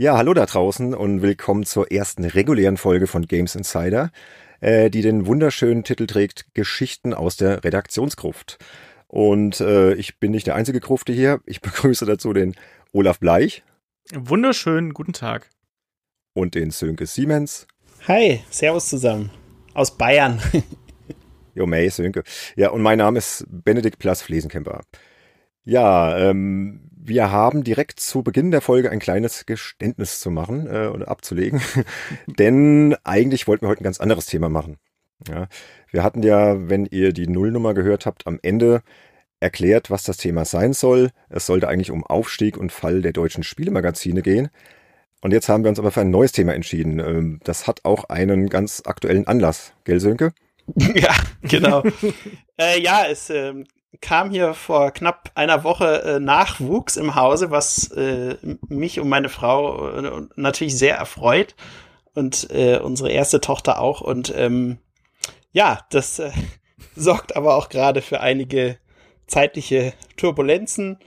Ja, hallo da draußen und willkommen zur ersten regulären Folge von Games Insider, äh, die den wunderschönen Titel trägt Geschichten aus der Redaktionsgruft. Und äh, ich bin nicht der einzige Grufte hier. Ich begrüße dazu den Olaf Bleich. Wunderschönen guten Tag. Und den Sönke Siemens. Hi, Servus zusammen. Aus Bayern. jo, May, Sönke. Ja, und mein Name ist Benedikt Plass Flesenkemper. Ja, ähm, wir haben direkt zu Beginn der Folge ein kleines Geständnis zu machen äh, oder abzulegen, denn eigentlich wollten wir heute ein ganz anderes Thema machen. Ja, wir hatten ja, wenn ihr die Nullnummer gehört habt, am Ende erklärt, was das Thema sein soll. Es sollte eigentlich um Aufstieg und Fall der deutschen Spielemagazine gehen. Und jetzt haben wir uns aber für ein neues Thema entschieden. Ähm, das hat auch einen ganz aktuellen Anlass, gell, Sönke? Ja, genau. äh, ja, es ähm, kam hier vor knapp einer Woche äh, Nachwuchs im Hause, was äh, mich und meine Frau äh, natürlich sehr erfreut und äh, unsere erste Tochter auch. Und ähm, ja, das äh, sorgt aber auch gerade für einige zeitliche Turbulenzen,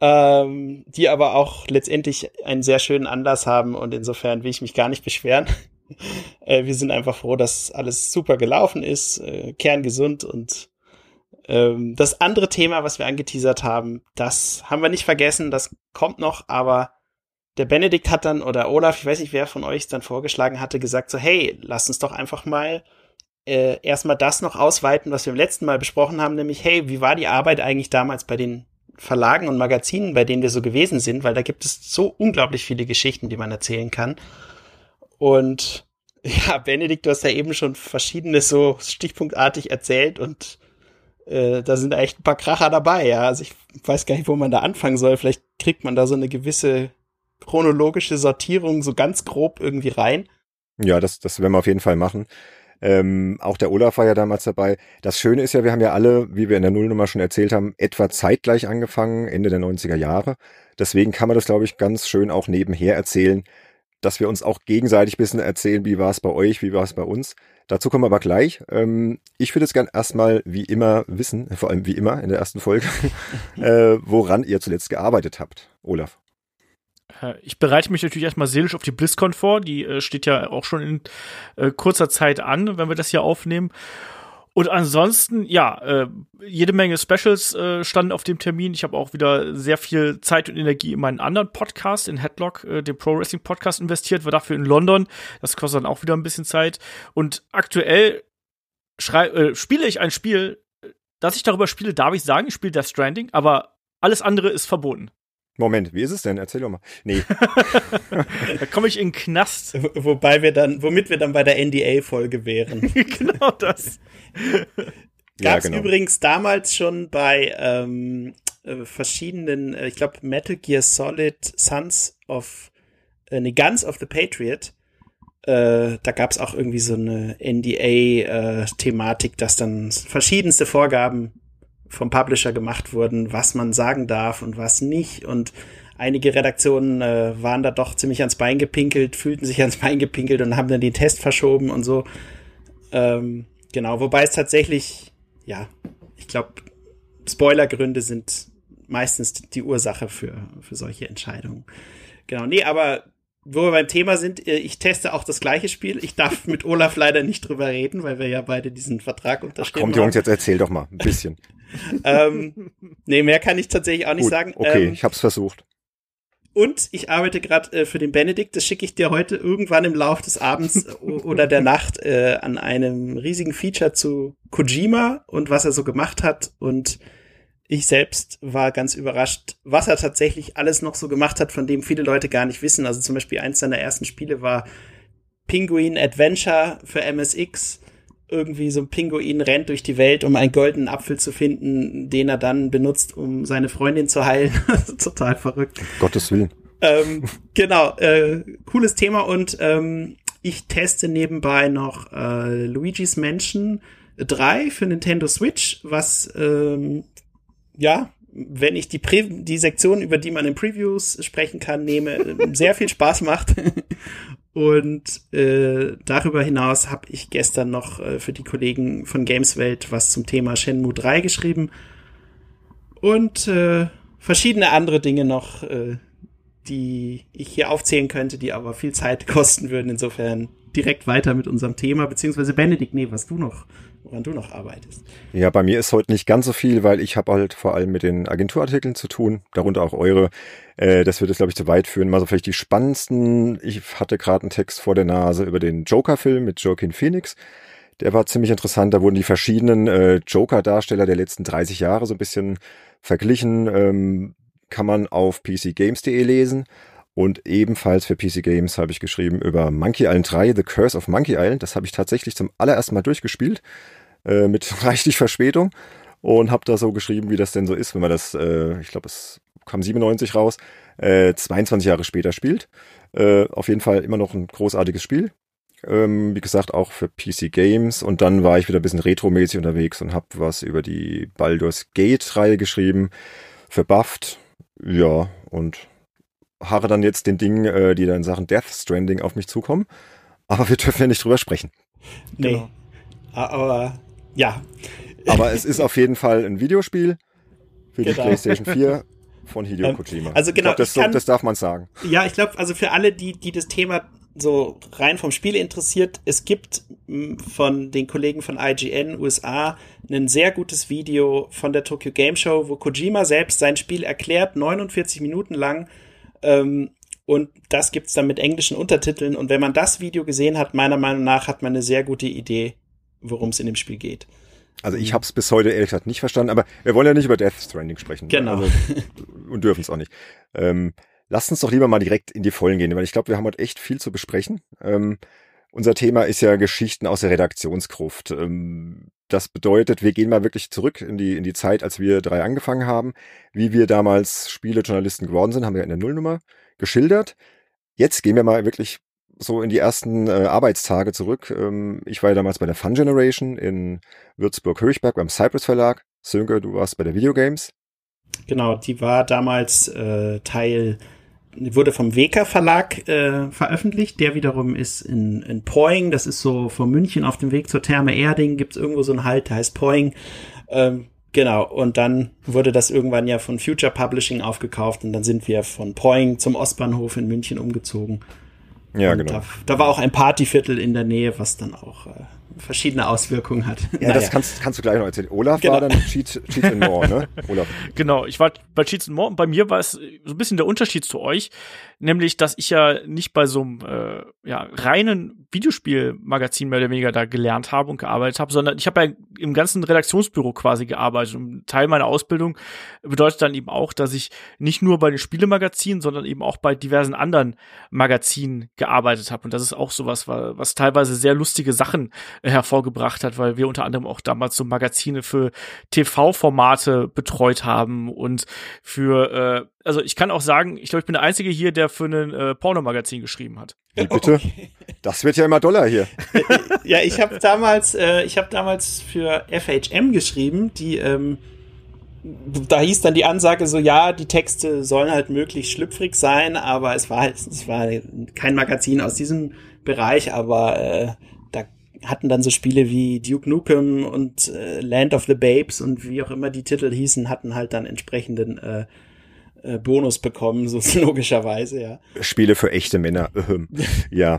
ähm, die aber auch letztendlich einen sehr schönen Anlass haben und insofern will ich mich gar nicht beschweren. äh, wir sind einfach froh, dass alles super gelaufen ist, kerngesund und ähm, das andere Thema, was wir angeteasert haben, das haben wir nicht vergessen, das kommt noch, aber der Benedikt hat dann, oder Olaf, ich weiß nicht, wer von euch dann vorgeschlagen hatte, gesagt so, hey, lass uns doch einfach mal äh, erstmal das noch ausweiten, was wir im letzten Mal besprochen haben, nämlich, hey, wie war die Arbeit eigentlich damals bei den Verlagen und Magazinen, bei denen wir so gewesen sind, weil da gibt es so unglaublich viele Geschichten, die man erzählen kann. Und ja, Benedikt, du hast ja eben schon verschiedenes so stichpunktartig erzählt und äh, da sind echt ein paar Kracher dabei, ja. Also ich weiß gar nicht, wo man da anfangen soll. Vielleicht kriegt man da so eine gewisse chronologische Sortierung so ganz grob irgendwie rein. Ja, das, das werden wir auf jeden Fall machen. Ähm, auch der Olaf war ja damals dabei. Das Schöne ist ja, wir haben ja alle, wie wir in der Nullnummer schon erzählt haben, etwa zeitgleich angefangen, Ende der 90er Jahre. Deswegen kann man das, glaube ich, ganz schön auch nebenher erzählen, dass wir uns auch gegenseitig bisschen erzählen, wie war es bei euch, wie war es bei uns. Dazu kommen wir aber gleich. Ähm, ich würde es gern erstmal wie immer wissen, vor allem wie immer in der ersten Folge, äh, woran ihr zuletzt gearbeitet habt. Olaf. Äh, ich bereite mich natürlich erstmal seelisch auf die BlizzCon vor. Die äh, steht ja auch schon in äh, kurzer Zeit an, wenn wir das hier aufnehmen. Und ansonsten, ja, äh, jede Menge Specials äh, standen auf dem Termin. Ich habe auch wieder sehr viel Zeit und Energie in meinen anderen Podcast, in Headlock, äh, dem Pro Wrestling Podcast investiert, war dafür in London. Das kostet dann auch wieder ein bisschen Zeit. Und aktuell äh, spiele ich ein Spiel, dass ich darüber spiele, darf ich sagen, ich spiele Death Stranding, aber alles andere ist verboten. Moment, wie ist es denn? Erzähl doch mal. Nee. da komme ich in den Knast. Wobei wir dann, womit wir dann bei der NDA-Folge wären. genau das. Gab es ja, genau. übrigens damals schon bei ähm, äh, verschiedenen, äh, ich glaube Metal Gear Solid Sons of, äh, nee, Guns of the Patriot. Äh, da gab es auch irgendwie so eine NDA-Thematik, äh, dass dann verschiedenste Vorgaben vom Publisher gemacht wurden, was man sagen darf und was nicht. Und einige Redaktionen äh, waren da doch ziemlich ans Bein gepinkelt, fühlten sich ans Bein gepinkelt und haben dann den Test verschoben und so. Ähm, genau, wobei es tatsächlich, ja, ich glaube, Spoilergründe sind meistens die Ursache für, für solche Entscheidungen. Genau, nee, aber wo wir beim Thema sind, äh, ich teste auch das gleiche Spiel. Ich darf mit Olaf leider nicht drüber reden, weil wir ja beide diesen Vertrag unterschrieben Ach, komm, Jungs, jetzt erzähl doch mal ein bisschen. ähm, nee, mehr kann ich tatsächlich auch nicht Gut, sagen. Okay, ähm, ich hab's versucht. Und ich arbeite gerade äh, für den Benedikt, das schicke ich dir heute irgendwann im Laufe des Abends oder der Nacht äh, an einem riesigen Feature zu Kojima und was er so gemacht hat. Und ich selbst war ganz überrascht, was er tatsächlich alles noch so gemacht hat, von dem viele Leute gar nicht wissen. Also zum Beispiel eins seiner ersten Spiele war Penguin Adventure für MSX irgendwie so ein Pinguin rennt durch die Welt, um einen goldenen Apfel zu finden, den er dann benutzt, um seine Freundin zu heilen. Total verrückt. Gottes Willen. Ähm, genau, äh, cooles Thema und ähm, ich teste nebenbei noch äh, Luigi's Mansion 3 für Nintendo Switch, was ähm, ja, wenn ich die, Pre die Sektion, über die man in Previews sprechen kann, nehme, sehr viel Spaß macht. Und äh, darüber hinaus habe ich gestern noch äh, für die Kollegen von Gameswelt was zum Thema Shenmue 3 geschrieben. Und äh, verschiedene andere Dinge noch, äh, die ich hier aufzählen könnte, die aber viel Zeit kosten würden. Insofern direkt weiter mit unserem Thema, beziehungsweise Benedikt, nee, was du noch, woran du noch arbeitest. Ja, bei mir ist heute nicht ganz so viel, weil ich habe halt vor allem mit den Agenturartikeln zu tun, darunter auch eure. Äh, das wird es, glaube ich, zu weit führen. Mal so vielleicht die spannendsten. Ich hatte gerade einen Text vor der Nase über den Joker-Film mit Joaquin Phoenix. Der war ziemlich interessant. Da wurden die verschiedenen äh, Joker-Darsteller der letzten 30 Jahre so ein bisschen verglichen. Ähm, kann man auf pcgames.de lesen. Und ebenfalls für PC Games habe ich geschrieben über Monkey Island 3, The Curse of Monkey Island. Das habe ich tatsächlich zum allerersten Mal durchgespielt, äh, mit reichlich Verspätung. Und habe da so geschrieben, wie das denn so ist, wenn man das, äh, ich glaube, es kam 97 raus, äh, 22 Jahre später spielt. Äh, auf jeden Fall immer noch ein großartiges Spiel. Ähm, wie gesagt, auch für PC Games. Und dann war ich wieder ein bisschen retromäßig unterwegs und habe was über die Baldur's Gate-Reihe geschrieben. Für Buffed. Ja, und harre dann jetzt den Dingen, äh, die dann in Sachen Death Stranding auf mich zukommen. Aber wir dürfen ja nicht drüber sprechen. Nee. Genau. Aber ja. Aber es ist auf jeden Fall ein Videospiel für genau. die PlayStation 4 von Hideo ähm, Kojima. Also genau, glaub, das, kann, das darf man sagen. Ja, ich glaube, also für alle, die, die das Thema so rein vom Spiel interessiert, es gibt von den Kollegen von IGN USA ein sehr gutes Video von der Tokyo Game Show, wo Kojima selbst sein Spiel erklärt, 49 Minuten lang. Ähm, und das gibt's dann mit englischen Untertiteln. Und wenn man das Video gesehen hat, meiner Meinung nach, hat man eine sehr gute Idee, worum es in dem Spiel geht. Also ich habe es bis heute ehrlich gesagt nicht verstanden, aber wir wollen ja nicht über Death Stranding sprechen. Genau. Also, und dürfen es auch nicht. Ähm, lasst uns doch lieber mal direkt in die Vollen gehen, weil ich glaube, wir haben heute echt viel zu besprechen. Ähm, unser Thema ist ja Geschichten aus der Redaktionsgruft. Ähm, das bedeutet, wir gehen mal wirklich zurück in die, in die Zeit, als wir drei angefangen haben. Wie wir damals Spielejournalisten geworden sind, haben wir in der Nullnummer geschildert. Jetzt gehen wir mal wirklich so in die ersten äh, Arbeitstage zurück. Ähm, ich war ja damals bei der Fun Generation in Würzburg-Höchberg beim Cypress Verlag. Sönke, du warst bei der Videogames. Genau, die war damals äh, Teil, wurde vom Weka Verlag äh, veröffentlicht. Der wiederum ist in, in Poing, das ist so von München auf dem Weg zur Therme Erding, gibt's irgendwo so einen Halt, der heißt Poing. Ähm, genau, und dann wurde das irgendwann ja von Future Publishing aufgekauft und dann sind wir von Poing zum Ostbahnhof in München umgezogen. Ja, und genau. Da, da, war auch ein Partyviertel in der Nähe, was dann auch äh, verschiedene Auswirkungen hat. Ja, naja. das kannst, kannst du gleich noch erzählen. Olaf genau. war dann Cheats, Cheats and More, ne? Olaf. Genau, ich war bei Cheats and More und bei mir war es so ein bisschen der Unterschied zu euch, nämlich, dass ich ja nicht bei so einem äh, ja, reinen Videospielmagazin mehr oder weniger da gelernt habe und gearbeitet habe, sondern ich habe ja im ganzen Redaktionsbüro quasi gearbeitet. Und Teil meiner Ausbildung bedeutet dann eben auch, dass ich nicht nur bei den Spielemagazinen, sondern eben auch bei diversen anderen Magazinen gearbeitet habe. Und das ist auch sowas, was teilweise sehr lustige Sachen hervorgebracht hat, weil wir unter anderem auch damals so Magazine für TV-Formate betreut haben und für, äh, also ich kann auch sagen, ich glaube, ich bin der Einzige hier, der für ein äh, Pornomagazin geschrieben hat. Wie bitte? Okay. Das wird ja immer doller hier. ja, ich habe damals, äh, ich habe damals für FHM geschrieben, die ähm, da hieß dann die Ansage so, ja, die Texte sollen halt möglichst schlüpfrig sein, aber es war halt, es war kein Magazin aus diesem Bereich, aber äh, hatten dann so Spiele wie Duke Nukem und äh, Land of the Babes und wie auch immer die Titel hießen, hatten halt dann entsprechenden äh, äh, Bonus bekommen, so logischerweise, ja. Spiele für echte Männer. ja.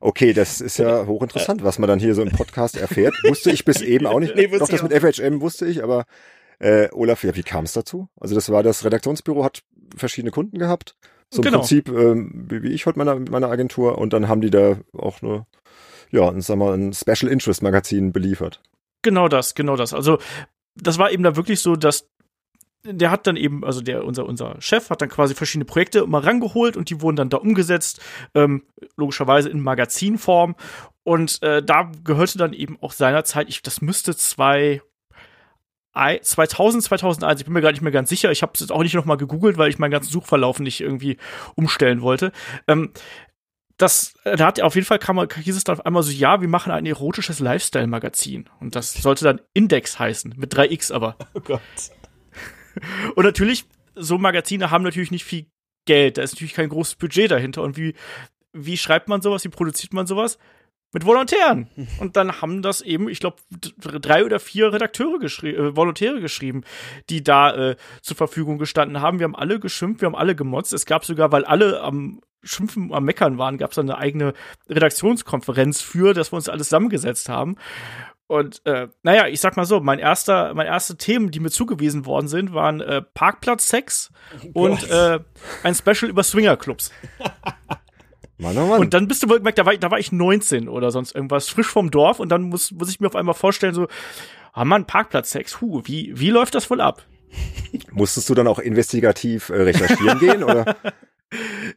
Okay, das ist ja hochinteressant, was man dann hier so im Podcast erfährt. Wusste ich bis eben auch nicht. Nee, Doch, das mit FHM wusste ich, aber äh, Olaf, ja, wie kam es dazu? Also das war das Redaktionsbüro, hat verschiedene Kunden gehabt. So im genau. Prinzip, ähm, wie ich heute mit meiner Agentur. Und dann haben die da auch eine ja, ein, sag mal, ein Special Interest Magazin beliefert. Genau das, genau das. Also, das war eben da wirklich so, dass der hat dann eben, also der, unser, unser Chef hat dann quasi verschiedene Projekte mal rangeholt und die wurden dann da umgesetzt, ähm, logischerweise in Magazinform. Und äh, da gehörte dann eben auch seinerzeit, ich, das müsste zwei, 2000, 2001, ich bin mir gar nicht mehr ganz sicher, ich habe es jetzt auch nicht nochmal gegoogelt, weil ich meinen ganzen Suchverlauf nicht irgendwie umstellen wollte. Ähm, das, äh, da hat auf jeden Fall kam, hieß es dann auf einmal so, ja, wir machen ein erotisches Lifestyle-Magazin. Und das sollte dann Index heißen, mit 3x aber. Oh Gott. Und natürlich, so Magazine haben natürlich nicht viel Geld, da ist natürlich kein großes Budget dahinter. Und wie, wie schreibt man sowas, wie produziert man sowas? mit Volontären. Und dann haben das eben, ich glaube, drei oder vier Redakteure geschrieben, äh, Volontäre geschrieben, die da äh, zur Verfügung gestanden haben. Wir haben alle geschimpft, wir haben alle gemotzt. Es gab sogar, weil alle am Schimpfen, am Meckern waren, gab es dann eine eigene Redaktionskonferenz für, dass wir uns alles zusammengesetzt haben. Und äh, naja, ich sag mal so, mein erster, meine erste Themen, die mir zugewiesen worden sind, waren äh, Parkplatzsex oh und äh, ein Special über Swingerclubs. Mann, oh Mann. Und dann bist du wohl gemerkt, da war, ich, da war ich 19 oder sonst irgendwas, frisch vom Dorf und dann muss, muss ich mir auf einmal vorstellen, so, ah Mann, Parkplatzsex, hu, wie, wie läuft das wohl ab? Musstest du dann auch investigativ äh, recherchieren gehen, oder?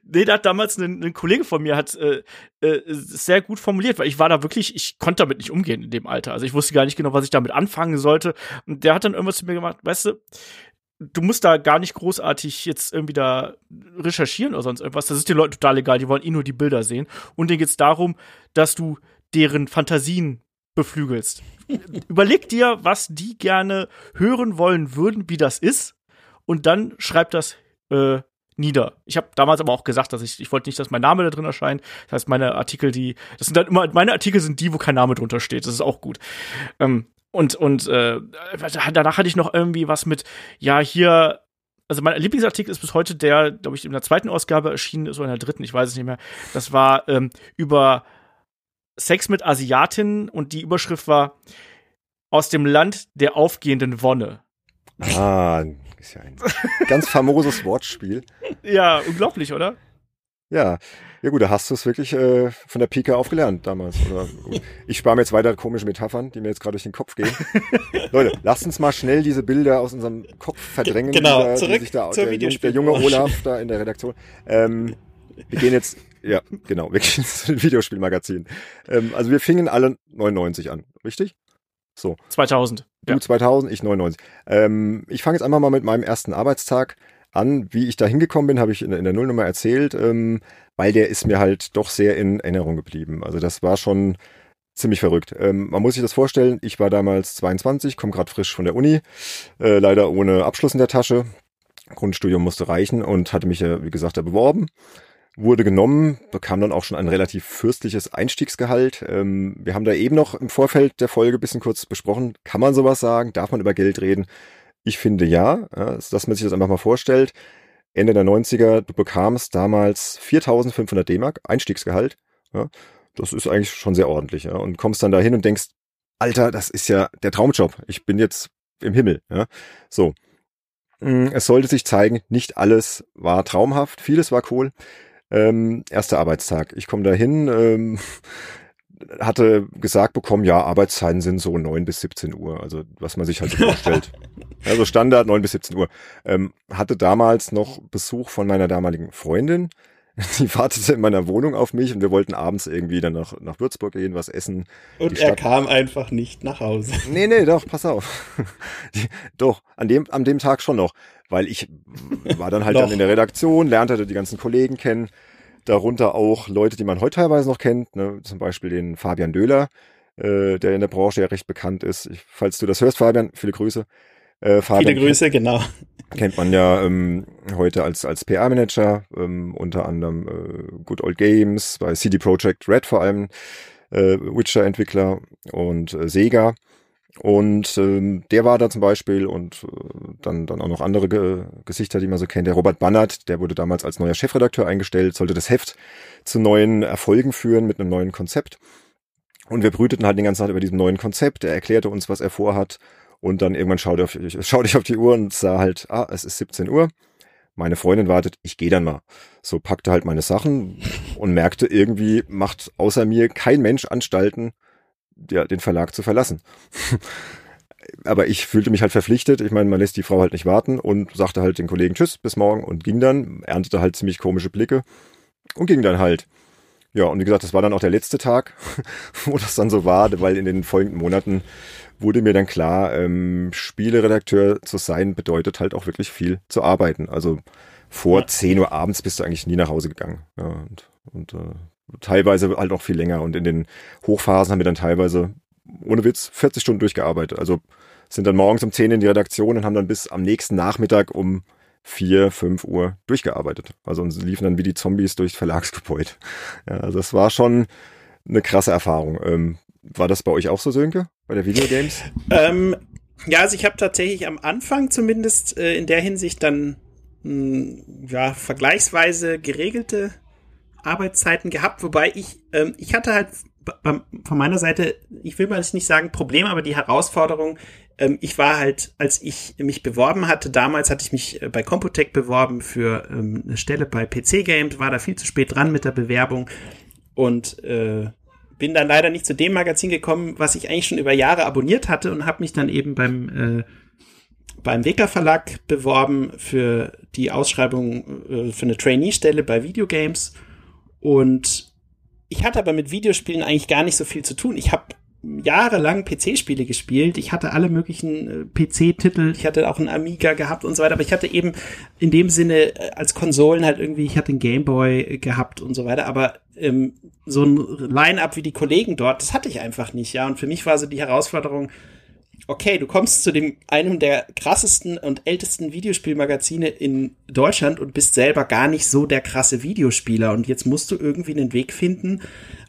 Nee, da hat damals ein, ein Kollege von mir hat äh, äh, sehr gut formuliert, weil ich war da wirklich, ich konnte damit nicht umgehen in dem Alter. Also ich wusste gar nicht genau, was ich damit anfangen sollte. Und der hat dann irgendwas zu mir gemacht, weißt du, du musst da gar nicht großartig jetzt irgendwie da recherchieren oder sonst irgendwas. Das ist den Leuten total egal, die wollen eh nur die Bilder sehen. Und denen geht's darum, dass du deren Fantasien beflügelst. Überleg dir, was die gerne hören wollen würden, wie das ist, und dann schreib das äh, nieder. Ich habe damals aber auch gesagt, dass ich, ich wollte nicht, dass mein Name da drin erscheint. Das heißt, meine Artikel, die, das sind dann immer, meine Artikel sind die, wo kein Name drunter steht. Das ist auch gut. Ähm, und, und äh, danach hatte ich noch irgendwie was mit, ja, hier, also mein Lieblingsartikel ist bis heute der, glaube ich, in der zweiten Ausgabe erschienen ist oder in der dritten, ich weiß es nicht mehr. Das war ähm, über Sex mit Asiatinnen und die Überschrift war aus dem Land der aufgehenden Wonne. Ah, ist ja ein ganz famoses Wortspiel. Ja, unglaublich, oder? Ja, ja gut, da hast du es wirklich äh, von der Pika auf gelernt damals. Oder, ich spare mir jetzt weiter komische Metaphern, die mir jetzt gerade durch den Kopf gehen. Leute, lasst uns mal schnell diese Bilder aus unserem Kopf verdrängen, genau, dieser, zurück die sich da, der, der, junge Olaf da in der Redaktion. Ähm, wir gehen jetzt, ja, genau, wir gehen zu dem Videospielmagazin. Ähm, also wir fingen alle 99 an, richtig? So. 2000. Du ja. 2000, ich 99. Ähm, ich fange jetzt einfach mal mit meinem ersten Arbeitstag an. Wie ich da hingekommen bin, habe ich in, in, der Nullnummer erzählt, ähm, weil der ist mir halt doch sehr in Erinnerung geblieben. Also das war schon ziemlich verrückt. Ähm, man muss sich das vorstellen, ich war damals 22, komme gerade frisch von der Uni, äh, leider ohne Abschluss in der Tasche. Grundstudium musste reichen und hatte mich ja, wie gesagt, da beworben wurde genommen, bekam dann auch schon ein relativ fürstliches Einstiegsgehalt. Ähm, wir haben da eben noch im Vorfeld der Folge bisschen kurz besprochen. Kann man sowas sagen? Darf man über Geld reden? Ich finde ja, ja dass man sich das einfach mal vorstellt. Ende der 90er, du bekamst damals 4500 D-Mark Einstiegsgehalt. Ja, das ist eigentlich schon sehr ordentlich. Ja, und kommst dann dahin und denkst, Alter, das ist ja der Traumjob. Ich bin jetzt im Himmel. Ja, so. Mm, es sollte sich zeigen, nicht alles war traumhaft, vieles war cool. Ähm, erster Arbeitstag. Ich komme dahin, ähm, hatte gesagt bekommen, ja, Arbeitszeiten sind so neun bis 17 Uhr, also was man sich halt vorstellt. Also Standard neun bis 17 Uhr. Ähm, hatte damals noch Besuch von meiner damaligen Freundin. Die wartete in meiner Wohnung auf mich und wir wollten abends irgendwie dann nach, nach Würzburg gehen, was essen. Und er kam einfach nicht nach Hause. Nee, nee, doch, pass auf. Die, doch, an dem, an dem Tag schon noch weil ich war dann halt dann in der Redaktion, lernte die ganzen Kollegen kennen, darunter auch Leute, die man heute teilweise noch kennt, ne? zum Beispiel den Fabian Döhler, äh, der in der Branche ja recht bekannt ist. Ich, falls du das hörst, Fabian, viele Grüße. Äh, Fabian viele Grüße, kennt, genau. Kennt man ja ähm, heute als, als PR-Manager, ähm, unter anderem äh, Good Old Games, bei CD Projekt Red vor allem, äh, Witcher-Entwickler und äh, Sega. Und ähm, der war da zum Beispiel und äh, dann, dann auch noch andere Ge Gesichter, die man so kennt. Der Robert Bannert, der wurde damals als neuer Chefredakteur eingestellt, sollte das Heft zu neuen Erfolgen führen mit einem neuen Konzept. Und wir brüteten halt den ganzen Tag über diesem neuen Konzept. Er erklärte uns, was er vorhat. Und dann irgendwann schaute, auf, schaute ich auf die Uhr und sah halt, ah, es ist 17 Uhr. Meine Freundin wartet, ich gehe dann mal. So packte halt meine Sachen und merkte irgendwie, macht außer mir kein Mensch Anstalten, ja, den Verlag zu verlassen. Aber ich fühlte mich halt verpflichtet. Ich meine, man lässt die Frau halt nicht warten und sagte halt den Kollegen Tschüss, bis morgen und ging dann, erntete halt ziemlich komische Blicke und ging dann halt. Ja, und wie gesagt, das war dann auch der letzte Tag, wo das dann so war, weil in den folgenden Monaten wurde mir dann klar, ähm, Spieleredakteur zu sein bedeutet halt auch wirklich viel zu arbeiten. Also vor ja. 10 Uhr abends bist du eigentlich nie nach Hause gegangen. Ja, und und äh, teilweise halt auch viel länger. Und in den Hochphasen haben wir dann teilweise, ohne Witz, 40 Stunden durchgearbeitet. Also sind dann morgens um 10 in die Redaktion und haben dann bis am nächsten Nachmittag um 4, 5 Uhr durchgearbeitet. Also uns liefen dann wie die Zombies durch Verlagsgebäude. Ja, also es war schon eine krasse Erfahrung. Ähm, war das bei euch auch so, Sönke, bei der Videogames? ähm, ja, also ich habe tatsächlich am Anfang zumindest äh, in der Hinsicht dann mh, hm, ja vergleichsweise geregelte Arbeitszeiten gehabt, wobei ich ähm, ich hatte halt von meiner Seite, ich will mal nicht sagen Problem, aber die Herausforderung, ähm, ich war halt, als ich mich beworben hatte, damals hatte ich mich äh, bei Computec beworben für ähm, eine Stelle bei PC Games, war da viel zu spät dran mit der Bewerbung und äh, bin dann leider nicht zu dem Magazin gekommen, was ich eigentlich schon über Jahre abonniert hatte und habe mich dann eben beim äh, beim Wecker Verlag beworben für die Ausschreibung äh, für eine Trainee-Stelle bei Videogames und ich hatte aber mit Videospielen eigentlich gar nicht so viel zu tun. Ich habe jahrelang PC-Spiele gespielt. Ich hatte alle möglichen äh, PC-Titel. Ich hatte auch einen Amiga gehabt und so weiter. Aber ich hatte eben in dem Sinne äh, als Konsolen halt irgendwie, ich hatte einen Gameboy gehabt und so weiter. Aber ähm, so ein Line-up wie die Kollegen dort, das hatte ich einfach nicht. Ja, und für mich war so die Herausforderung, okay, du kommst zu dem einem der krassesten und ältesten Videospielmagazine in Deutschland und bist selber gar nicht so der krasse Videospieler und jetzt musst du irgendwie einen Weg finden,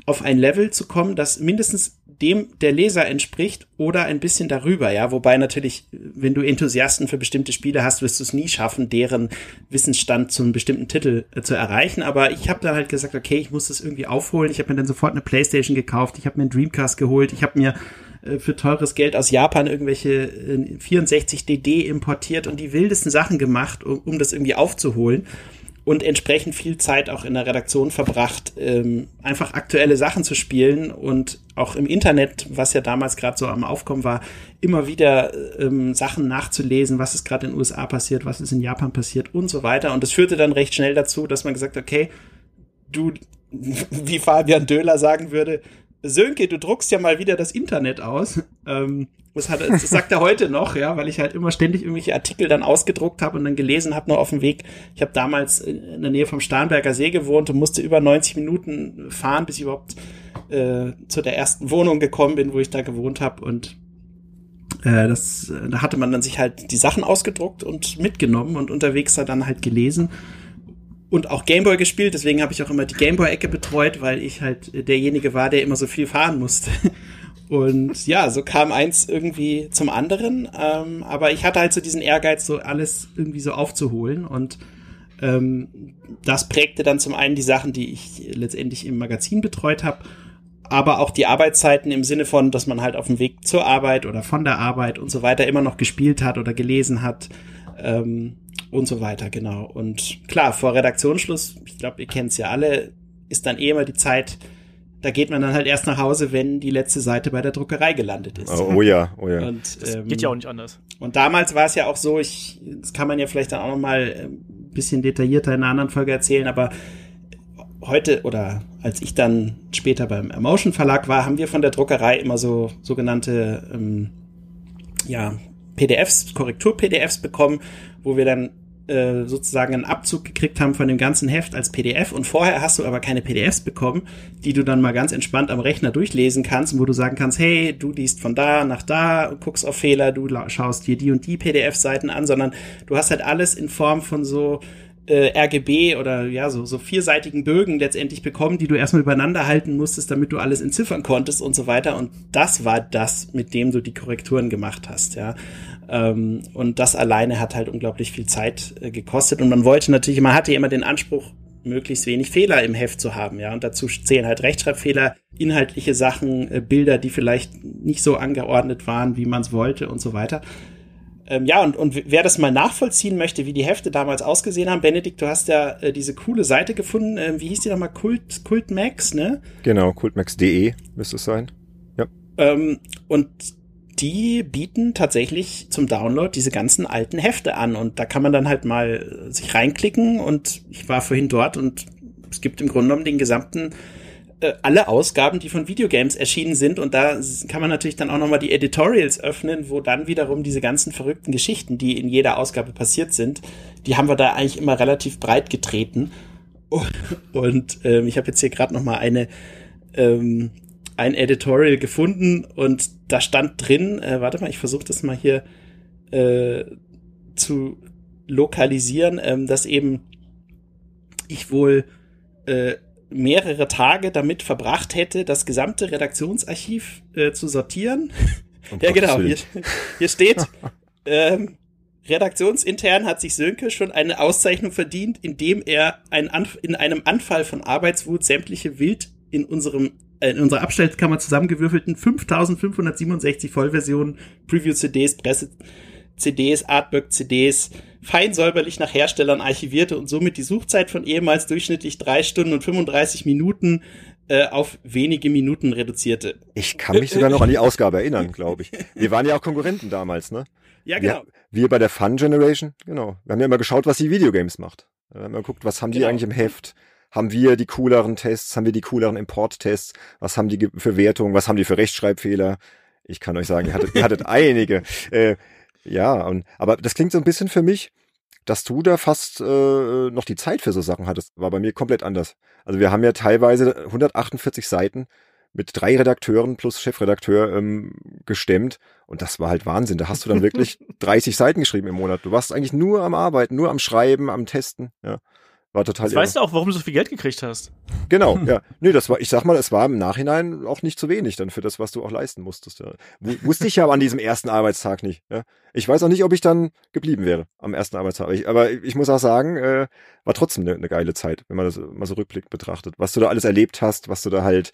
auf ein Level zu kommen, das mindestens dem der Leser entspricht oder ein bisschen darüber, ja. Wobei natürlich, wenn du Enthusiasten für bestimmte Spiele hast, wirst du es nie schaffen, deren Wissensstand zu einem bestimmten Titel äh, zu erreichen. Aber ich habe dann halt gesagt, okay, ich muss das irgendwie aufholen. Ich habe mir dann sofort eine Playstation gekauft, ich habe mir einen Dreamcast geholt, ich habe mir äh, für teures Geld aus Japan irgendwelche 64 äh, DD importiert und die wildesten Sachen gemacht, um, um das irgendwie aufzuholen und entsprechend viel Zeit auch in der Redaktion verbracht, ähm, einfach aktuelle Sachen zu spielen und auch im Internet, was ja damals gerade so am Aufkommen war, immer wieder ähm, Sachen nachzulesen, was ist gerade in den USA passiert, was ist in Japan passiert und so weiter. Und das führte dann recht schnell dazu, dass man gesagt okay, du, wie Fabian Döhler sagen würde, Sönke, du druckst ja mal wieder das Internet aus. Ähm, das, hat, das sagt er heute noch, ja, weil ich halt immer ständig irgendwelche Artikel dann ausgedruckt habe und dann gelesen habe, noch auf dem Weg. Ich habe damals in der Nähe vom Starnberger See gewohnt und musste über 90 Minuten fahren, bis ich überhaupt äh, zu der ersten Wohnung gekommen bin, wo ich da gewohnt habe. Und äh, das, da hatte man dann sich halt die Sachen ausgedruckt und mitgenommen und unterwegs dann halt gelesen und auch Gameboy gespielt, deswegen habe ich auch immer die Gameboy-Ecke betreut, weil ich halt derjenige war, der immer so viel fahren musste. Und ja, so kam eins irgendwie zum anderen. Ähm, aber ich hatte halt so diesen Ehrgeiz, so alles irgendwie so aufzuholen. Und ähm, das prägte dann zum einen die Sachen, die ich letztendlich im Magazin betreut habe, aber auch die Arbeitszeiten im Sinne von, dass man halt auf dem Weg zur Arbeit oder von der Arbeit und so weiter immer noch gespielt hat oder gelesen hat. Ähm, und so weiter, genau. Und klar, vor Redaktionsschluss, ich glaube, ihr kennt es ja alle, ist dann eh immer die Zeit, da geht man dann halt erst nach Hause, wenn die letzte Seite bei der Druckerei gelandet ist. Oh, oh ja, oh ja. Und, ähm, geht ja auch nicht anders. Und damals war es ja auch so, ich, das kann man ja vielleicht dann auch noch mal ein bisschen detaillierter in einer anderen Folge erzählen, aber heute oder als ich dann später beim Emotion Verlag war, haben wir von der Druckerei immer so sogenannte ähm, ja, PDFs, Korrektur-PDFs bekommen, wo wir dann äh, sozusagen einen Abzug gekriegt haben von dem ganzen Heft als PDF und vorher hast du aber keine PDFs bekommen, die du dann mal ganz entspannt am Rechner durchlesen kannst, wo du sagen kannst, hey, du liest von da nach da, guckst auf Fehler, du schaust dir die und die PDF-Seiten an, sondern du hast halt alles in Form von so äh, RGB oder ja, so, so vierseitigen Bögen letztendlich bekommen, die du erstmal übereinander halten musstest, damit du alles entziffern konntest und so weiter. Und das war das, mit dem du die Korrekturen gemacht hast, ja. Ähm, und das alleine hat halt unglaublich viel Zeit äh, gekostet. Und man wollte natürlich, man hatte immer den Anspruch, möglichst wenig Fehler im Heft zu haben, ja. Und dazu zählen halt Rechtschreibfehler, inhaltliche Sachen, äh, Bilder, die vielleicht nicht so angeordnet waren, wie man es wollte und so weiter. Ähm, ja, und, und wer das mal nachvollziehen möchte, wie die Hefte damals ausgesehen haben, Benedikt, du hast ja äh, diese coole Seite gefunden, äh, wie hieß die nochmal? Kult, Kultmax, ne? Genau, kultmax.de müsste es sein. Ja. Ähm, und die bieten tatsächlich zum Download diese ganzen alten Hefte an und da kann man dann halt mal sich reinklicken und ich war vorhin dort und es gibt im Grunde genommen den gesamten äh, alle Ausgaben, die von Videogames erschienen sind und da kann man natürlich dann auch nochmal die Editorials öffnen, wo dann wiederum diese ganzen verrückten Geschichten, die in jeder Ausgabe passiert sind, die haben wir da eigentlich immer relativ breit getreten. Und ähm, ich habe jetzt hier gerade nochmal eine ähm, ein Editorial gefunden und da stand drin, äh, warte mal, ich versuche das mal hier äh, zu lokalisieren, ähm, dass eben ich wohl äh, mehrere Tage damit verbracht hätte, das gesamte Redaktionsarchiv äh, zu sortieren. Um ja, genau. Hier, hier steht, ähm, redaktionsintern hat sich Sönke schon eine Auszeichnung verdient, indem er ein in einem Anfall von Arbeitswut sämtliche wild in unserem in unserer Abstellkammer zusammengewürfelten 5567 Vollversionen, Preview-CDs, Presse-CDs, Artwork-CDs fein säuberlich nach Herstellern archivierte und somit die Suchzeit von ehemals durchschnittlich drei Stunden und 35 Minuten äh, auf wenige Minuten reduzierte. Ich kann mich sogar noch an die Ausgabe erinnern, glaube ich. Wir waren ja auch Konkurrenten damals, ne? Ja, genau. Wir, wir bei der Fun Generation, genau. Wir haben ja immer geschaut, was die Videogames macht. Wir haben immer geguckt, was haben die genau. eigentlich im Heft? Haben wir die cooleren Tests? Haben wir die cooleren Import-Tests? Was haben die für Wertungen? Was haben die für Rechtschreibfehler? Ich kann euch sagen, ihr hattet, ihr hattet einige. Äh, ja, und, aber das klingt so ein bisschen für mich, dass du da fast äh, noch die Zeit für so Sachen hattest. War bei mir komplett anders. Also wir haben ja teilweise 148 Seiten mit drei Redakteuren plus Chefredakteur ähm, gestemmt. Und das war halt Wahnsinn. Da hast du dann wirklich 30 Seiten geschrieben im Monat. Du warst eigentlich nur am Arbeiten, nur am Schreiben, am Testen. Ja. War total. Jetzt weißt du auch, warum du so viel Geld gekriegt hast. Genau, ja. Nee, das war, ich sag mal, es war im Nachhinein auch nicht zu wenig dann für das, was du auch leisten musstest. Ja. Wusste ich ja an diesem ersten Arbeitstag nicht. Ja. Ich weiß auch nicht, ob ich dann geblieben wäre am ersten Arbeitstag. Ich, aber ich muss auch sagen, äh, war trotzdem eine, eine geile Zeit, wenn man das mal so rückblickend betrachtet. Was du da alles erlebt hast, was du da halt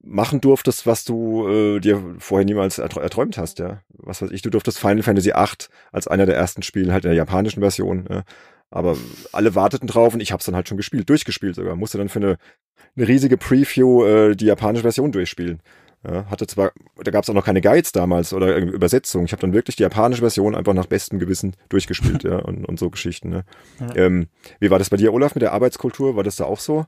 machen durftest, was du äh, dir vorher niemals erträumt hast, ja. Was weiß ich, du durftest Final Fantasy VIII als einer der ersten Spiele halt in der japanischen Version, ja. Aber alle warteten drauf und ich habe es dann halt schon gespielt, durchgespielt sogar. Musste dann für eine, eine riesige Preview äh, die japanische Version durchspielen. Ja, hatte zwar, da gab es auch noch keine Guides damals oder Übersetzung. Ich habe dann wirklich die japanische Version einfach nach bestem Gewissen durchgespielt, ja, und, und so Geschichten. Ne? Ja. Ähm, wie war das bei dir, Olaf, mit der Arbeitskultur? War das da auch so?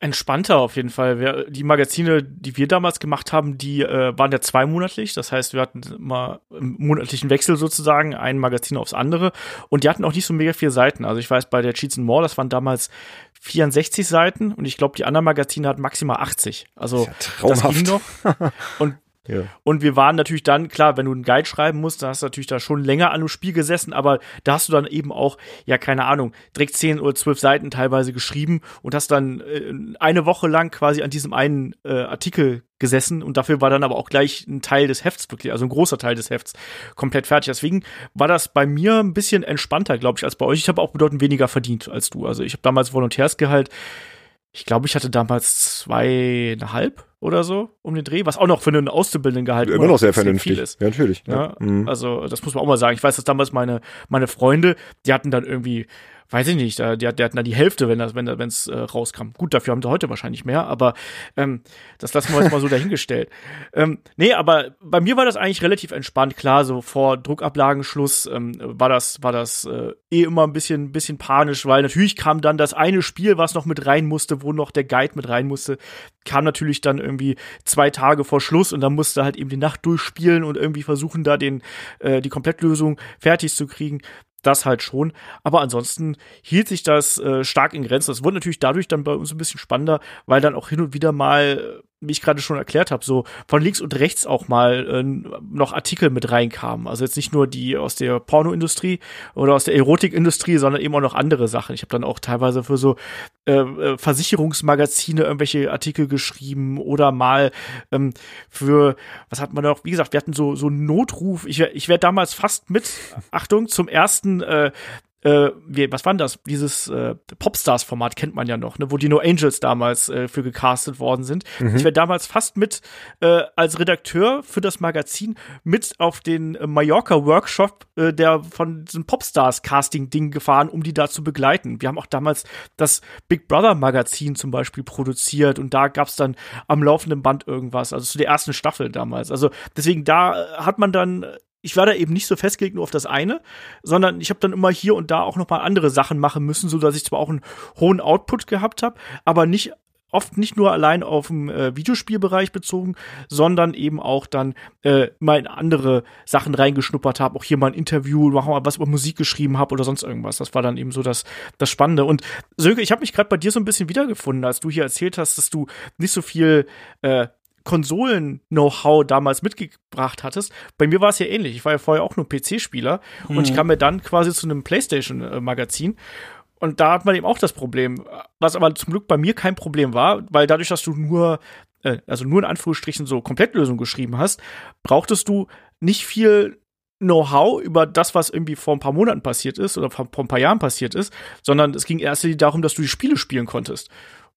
Entspannter auf jeden Fall. Wir, die Magazine, die wir damals gemacht haben, die äh, waren ja zweimonatlich. Das heißt, wir hatten immer im monatlichen Wechsel sozusagen ein Magazin aufs andere. Und die hatten auch nicht so mega viele Seiten. Also ich weiß, bei der Cheats and More, das waren damals 64 Seiten und ich glaube, die anderen Magazine hatten maximal 80. Also ja das ging noch. Und Und wir waren natürlich dann, klar, wenn du einen Guide schreiben musst, dann hast du natürlich da schon länger an dem Spiel gesessen, aber da hast du dann eben auch, ja, keine Ahnung, direkt zehn oder zwölf Seiten teilweise geschrieben und hast dann äh, eine Woche lang quasi an diesem einen äh, Artikel gesessen und dafür war dann aber auch gleich ein Teil des Hefts wirklich, also ein großer Teil des Hefts komplett fertig. Deswegen war das bei mir ein bisschen entspannter, glaube ich, als bei euch. Ich habe auch bedeutend weniger verdient als du. Also ich habe damals Volontärsgehalt ich glaube, ich hatte damals zweieinhalb oder so um den Dreh, was auch noch für einen Auszubildenden gehalten Immer noch sehr vernünftig. ist. Ja, natürlich. Ja, ja. Mhm. Also, das muss man auch mal sagen. Ich weiß, dass damals meine, meine Freunde, die hatten dann irgendwie weiß ich nicht, die, die hatten da die Hälfte, wenn das, wenn wenn es äh, rauskam. Gut, dafür haben sie heute wahrscheinlich mehr, aber ähm, das lassen wir jetzt mal so dahingestellt. ähm, nee, aber bei mir war das eigentlich relativ entspannt. Klar, so vor Druckablagenschluss ähm, war das, war das äh, eh immer ein bisschen, bisschen panisch, weil natürlich kam dann das eine Spiel, was noch mit rein musste, wo noch der Guide mit rein musste, kam natürlich dann irgendwie zwei Tage vor Schluss und dann musste halt eben die Nacht durchspielen und irgendwie versuchen, da den, äh, die Komplettlösung fertig zu kriegen das halt schon. Aber ansonsten hielt sich das äh, stark in Grenzen. Das wurde natürlich dadurch dann bei uns ein bisschen spannender, weil dann auch hin und wieder mal wie ich gerade schon erklärt habe, so von links und rechts auch mal äh, noch Artikel mit reinkamen. Also jetzt nicht nur die aus der Pornoindustrie oder aus der Erotikindustrie, sondern eben auch noch andere Sachen. Ich habe dann auch teilweise für so äh, äh, Versicherungsmagazine irgendwelche Artikel geschrieben oder mal ähm, für, was hat man noch, wie gesagt, wir hatten so so Notruf. Ich, ich werde damals fast mit, Achtung, zum ersten äh, äh, wie, was war denn das? Dieses äh, Popstars-Format kennt man ja noch, ne, wo die No Angels damals äh, für gecastet worden sind. Mhm. Ich wäre damals fast mit äh, als Redakteur für das Magazin mit auf den äh, Mallorca-Workshop äh, der von diesem Popstars-Casting-Ding gefahren, um die da zu begleiten. Wir haben auch damals das Big Brother-Magazin zum Beispiel produziert und da gab's dann am laufenden Band irgendwas, also zu der ersten Staffel damals. Also deswegen da äh, hat man dann ich war da eben nicht so festgelegt nur auf das eine, sondern ich habe dann immer hier und da auch noch mal andere Sachen machen müssen, so dass ich zwar auch einen hohen Output gehabt habe, aber nicht oft nicht nur allein auf dem äh, Videospielbereich bezogen, sondern eben auch dann äh, mal in andere Sachen reingeschnuppert habe, auch hier mal ein Interview, mal was über Musik geschrieben habe oder sonst irgendwas. Das war dann eben so das das Spannende. Und Sönke, ich habe mich gerade bei dir so ein bisschen wiedergefunden, als du hier erzählt hast, dass du nicht so viel äh, Konsolen-Know-how damals mitgebracht hattest. Bei mir war es ja ähnlich. Ich war ja vorher auch nur PC-Spieler mhm. und ich kam mir dann quasi zu einem PlayStation-Magazin. Und da hat man eben auch das Problem, was aber zum Glück bei mir kein Problem war, weil dadurch, dass du nur, äh, also nur in Anführungsstrichen so Komplettlösung geschrieben hast, brauchtest du nicht viel Know-how über das, was irgendwie vor ein paar Monaten passiert ist oder vor, vor ein paar Jahren passiert ist, sondern es ging erst darum, dass du die Spiele spielen konntest.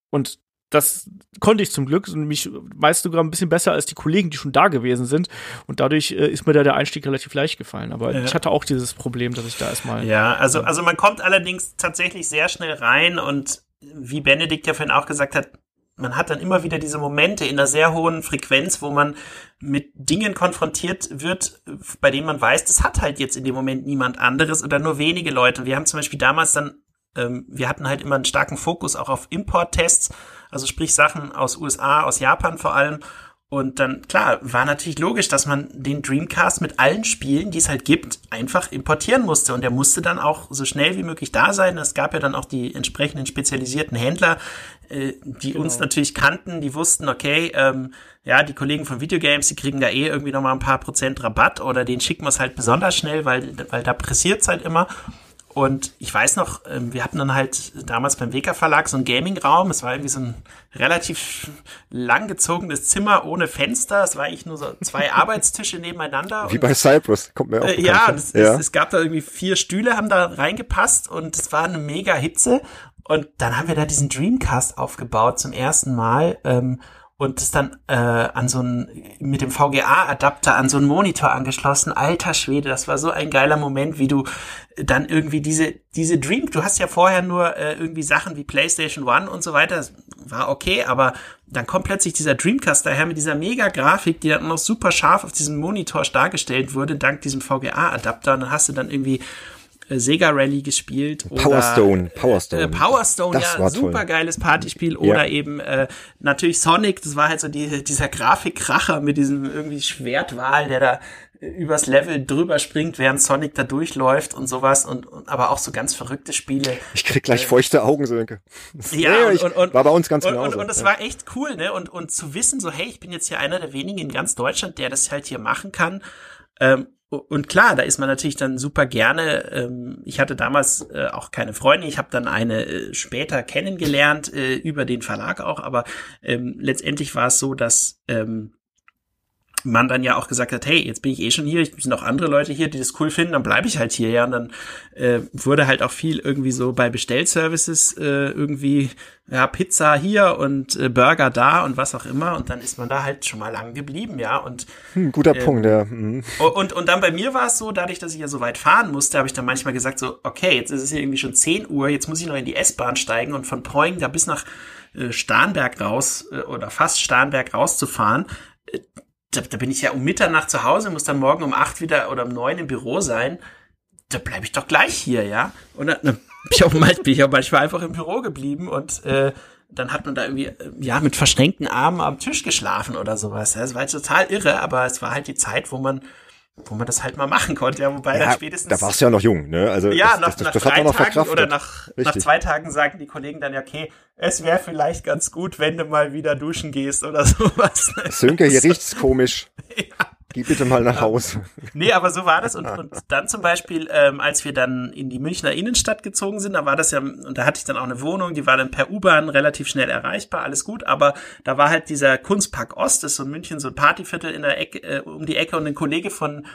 Und das konnte ich zum Glück und mich meist sogar ein bisschen besser als die Kollegen, die schon da gewesen sind. Und dadurch äh, ist mir da der Einstieg relativ leicht gefallen. Aber ja. ich hatte auch dieses Problem, dass ich da erstmal. Ja, also, also man kommt allerdings tatsächlich sehr schnell rein und wie Benedikt ja vorhin auch gesagt hat, man hat dann immer wieder diese Momente in einer sehr hohen Frequenz, wo man mit Dingen konfrontiert wird, bei denen man weiß, das hat halt jetzt in dem Moment niemand anderes oder nur wenige Leute. Wir haben zum Beispiel damals dann, ähm, wir hatten halt immer einen starken Fokus auch auf Importtests also sprich Sachen aus USA, aus Japan vor allem. Und dann, klar, war natürlich logisch, dass man den Dreamcast mit allen Spielen, die es halt gibt, einfach importieren musste. Und der musste dann auch so schnell wie möglich da sein. Es gab ja dann auch die entsprechenden spezialisierten Händler, äh, die genau. uns natürlich kannten, die wussten, okay, ähm, ja, die Kollegen von Videogames, die kriegen da eh irgendwie nochmal ein paar Prozent Rabatt oder den schicken wir es halt besonders schnell, weil, weil da pressiert es halt immer. Und ich weiß noch, ähm, wir hatten dann halt damals beim Weka Verlag so einen Gaming-Raum. Es war irgendwie so ein relativ langgezogenes Zimmer ohne Fenster. Es war eigentlich nur so zwei Arbeitstische nebeneinander. Wie bei Cyprus, kommt mir auch äh, Ja, das, ja. Es, es, gab da irgendwie vier Stühle, haben da reingepasst und es war eine mega Hitze. Und dann haben wir da diesen Dreamcast aufgebaut zum ersten Mal. Ähm, und das dann äh, an so ein mit dem VGA-Adapter an so einen Monitor angeschlossen. Alter Schwede, das war so ein geiler Moment, wie du dann irgendwie diese diese Dream. Du hast ja vorher nur äh, irgendwie Sachen wie PlayStation One und so weiter. Das war okay, aber dann kommt plötzlich dieser Dreamcast daher mit dieser Mega-Grafik, die dann noch super scharf auf diesem Monitor dargestellt wurde, dank diesem VGA-Adapter. Und dann hast du dann irgendwie äh, Sega Rally gespielt. Power Stone, Power Stone. Äh, Power Stone, das ja, super geiles Partyspiel. Oder ja. eben äh, natürlich Sonic, das war halt so die, dieser Grafikkracher mit diesem irgendwie Schwertwal, der da übers Level drüber springt, während Sonic da durchläuft und sowas und, und aber auch so ganz verrückte Spiele. Ich krieg gleich äh, feuchte Augen, Sönke. Ja, und, und, und, war bei uns ganz und, genauso. Und, und, das ja. war echt cool, ne? Und, und zu wissen, so, hey, ich bin jetzt hier einer der wenigen in ganz Deutschland, der das halt hier machen kann. Ähm, und klar, da ist man natürlich dann super gerne. Ähm, ich hatte damals äh, auch keine Freundin. Ich habe dann eine äh, später kennengelernt äh, über den Verlag auch. Aber ähm, letztendlich war es so, dass ähm, man dann ja auch gesagt hat, hey, jetzt bin ich eh schon hier, es sind auch andere Leute hier, die das cool finden, dann bleibe ich halt hier, ja. Und dann äh, wurde halt auch viel irgendwie so bei Bestellservices äh, irgendwie, ja, Pizza hier und äh, Burger da und was auch immer. Und dann ist man da halt schon mal lang geblieben, ja. Und hm, guter äh, Punkt, ja. Mhm. Und, und dann bei mir war es so, dadurch, dass ich ja so weit fahren musste, habe ich dann manchmal gesagt, so, okay, jetzt ist es hier irgendwie schon 10 Uhr, jetzt muss ich noch in die S-Bahn steigen und von Poing da bis nach äh, Starnberg raus äh, oder fast Starnberg rauszufahren äh, da, da bin ich ja um Mitternacht zu Hause, muss dann morgen um acht wieder oder um neun im Büro sein. Da bleibe ich doch gleich hier, ja. Und dann, dann bin, ich auch mal, bin ich auch manchmal einfach im Büro geblieben und äh, dann hat man da irgendwie, äh, ja, mit verschränkten Armen am Tisch geschlafen oder sowas. Das war total irre, aber es war halt die Zeit, wo man wo man das halt mal machen konnte, ja, wobei ja, dann spätestens. Da warst du ja noch jung, ne? Also ja, das, nach, das, nach das drei Tagen oder nach, nach zwei Tagen sagen die Kollegen dann ja, okay, es wäre vielleicht ganz gut, wenn du mal wieder duschen gehst oder sowas. Sönke, hier riecht's komisch. ja. Geh bitte mal nach Hause. Nee, aber so war das. Und, und dann zum Beispiel, ähm, als wir dann in die Münchner Innenstadt gezogen sind, da war das ja, und da hatte ich dann auch eine Wohnung, die war dann per U-Bahn relativ schnell erreichbar, alles gut. Aber da war halt dieser Kunstpark Ost, das ist so in München so ein Partyviertel in der Ecke, äh, um die Ecke und ein Kollege von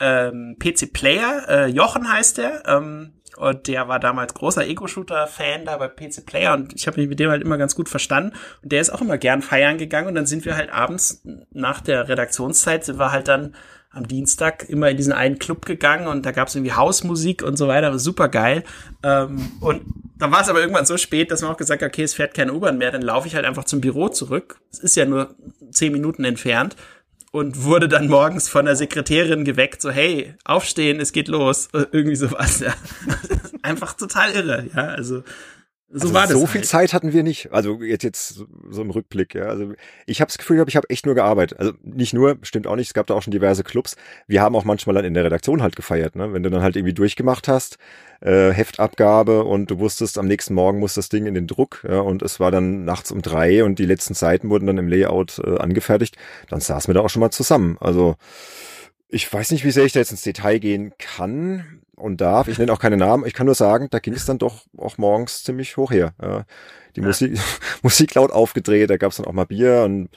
ähm, PC Player, äh, Jochen heißt der, ähm, und der war damals großer Ego-Shooter-Fan da bei PC Player und ich habe mich mit dem halt immer ganz gut verstanden. Und der ist auch immer gern feiern gegangen und dann sind wir halt abends nach der Redaktionszeit sind wir halt dann am Dienstag immer in diesen einen Club gegangen und da gab es irgendwie Hausmusik und so weiter, super geil. Ähm, und dann war es aber irgendwann so spät, dass man auch gesagt hat, okay, es fährt keine U-Bahn mehr, dann laufe ich halt einfach zum Büro zurück. Es ist ja nur zehn Minuten entfernt und wurde dann morgens von der Sekretärin geweckt, so hey, aufstehen, es geht los, irgendwie sowas. Ja. Einfach total irre, ja. Also so also war das. So halt. viel Zeit hatten wir nicht. Also jetzt jetzt so im Rückblick. Ja. Also ich habe das Gefühl, ich habe echt nur gearbeitet. Also nicht nur, stimmt auch nicht. Es gab da auch schon diverse Clubs. Wir haben auch manchmal dann in der Redaktion halt gefeiert. Ne? Wenn du dann halt irgendwie durchgemacht hast, äh, Heftabgabe und du wusstest, am nächsten Morgen muss das Ding in den Druck. Ja, und es war dann nachts um drei und die letzten Seiten wurden dann im Layout äh, angefertigt. Dann saßen wir da auch schon mal zusammen. Also ich weiß nicht, wie sehr ich da jetzt ins Detail gehen kann und darf. Ich nenne auch keine Namen. Ich kann nur sagen, da ging es dann doch auch morgens ziemlich hoch her. Ja. Die ja. Musik, Musik laut aufgedreht, da gab es dann auch mal Bier und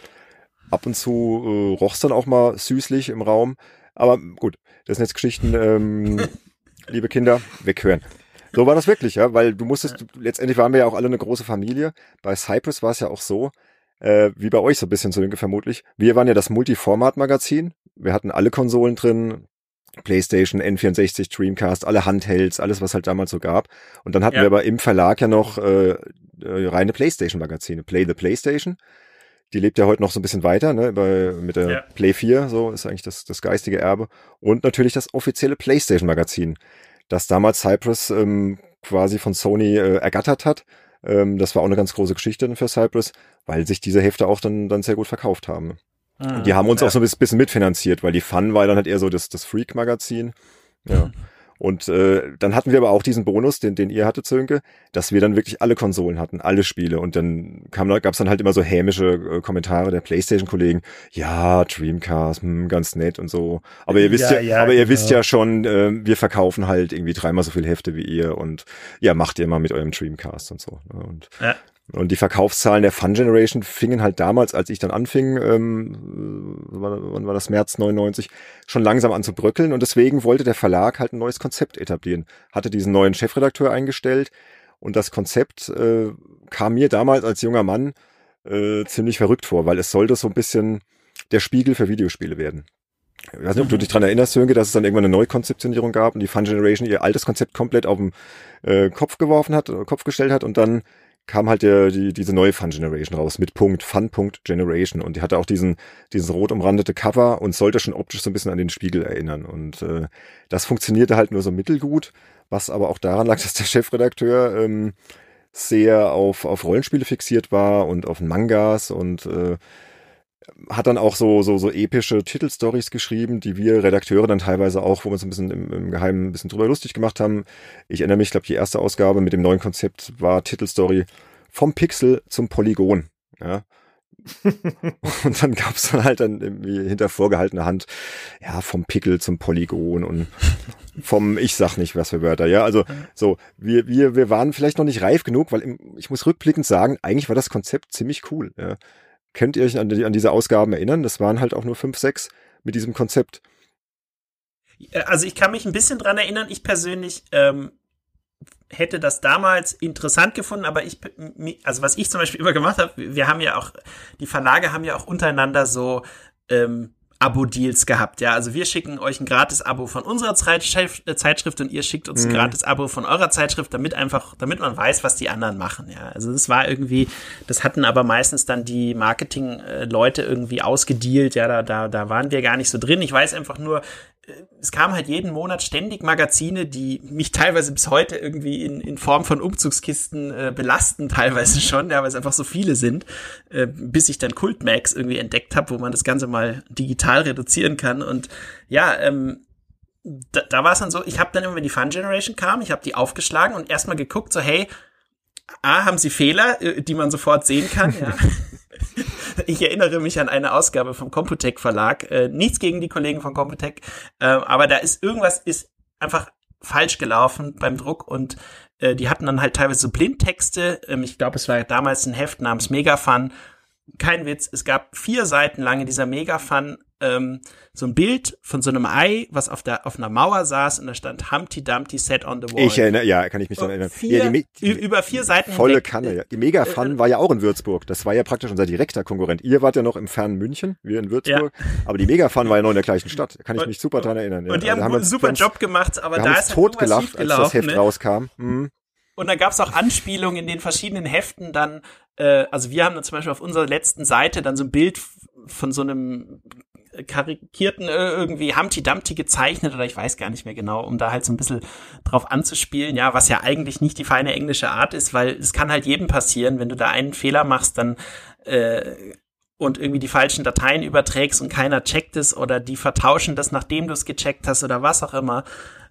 ab und zu äh, roch's dann auch mal süßlich im Raum. Aber gut, das sind jetzt Geschichten, ähm, liebe Kinder, weghören. So war das wirklich, ja, weil du musstest, du, letztendlich waren wir ja auch alle eine große Familie. Bei Cypress war es ja auch so, äh, wie bei euch so ein bisschen zu Linke vermutlich. Wir waren ja das Multiformat-Magazin. Wir hatten alle Konsolen drin, PlayStation, N64, Dreamcast, alle Handhelds, alles, was halt damals so gab. Und dann hatten ja. wir aber im Verlag ja noch äh, äh, reine PlayStation-Magazine. Play the PlayStation. Die lebt ja heute noch so ein bisschen weiter, ne, bei, mit der ja. Play 4, so ist eigentlich das, das geistige Erbe. Und natürlich das offizielle PlayStation-Magazin, das damals Cypress ähm, quasi von Sony äh, ergattert hat. Ähm, das war auch eine ganz große Geschichte für Cypress, weil sich diese Hefte auch dann, dann sehr gut verkauft haben. Mhm, die haben uns ja. auch so ein bisschen mitfinanziert, weil die Fun war dann halt eher so das, das Freak-Magazin. Ja. Mhm. Und äh, dann hatten wir aber auch diesen Bonus, den, den ihr hattet, Zönke, dass wir dann wirklich alle Konsolen hatten, alle Spiele. Und dann kam, gab's dann halt immer so hämische äh, Kommentare der PlayStation-Kollegen. Ja, Dreamcast, hm, ganz nett und so. Aber ihr wisst ja, ja, ja aber ihr genau. wisst ja schon, äh, wir verkaufen halt irgendwie dreimal so viele Hefte wie ihr und ja, macht ihr mal mit eurem Dreamcast und so. Ne? Und ja. Und die Verkaufszahlen der Fun Generation fingen halt damals, als ich dann anfing, ähm, wann war das März 99, schon langsam an zu bröckeln. Und deswegen wollte der Verlag halt ein neues Konzept etablieren. Hatte diesen neuen Chefredakteur eingestellt. Und das Konzept äh, kam mir damals als junger Mann äh, ziemlich verrückt vor, weil es sollte so ein bisschen der Spiegel für Videospiele werden. Ich weiß nicht, ob du dich dran erinnerst, Sönke, dass es dann irgendwann eine Neukonzeptionierung gab und die Fun Generation ihr altes Konzept komplett auf den äh, Kopf geworfen hat, Kopf gestellt hat und dann kam halt der, die, diese neue Fun Generation raus mit Punkt, Fun Punkt Generation. Und die hatte auch diesen, dieses rot umrandete Cover und sollte schon optisch so ein bisschen an den Spiegel erinnern. Und äh, das funktionierte halt nur so mittelgut, was aber auch daran lag, dass der Chefredakteur ähm, sehr auf, auf Rollenspiele fixiert war und auf Mangas und äh, hat dann auch so, so, so epische Titelstories geschrieben, die wir Redakteure dann teilweise auch, wo wir uns ein bisschen im, im Geheimen ein bisschen drüber lustig gemacht haben. Ich erinnere mich, ich glaube, die erste Ausgabe mit dem neuen Konzept war Titelstory vom Pixel zum Polygon. Ja. und dann gab es dann halt dann irgendwie hinter vorgehaltener Hand, ja, vom Pickel zum Polygon und vom ich sag nicht was für Wörter, ja. Also so, wir, wir, wir waren vielleicht noch nicht reif genug, weil im, ich muss rückblickend sagen, eigentlich war das Konzept ziemlich cool. Ja. Könnt ihr euch an, die, an diese Ausgaben erinnern? Das waren halt auch nur fünf, sechs mit diesem Konzept. Also ich kann mich ein bisschen dran erinnern. Ich persönlich ähm, hätte das damals interessant gefunden, aber ich, also was ich zum Beispiel immer gemacht habe, wir haben ja auch, die Verlage haben ja auch untereinander so ähm, Abo-Deals gehabt. Ja, also wir schicken euch ein Gratis-Abo von unserer Zeitschrift, äh, Zeitschrift und ihr schickt uns ein mhm. Gratis-Abo von eurer Zeitschrift, damit einfach, damit man weiß, was die anderen machen. Ja, also das war irgendwie, das hatten aber meistens dann die Marketing-Leute irgendwie ausgedealt. Ja, da, da, da waren wir gar nicht so drin. Ich weiß einfach nur, es kam halt jeden Monat ständig Magazine, die mich teilweise bis heute irgendwie in, in Form von Umzugskisten äh, belasten, teilweise schon, ja, weil es einfach so viele sind, äh, bis ich dann Kultmax irgendwie entdeckt habe, wo man das Ganze mal digital reduzieren kann. Und ja, ähm, da, da war es dann so, ich habe dann immer, wenn die Fun Generation kam, ich habe die aufgeschlagen und erstmal geguckt, so hey, A, haben sie Fehler, äh, die man sofort sehen kann, ja. ich erinnere mich an eine Ausgabe vom Computec Verlag. Äh, nichts gegen die Kollegen von Computec, äh, aber da ist irgendwas ist einfach falsch gelaufen beim Druck und äh, die hatten dann halt teilweise so Blindtexte. Ähm, ich glaube, es war damals ein Heft namens Megafun. Kein Witz, es gab vier Seiten lang in dieser Megafun ähm, so ein Bild von so einem Ei, was auf der auf einer Mauer saß und da stand Humpty Dumpty set on the wall. Ich erinnere, ja, kann ich mich so erinnern. Vier, ja, die, die, über vier Seiten Volle hinweg. Kanne, ja. Die Megafun äh, war ja auch in Würzburg. Das war ja praktisch unser direkter Konkurrent. Ihr wart ja noch im fernen München, wir in Würzburg. Ja. Aber die Megafun war ja noch in der gleichen Stadt. Kann ich und, mich super dran erinnern. Und die also haben, einen super uns, Job gemacht, aber da ist halt tot gelacht, als das Heft ne? rauskam. Mhm. Und da gab es auch Anspielungen in den verschiedenen Heften dann, äh, also wir haben dann zum Beispiel auf unserer letzten Seite dann so ein Bild von so einem karikierten äh, irgendwie Humpty Dumpty gezeichnet oder ich weiß gar nicht mehr genau, um da halt so ein bisschen drauf anzuspielen, ja, was ja eigentlich nicht die feine englische Art ist, weil es kann halt jedem passieren, wenn du da einen Fehler machst, dann äh, und irgendwie die falschen Dateien überträgst und keiner checkt es oder die vertauschen das, nachdem du es gecheckt hast oder was auch immer,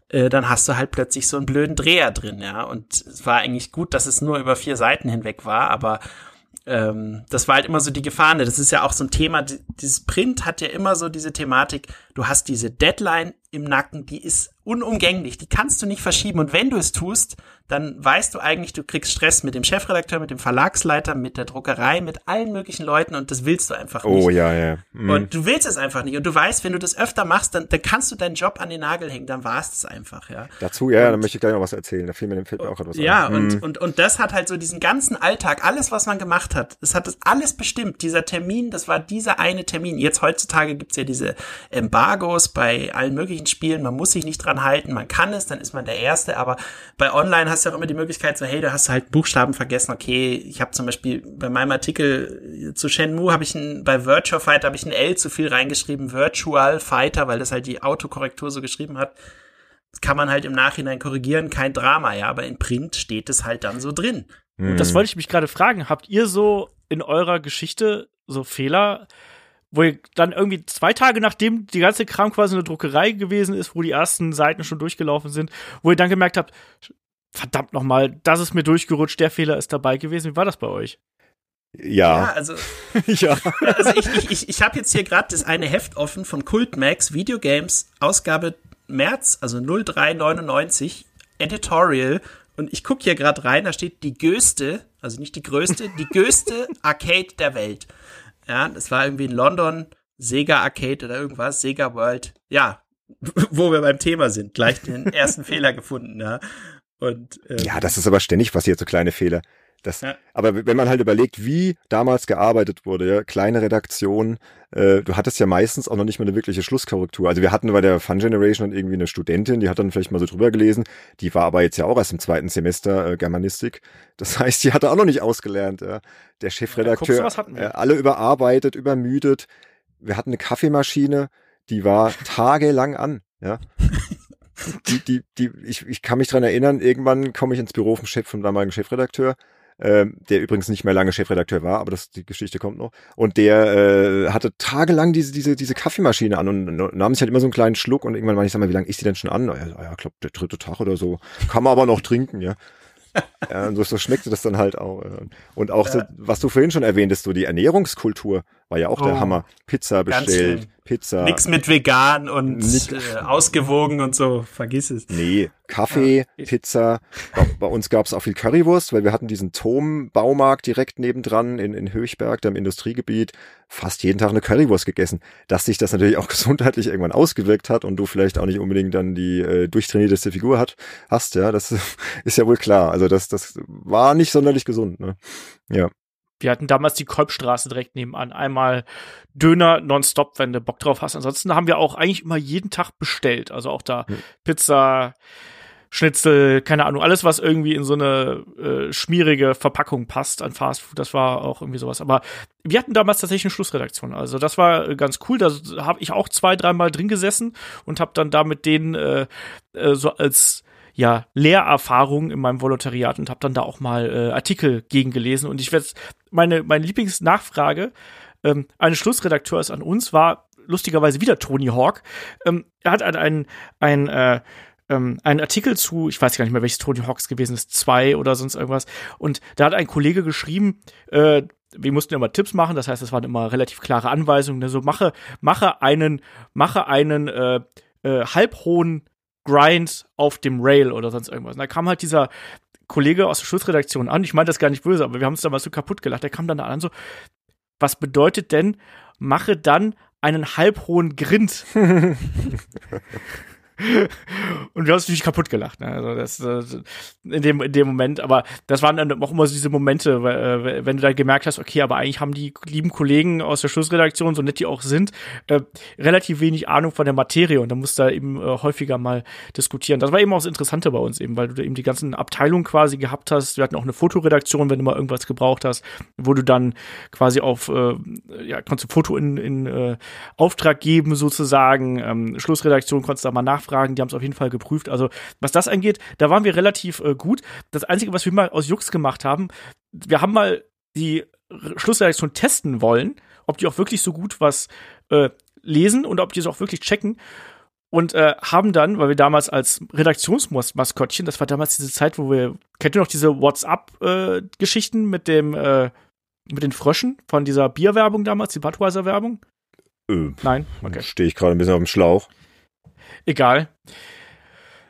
äh, dann hast du halt plötzlich so einen blöden Dreher drin, ja. Und es war eigentlich gut, dass es nur über vier Seiten hinweg war, aber ähm, das war halt immer so die Gefahr. Das ist ja auch so ein Thema, dieses Print hat ja immer so diese Thematik, du hast diese Deadline im Nacken, die ist unumgänglich, die kannst du nicht verschieben. Und wenn du es tust, dann weißt du eigentlich, du kriegst Stress mit dem Chefredakteur, mit dem Verlagsleiter, mit der Druckerei, mit allen möglichen Leuten und das willst du einfach nicht. Oh ja, ja. Mhm. Und du willst es einfach nicht. Und du weißt, wenn du das öfter machst, dann, dann kannst du deinen Job an den Nagel hängen, dann war es einfach, ja. Dazu, ja, und, dann möchte ich gleich noch was erzählen. Da fällt mir, fällt mir auch etwas Ja, und, mhm. und, und das hat halt so diesen ganzen Alltag, alles, was man gemacht hat, es hat das alles bestimmt. Dieser Termin, das war dieser eine Termin. Jetzt heutzutage gibt's ja diese Embargos bei allen möglichen Spielen, man muss sich nicht dran halten, man kann es, dann ist man der Erste, aber bei Online hast du auch immer die Möglichkeit, so, hey, du hast halt Buchstaben vergessen, okay, ich habe zum Beispiel bei meinem Artikel zu Shenmue habe ich ein, bei Virtual Fighter habe ich ein L zu viel reingeschrieben, Virtual Fighter, weil das halt die Autokorrektur so geschrieben hat. Das kann man halt im Nachhinein korrigieren, kein Drama, ja, aber in Print steht es halt dann so drin. Und das hm. wollte ich mich gerade fragen. Habt ihr so in eurer Geschichte so Fehler, wo ihr dann irgendwie zwei Tage nachdem die ganze Kram quasi in der Druckerei gewesen ist, wo die ersten Seiten schon durchgelaufen sind, wo ihr dann gemerkt habt, verdammt nochmal, das ist mir durchgerutscht, der Fehler ist dabei gewesen. Wie war das bei euch? Ja. ja also, ja. also ich, ich, ich, ich habe jetzt hier gerade das eine Heft offen von Cultmax Videogames, Ausgabe März, also 0399, Editorial. Und ich gucke hier gerade rein, da steht die größte, also nicht die größte, die größte Arcade der Welt. Ja, das war irgendwie in London, Sega Arcade oder irgendwas, Sega World. Ja, wo wir beim Thema sind, gleich den ersten Fehler gefunden, ja. Und, ähm, ja, das ist aber ständig passiert, so kleine Fehler. Das, ja. Aber wenn man halt überlegt, wie damals gearbeitet wurde, ja, kleine Redaktion, äh, du hattest ja meistens auch noch nicht mal eine wirkliche Schlusskorrektur. Also wir hatten bei der Fun Generation irgendwie eine Studentin, die hat dann vielleicht mal so drüber gelesen, die war aber jetzt ja auch erst im zweiten Semester äh, Germanistik. Das heißt, die hatte auch noch nicht ausgelernt. Ja. Der Chefredakteur, ja, äh, alle überarbeitet, übermüdet. Wir hatten eine Kaffeemaschine, die war tagelang an. Ja. die, die, die, ich, ich kann mich dran erinnern, irgendwann komme ich ins Büro vom Chef, vom damaligen Chefredakteur ähm, der übrigens nicht mehr lange Chefredakteur war, aber das, die Geschichte kommt noch. Und der äh, hatte tagelang diese, diese, diese Kaffeemaschine an und, und nahm sich halt immer so einen kleinen Schluck und irgendwann war ich, sag mal, wie lange ist die denn schon an? Ja, ja, ich glaube, der dritte Tag oder so. Kann man aber noch trinken, ja. Ja, so, so schmeckte das dann halt auch. Und auch so, was du vorhin schon erwähntest, so die Ernährungskultur war ja auch oh, der Hammer. Pizza bestellt, Pizza. Nix mit vegan und äh, ausgewogen und so, vergiss es. Nee, Kaffee, ja. Pizza. Bei, bei uns gab es auch viel Currywurst, weil wir hatten diesen Tom-Baumarkt direkt nebendran in, in Höchberg, da im Industriegebiet, fast jeden Tag eine Currywurst gegessen. Dass sich das natürlich auch gesundheitlich irgendwann ausgewirkt hat und du vielleicht auch nicht unbedingt dann die äh, durchtrainierteste Figur hat, hast, ja, das ist ja wohl klar. Also das, das war nicht sonderlich gesund, ne? Ja. Wir hatten damals die Kolbstraße direkt nebenan. Einmal Döner nonstop, wenn du Bock drauf hast. Ansonsten haben wir auch eigentlich immer jeden Tag bestellt. Also auch da hm. Pizza, Schnitzel, keine Ahnung, alles, was irgendwie in so eine äh, schmierige Verpackung passt an Fastfood, das war auch irgendwie sowas. Aber wir hatten damals tatsächlich eine Schlussredaktion. Also das war äh, ganz cool. Da habe ich auch zwei, dreimal drin gesessen und habe dann da mit denen äh, äh, so als ja Lehrerfahrung in meinem Volontariat und habe dann da auch mal äh, Artikel gegengelesen. Und ich werde meine meine Lieblingsnachfrage ähm, eines Schlussredakteurs an uns war lustigerweise wieder Tony Hawk. Ähm, er hat ein ein äh, ähm, einen Artikel zu, ich weiß gar nicht mehr, welches Tony Hawks gewesen ist, zwei oder sonst irgendwas. Und da hat ein Kollege geschrieben, äh, wir mussten immer Tipps machen, das heißt, es waren immer relativ klare Anweisungen, ne, so mache, mache einen, mache einen äh, äh, halbhohen Grind auf dem Rail oder sonst irgendwas. Und da kam halt dieser Kollege aus der Schlussredaktion an, ich meine das gar nicht böse, aber wir haben uns damals so kaputt gelacht, der kam dann an so, was bedeutet denn, mache dann einen halbhohen Grind. und wir haben uns natürlich kaputt gelacht. Ne? Also das, das, in dem in dem Moment, aber das waren dann auch immer so diese Momente, äh, wenn du da gemerkt hast, okay, aber eigentlich haben die lieben Kollegen aus der Schlussredaktion, so nett die auch sind, äh, relativ wenig Ahnung von der Materie und da musst du eben äh, häufiger mal diskutieren. Das war eben auch das Interessante bei uns eben, weil du da eben die ganzen Abteilungen quasi gehabt hast. Wir hatten auch eine Fotoredaktion, wenn du mal irgendwas gebraucht hast, wo du dann quasi auf äh, ja konntest du Foto in, in äh, Auftrag geben sozusagen. Ähm, Schlussredaktion konntest du da mal nachfragen nachfragen, die haben es auf jeden Fall geprüft. Also was das angeht, da waren wir relativ äh, gut. Das Einzige, was wir mal aus Jux gemacht haben, wir haben mal die Schlussreaktion testen wollen, ob die auch wirklich so gut was äh, lesen und ob die es auch wirklich checken. Und äh, haben dann, weil wir damals als Redaktionsmaskottchen, das war damals diese Zeit, wo wir, kennt ihr noch diese WhatsApp-Geschichten äh, mit dem, äh, mit den Fröschen von dieser Bierwerbung damals, die Budweiser-Werbung? Äh, Nein? Okay. Stehe ich gerade ein bisschen auf dem Schlauch. Egal.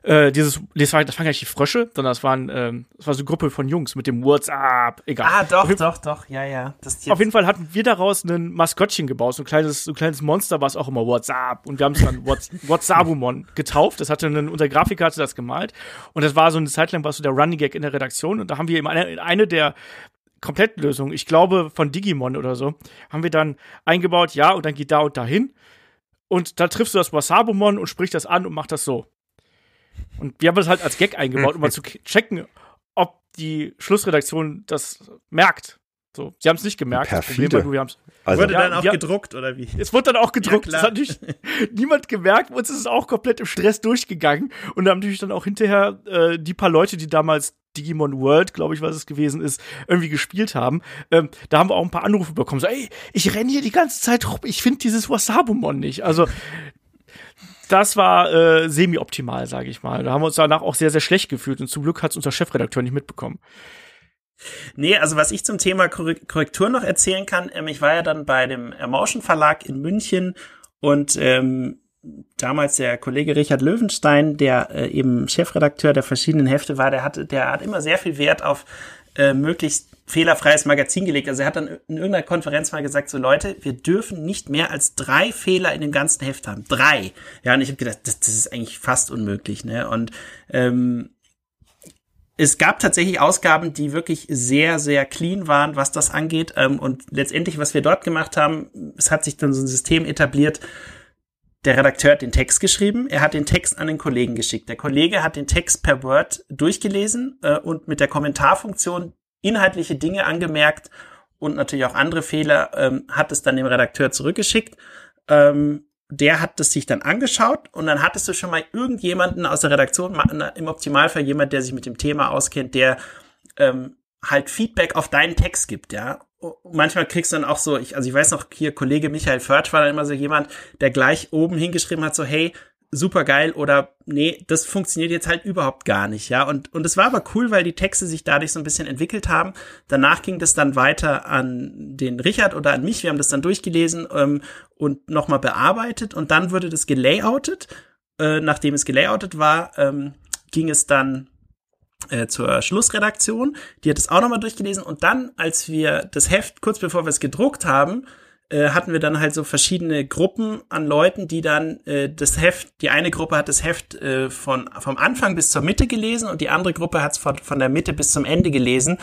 Äh, dieses, das, war, das waren gar nicht die Frösche, sondern das waren, ähm, das war so eine Gruppe von Jungs mit dem WhatsApp, egal. Ah, doch, doch, doch, ja, ja. Auf jeden Fall hatten wir daraus ein Maskottchen gebaut, so ein kleines, so ein kleines Monster, was auch immer WhatsApp. Und wir haben es dann WhatsAppumon getauft. Das hatte einen, unser Grafiker hatte das gemalt. Und das war so eine Zeit lang war so der Running Gag in der Redaktion. Und da haben wir eben eine, eine der Komplettlösungen, ich glaube von Digimon oder so, haben wir dann eingebaut, ja, und dann geht da und dahin. Und dann triffst du das Wasabumon und sprichst das an und machst das so. Und wir haben das halt als Gag eingebaut, um mal zu checken, ob die Schlussredaktion das merkt. So, sie haben es nicht gemerkt. Perfide. Das Problem war, wir Also, wurde ja, dann auch ja, gedruckt oder wie? Es wurde dann auch gedruckt. Ja, das hat natürlich niemand gemerkt. Uns ist es auch komplett im Stress durchgegangen. Und da haben natürlich dann auch hinterher äh, die paar Leute, die damals Digimon World, glaube ich, was es gewesen ist, irgendwie gespielt haben. Ähm, da haben wir auch ein paar Anrufe bekommen. So, ey, ich renne hier die ganze Zeit rum. Ich finde dieses Wasabumon nicht. Also das war äh, semi-optimal, sage ich mal. Da haben wir uns danach auch sehr, sehr schlecht gefühlt und zum Glück hat es unser Chefredakteur nicht mitbekommen. Nee, also was ich zum Thema Korrektur noch erzählen kann, ähm, ich war ja dann bei dem Emotion Verlag in München und ähm, damals der Kollege Richard Löwenstein, der äh, eben Chefredakteur der verschiedenen Hefte war, der hatte, der hat immer sehr viel Wert auf äh, möglichst fehlerfreies Magazin gelegt. Also er hat dann in irgendeiner Konferenz mal gesagt, so Leute, wir dürfen nicht mehr als drei Fehler in dem ganzen Heft haben. Drei. Ja, und ich habe gedacht, das, das ist eigentlich fast unmöglich. Ne? Und ähm, es gab tatsächlich Ausgaben, die wirklich sehr, sehr clean waren, was das angeht. Ähm, und letztendlich, was wir dort gemacht haben, es hat sich dann so ein System etabliert, der Redakteur hat den Text geschrieben, er hat den Text an den Kollegen geschickt. Der Kollege hat den Text per Word durchgelesen äh, und mit der Kommentarfunktion inhaltliche Dinge angemerkt und natürlich auch andere Fehler, ähm, hat es dann dem Redakteur zurückgeschickt. Ähm, der hat es sich dann angeschaut und dann hattest du schon mal irgendjemanden aus der Redaktion, im Optimalfall jemand, der sich mit dem Thema auskennt, der ähm, halt Feedback auf deinen Text gibt, ja manchmal kriegst du dann auch so, ich, also ich weiß noch, hier Kollege Michael Förtsch war dann immer so jemand, der gleich oben hingeschrieben hat, so, hey, super geil oder nee, das funktioniert jetzt halt überhaupt gar nicht, ja. Und, und es war aber cool, weil die Texte sich dadurch so ein bisschen entwickelt haben. Danach ging das dann weiter an den Richard oder an mich. Wir haben das dann durchgelesen ähm, und nochmal bearbeitet und dann wurde das gelayoutet. Äh, nachdem es gelayoutet war, ähm, ging es dann äh, zur Schlussredaktion. Die hat es auch nochmal durchgelesen. Und dann, als wir das Heft, kurz bevor wir es gedruckt haben, äh, hatten wir dann halt so verschiedene Gruppen an Leuten, die dann äh, das Heft, die eine Gruppe hat das Heft äh, von, vom Anfang bis zur Mitte gelesen und die andere Gruppe hat es von, von der Mitte bis zum Ende gelesen.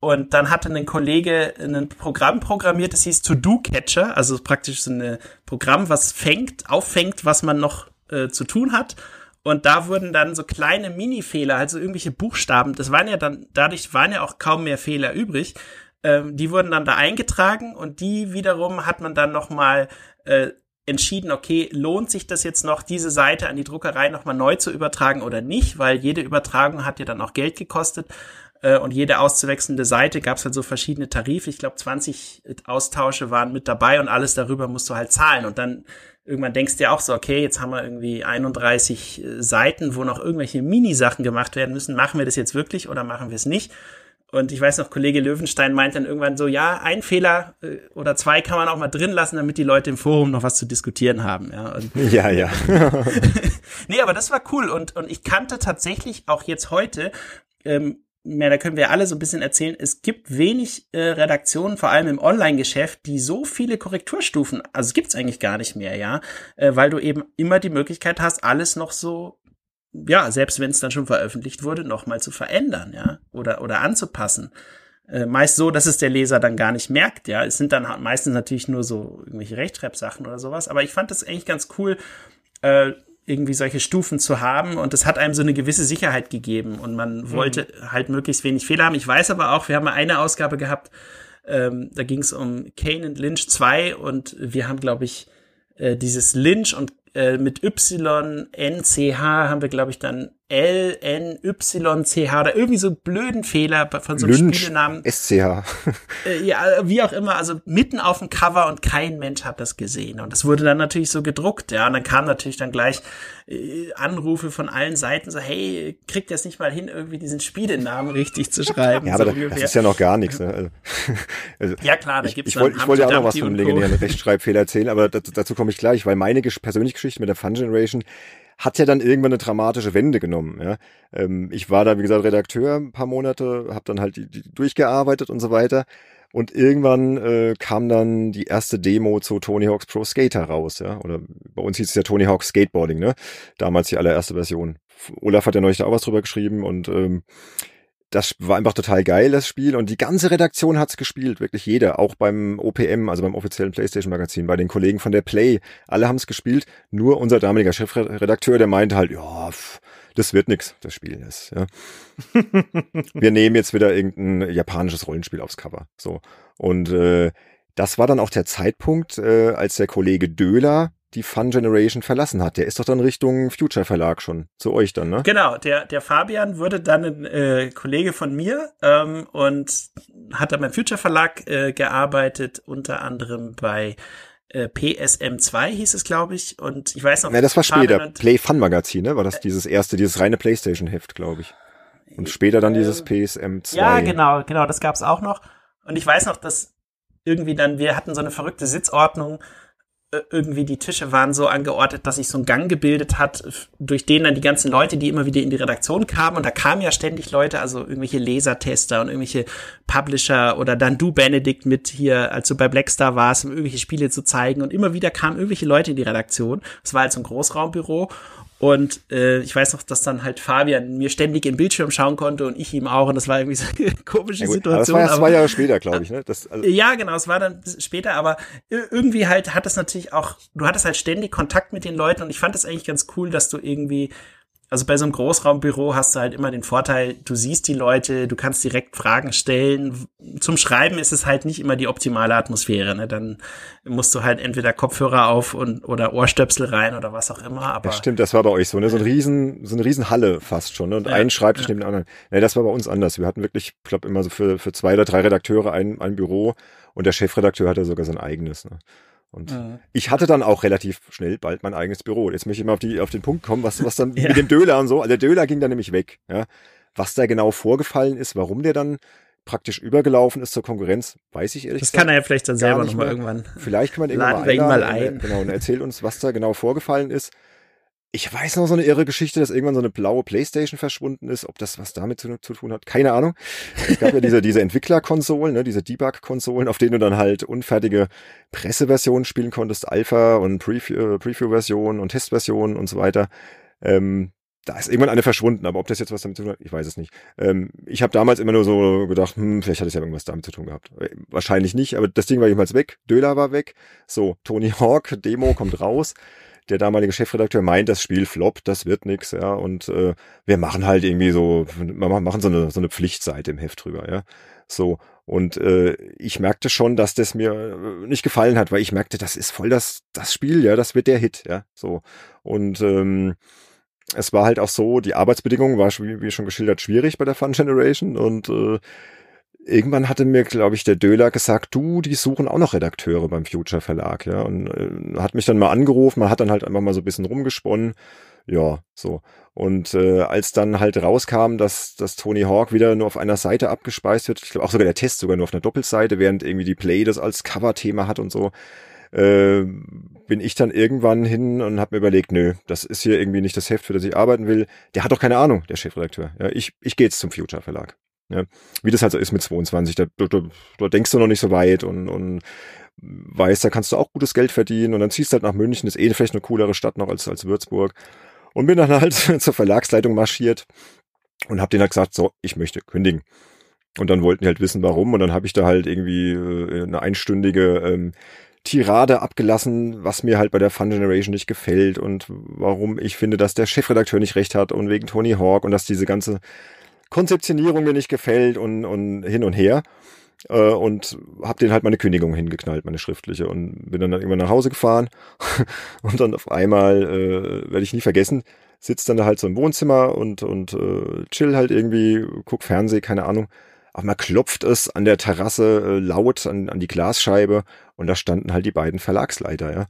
Und dann hatte ein Kollege ein Programm programmiert, das hieß To-Do-Catcher, also praktisch so ein Programm, was fängt, auffängt, was man noch äh, zu tun hat. Und da wurden dann so kleine Mini-Fehler, also irgendwelche Buchstaben, das waren ja dann, dadurch waren ja auch kaum mehr Fehler übrig. Ähm, die wurden dann da eingetragen und die wiederum hat man dann nochmal äh, entschieden, okay, lohnt sich das jetzt noch, diese Seite an die Druckerei nochmal neu zu übertragen oder nicht, weil jede Übertragung hat ja dann auch Geld gekostet äh, und jede auszuwechselnde Seite gab es halt so verschiedene Tarife. Ich glaube, 20 Austausche waren mit dabei und alles darüber musst du halt zahlen. Und dann irgendwann denkst du ja auch so, okay, jetzt haben wir irgendwie 31 äh, Seiten, wo noch irgendwelche Minisachen gemacht werden müssen. Machen wir das jetzt wirklich oder machen wir es nicht? Und ich weiß noch, Kollege Löwenstein meint dann irgendwann so, ja, ein Fehler äh, oder zwei kann man auch mal drin lassen, damit die Leute im Forum noch was zu diskutieren haben. Ja, und ja. ja. nee, aber das war cool und, und ich kannte tatsächlich auch jetzt heute ähm, ja, da können wir alle so ein bisschen erzählen, es gibt wenig äh, Redaktionen, vor allem im Online-Geschäft, die so viele Korrekturstufen, also es gibt's eigentlich gar nicht mehr, ja, äh, weil du eben immer die Möglichkeit hast, alles noch so, ja, selbst wenn es dann schon veröffentlicht wurde, nochmal zu verändern, ja, oder, oder anzupassen. Äh, meist so, dass es der Leser dann gar nicht merkt, ja. Es sind dann meistens natürlich nur so irgendwelche Rechtschreibsachen oder sowas, aber ich fand das eigentlich ganz cool, äh, irgendwie solche Stufen zu haben und das hat einem so eine gewisse Sicherheit gegeben und man mhm. wollte halt möglichst wenig Fehler haben. Ich weiß aber auch, wir haben mal eine Ausgabe gehabt, ähm, da ging es um Kane und Lynch 2 und wir haben, glaube ich, äh, dieses Lynch und äh, mit Y, N, C, H haben wir, glaube ich, dann L, N, Y, C, H oder irgendwie so blöden Fehler von so einem Lynch, Spielenamen. SCH. Äh, ja, wie auch immer, also mitten auf dem Cover und kein Mensch hat das gesehen. Und das wurde dann natürlich so gedruckt, ja. Und dann kam natürlich dann gleich äh, Anrufe von allen Seiten so, hey, kriegt ihr es nicht mal hin, irgendwie diesen Spielenamen richtig zu schreiben? Ja, aber so das, das ist ja noch gar nichts. Ne? Also, also, ja, klar, da gibt's Ich, ich wollte wollt ja auch noch was von dem legendären Rechtschreibfehler erzählen, aber dazu, dazu komme ich gleich, weil meine persönliche Geschichte mit der Fun Generation hat ja dann irgendwann eine dramatische Wende genommen. Ja. Ähm, ich war da, wie gesagt, Redakteur ein paar Monate, habe dann halt die, die durchgearbeitet und so weiter. Und irgendwann äh, kam dann die erste Demo zu Tony Hawk's Pro Skater raus, ja. Oder bei uns hieß es ja Tony Hawk's Skateboarding, ne? Damals die allererste Version. Olaf hat ja neulich da auch was drüber geschrieben und ähm, das war einfach total geil, das Spiel. Und die ganze Redaktion hat's gespielt, wirklich jeder. Auch beim OPM, also beim offiziellen PlayStation-Magazin, bei den Kollegen von der Play. Alle haben's gespielt. Nur unser damaliger Chefredakteur, der meinte halt, ja, pff, das wird nix, das Spiel ist. Ja. Wir nehmen jetzt wieder irgendein japanisches Rollenspiel aufs Cover. So. Und äh, das war dann auch der Zeitpunkt, äh, als der Kollege Döhler die Fun Generation verlassen hat. Der ist doch dann Richtung Future Verlag schon zu euch dann, ne? Genau, der, der Fabian wurde dann ein äh, Kollege von mir ähm, und hat dann beim Future Verlag äh, gearbeitet, unter anderem bei äh, PSM2 hieß es, glaube ich. Und ich weiß noch. Ja, das war später. Play Fun Magazin, ne? War das dieses erste, dieses reine PlayStation-Heft, glaube ich. Und später dann dieses PSM2. Ja, genau, genau, das gab's auch noch. Und ich weiß noch, dass irgendwie dann, wir hatten so eine verrückte Sitzordnung äh, irgendwie die Tische waren so angeordnet, dass sich so ein Gang gebildet hat, durch den dann die ganzen Leute, die immer wieder in die Redaktion kamen, und da kamen ja ständig Leute, also irgendwelche Lasertester und irgendwelche Publisher oder dann du, Benedikt, mit hier, als du bei Blackstar warst, um irgendwelche Spiele zu zeigen, und immer wieder kamen irgendwelche Leute in die Redaktion. Es war halt so ein Großraumbüro, und äh, ich weiß noch, dass dann halt Fabian mir ständig im Bildschirm schauen konnte und ich ihm auch. Und das war irgendwie so eine komische ja, Situation. Aber das war ja zwei Jahre später, glaube ich. Ne? Das, also ja, genau, es war dann später, aber irgendwie halt hat es natürlich auch, du hattest halt ständig Kontakt mit den Leuten und ich fand es eigentlich ganz cool, dass du irgendwie also bei so einem Großraumbüro hast du halt immer den Vorteil, du siehst die Leute, du kannst direkt Fragen stellen. Zum Schreiben ist es halt nicht immer die optimale Atmosphäre. Ne? Dann musst du halt entweder Kopfhörer auf und oder Ohrstöpsel rein oder was auch immer. Aber das stimmt, das war bei euch so, ne? So ein riesen, so eine riesen Halle fast schon. Ne? Und ja, ein Schreibtisch ja. neben dem anderen. Ne, das war bei uns anders. Wir hatten wirklich, ich glaube, immer so für, für zwei oder drei Redakteure ein, ein Büro und der Chefredakteur hatte sogar sein eigenes. Ne? Und mhm. ich hatte dann auch relativ schnell bald mein eigenes Büro. Jetzt möchte ich mal auf, die, auf den Punkt kommen, was, was dann ja. mit dem Döler und so. Also der Döler ging dann nämlich weg. Ja. Was da genau vorgefallen ist, warum der dann praktisch übergelaufen ist zur Konkurrenz, weiß ich ehrlich Das gesagt, kann er ja vielleicht dann selber nochmal irgendwann. Vielleicht kann man irgendwann mal, einladen, mal ein. Genau, und erzählt uns, was da genau vorgefallen ist. Ich weiß noch so eine irre Geschichte, dass irgendwann so eine blaue Playstation verschwunden ist. Ob das was damit zu, zu tun hat, keine Ahnung. Es gab ja diese, diese Entwicklerkonsolen, ne, diese Debug-Konsolen, auf denen du dann halt unfertige Presseversionen spielen konntest, Alpha und Preview, Preview-Versionen und Testversionen und so weiter. Ähm, da ist irgendwann eine verschwunden, aber ob das jetzt was damit zu tun hat, ich weiß es nicht. Ähm, ich habe damals immer nur so gedacht, hm, vielleicht hat es ja irgendwas damit zu tun gehabt. Äh, wahrscheinlich nicht, aber das Ding war jedenfalls weg. Döler war weg. So, Tony Hawk, Demo kommt raus der damalige Chefredakteur meint, das Spiel floppt, das wird nix, ja, und äh, wir machen halt irgendwie so, wir machen so eine, so eine Pflichtseite im Heft drüber, ja, so, und äh, ich merkte schon, dass das mir äh, nicht gefallen hat, weil ich merkte, das ist voll das, das Spiel, ja, das wird der Hit, ja, so, und ähm, es war halt auch so, die Arbeitsbedingungen war, wie schon geschildert, schwierig bei der Fun Generation und äh, irgendwann hatte mir, glaube ich, der Döler gesagt, du, die suchen auch noch Redakteure beim Future Verlag, ja, und äh, hat mich dann mal angerufen, man hat dann halt einfach mal so ein bisschen rumgesponnen, ja, so. Und äh, als dann halt rauskam, dass, dass Tony Hawk wieder nur auf einer Seite abgespeist wird, ich glaube auch sogar der Test sogar nur auf einer Doppelseite, während irgendwie die Play das als Cover-Thema hat und so, äh, bin ich dann irgendwann hin und habe mir überlegt, nö, das ist hier irgendwie nicht das Heft, für das ich arbeiten will. Der hat doch keine Ahnung, der Chefredakteur. Ja, ich, ich gehe jetzt zum Future Verlag. Ja, wie das halt so ist mit 22, da, da, da denkst du noch nicht so weit und, und weißt, da kannst du auch gutes Geld verdienen und dann ziehst du halt nach München, ist eh vielleicht eine coolere Stadt noch als, als Würzburg. Und bin dann halt zur Verlagsleitung marschiert und hab denen halt gesagt, so, ich möchte kündigen. Und dann wollten die halt wissen, warum. Und dann habe ich da halt irgendwie äh, eine einstündige ähm, Tirade abgelassen, was mir halt bei der Fun Generation nicht gefällt und warum ich finde, dass der Chefredakteur nicht recht hat und wegen Tony Hawk und dass diese ganze Konzeptionierung mir nicht gefällt und, und hin und her. Äh, und habe den halt meine Kündigung hingeknallt, meine schriftliche. Und bin dann irgendwann nach Hause gefahren. und dann auf einmal, äh, werde ich nie vergessen, sitzt dann da halt so im Wohnzimmer und, und äh, chill halt irgendwie, guck Fernseh, keine Ahnung. Auf einmal klopft es an der Terrasse äh, laut an, an die Glasscheibe und da standen halt die beiden Verlagsleiter, ja.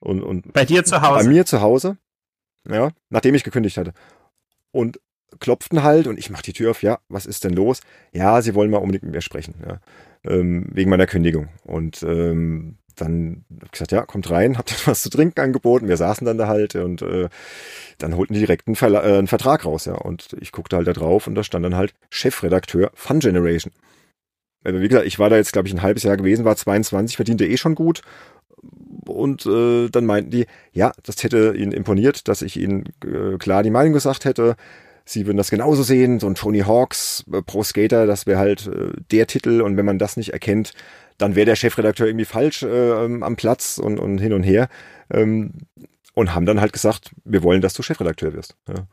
Und, und bei dir zu Hause? Bei mir zu Hause, ja, nachdem ich gekündigt hatte. Und klopften halt und ich mach die Tür auf, ja, was ist denn los? Ja, sie wollen mal unbedingt mit mir sprechen, ja, ähm, wegen meiner Kündigung. Und ähm, dann hab ich gesagt, ja, kommt rein, habt ihr was zu trinken angeboten. Wir saßen dann da halt und äh, dann holten die direkt einen, Verla äh, einen Vertrag raus, ja. Und ich guckte halt da drauf und da stand dann halt Chefredakteur Fun Generation. Also wie gesagt, ich war da jetzt, glaube ich, ein halbes Jahr gewesen, war 22, verdiente eh schon gut. Und äh, dann meinten die, ja, das hätte ihnen imponiert, dass ich ihnen äh, klar die Meinung gesagt hätte. Sie würden das genauso sehen, so ein Tony Hawks äh, Pro Skater, das wäre halt äh, der Titel und wenn man das nicht erkennt, dann wäre der Chefredakteur irgendwie falsch äh, am Platz und, und hin und her. Ähm, und haben dann halt gesagt, wir wollen, dass du Chefredakteur wirst. Ja.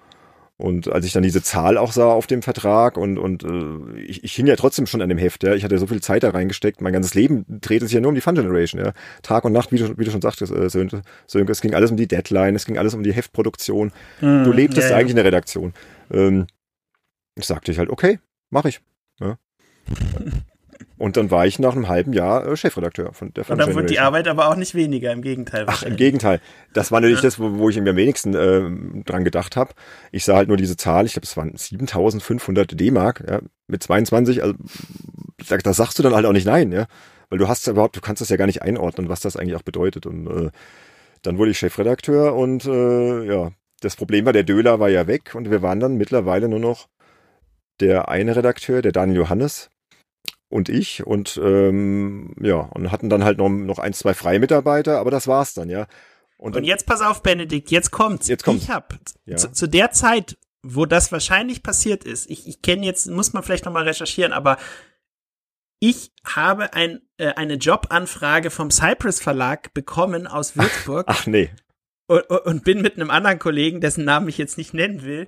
Und als ich dann diese Zahl auch sah auf dem Vertrag und, und äh, ich, ich hing ja trotzdem schon an dem Heft, ja. Ich hatte so viel Zeit da reingesteckt, mein ganzes Leben drehte sich ja nur um die Fun Generation, ja. Tag und Nacht, wie du, wie du schon sagtest, äh, Sönke, Sönke, es ging alles um die Deadline, es ging alles um die Heftproduktion. Mm, du lebtest yeah, eigentlich in der Redaktion. Ähm, ich sagte ich halt, okay, mach ich. Ja. Und dann war ich nach einem halben Jahr äh, Chefredakteur von der Fun Und dann wurde die Arbeit aber auch nicht weniger, im Gegenteil. Ach, im Gegenteil. Das war natürlich ja. das, wo, wo ich mir am wenigsten äh, dran gedacht habe. Ich sah halt nur diese Zahl, ich glaube, es waren 7500 D-Mark ja, mit 22. Also, da, da sagst du dann halt auch nicht nein, ja. Weil du hast ja überhaupt, du kannst das ja gar nicht einordnen, was das eigentlich auch bedeutet. Und äh, dann wurde ich Chefredakteur und äh, ja, das Problem war, der Döler war ja weg und wir waren dann mittlerweile nur noch der eine Redakteur, der Daniel Johannes, und ich und ähm, ja und hatten dann halt noch, noch ein, zwei freie Mitarbeiter, aber das war's dann, ja. Und, dann, und jetzt pass auf, Benedikt, jetzt kommt's. Jetzt kommt's. Ich hab ja. zu, zu, der Zeit, wo das wahrscheinlich passiert ist, ich, ich kenne jetzt, muss man vielleicht nochmal recherchieren, aber ich habe ein, äh, eine Jobanfrage vom Cypress Verlag bekommen aus Würzburg. Ach, ach nee. Und, und, bin mit einem anderen Kollegen, dessen Namen ich jetzt nicht nennen will,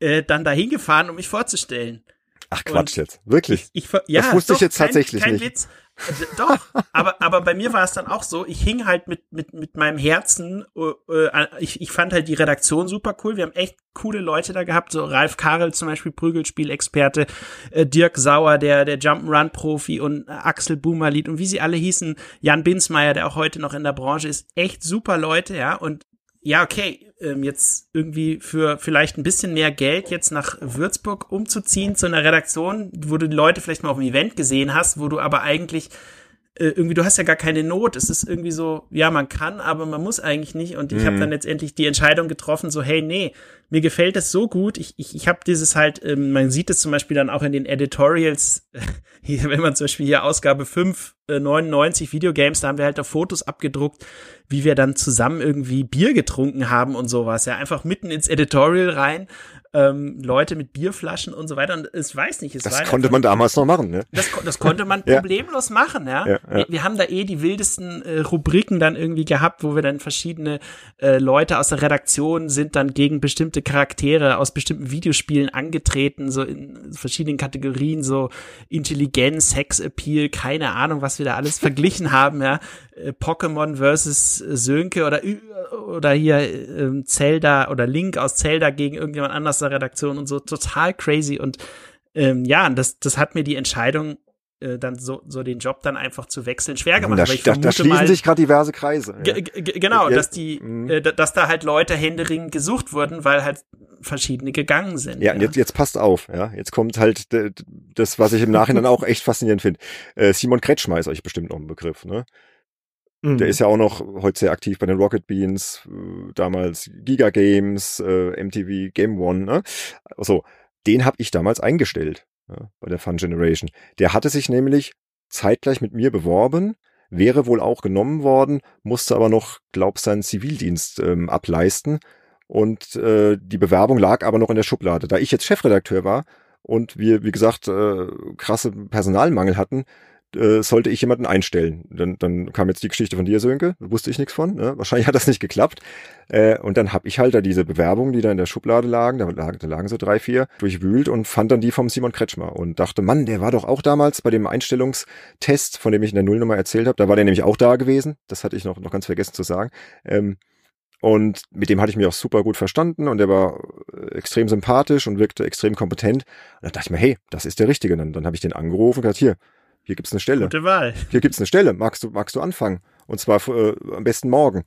äh, dann dahin gefahren, um mich vorzustellen. Ach Quatsch und jetzt, wirklich? Ich, ich, ja, das wusste doch, ich jetzt tatsächlich kein, kein nicht. Witz. Äh, doch, aber, aber bei mir war es dann auch so, ich hing halt mit, mit, mit meinem Herzen, äh, ich, ich fand halt die Redaktion super cool, wir haben echt coole Leute da gehabt, so Ralf Karel zum Beispiel, Prügelspielexperte, äh, Dirk Sauer, der, der Jump'n'Run-Profi und äh, Axel Boomerlied und wie sie alle hießen, Jan Binsmeier, der auch heute noch in der Branche ist, echt super Leute, ja, und ja, okay, ähm, jetzt irgendwie für vielleicht ein bisschen mehr Geld jetzt nach Würzburg umzuziehen zu einer Redaktion, wo du die Leute vielleicht mal auf dem Event gesehen hast, wo du aber eigentlich äh, irgendwie, du hast ja gar keine Not. Es ist irgendwie so, ja, man kann, aber man muss eigentlich nicht. Und ich mhm. habe dann letztendlich die Entscheidung getroffen, so, hey, nee, mir gefällt es so gut. Ich, ich, ich habe dieses halt, ähm, man sieht es zum Beispiel dann auch in den Editorials, hier, wenn man zum Beispiel hier Ausgabe 5, äh, 99 Videogames, da haben wir halt da Fotos abgedruckt, wie wir dann zusammen irgendwie Bier getrunken haben und sowas. Ja, einfach mitten ins Editorial rein ähm, Leute mit Bierflaschen und so weiter. Und es weiß nicht. Es das konnte man damals noch machen, ne? Das, das konnte man problemlos ja. machen, ja. ja, ja. Wir, wir, haben da eh die wildesten äh, Rubriken dann irgendwie gehabt, wo wir dann verschiedene äh, Leute aus der Redaktion sind dann gegen bestimmte Charaktere aus bestimmten Videospielen angetreten, so in verschiedenen Kategorien, so Intelligenz, Sex-Appeal, keine Ahnung, was wir da alles verglichen haben, ja. Äh, Pokémon versus äh, Sönke oder oder hier äh, Zelda oder Link aus Zelda gegen irgendjemand anders der Redaktion und so total crazy und ähm, ja, das das hat mir die Entscheidung äh, dann so, so den Job dann einfach zu wechseln schwer gemacht. Da, da, da schließen mal, sich gerade diverse Kreise. Ja. Genau, dass die, mhm. äh, dass da halt Leute händeringend gesucht wurden, weil halt verschiedene gegangen sind. Ja, ja. jetzt, jetzt passt auf, ja. Jetzt kommt halt das, was ich im Nachhinein auch echt faszinierend finde. Äh, Simon Kretschmer ist euch bestimmt noch ein Begriff, ne? Mhm. Der ist ja auch noch heute sehr aktiv bei den Rocket Beans, äh, damals Giga Games, äh, MTV Game One, ne? Also, den habe ich damals eingestellt ja, bei der Fun Generation. Der hatte sich nämlich zeitgleich mit mir beworben, wäre wohl auch genommen worden, musste aber noch, glaub, seinen Zivildienst ähm, ableisten. Und äh, die Bewerbung lag aber noch in der Schublade. Da ich jetzt Chefredakteur war und wir, wie gesagt, äh, krasse Personalmangel hatten, äh, sollte ich jemanden einstellen. Dann, dann kam jetzt die Geschichte von dir, Sönke, wusste ich nichts von. Ne? Wahrscheinlich hat das nicht geklappt. Äh, und dann habe ich halt da diese Bewerbungen, die da in der Schublade lagen, da lagen, da lagen so drei, vier, durchwühlt und fand dann die vom Simon Kretschmer und dachte, Mann, der war doch auch damals bei dem Einstellungstest, von dem ich in der Nullnummer erzählt habe, da war der nämlich auch da gewesen. Das hatte ich noch, noch ganz vergessen zu sagen. Ähm, und mit dem hatte ich mich auch super gut verstanden und der war äh, extrem sympathisch und wirkte extrem kompetent. Und da dachte ich mir, hey, das ist der Richtige. Dann, dann habe ich den angerufen und gesagt, hier, hier gibt's eine Stelle. Gute Wahl. Hier gibt's eine Stelle. Magst du, magst du anfangen? Und zwar äh, am besten morgen.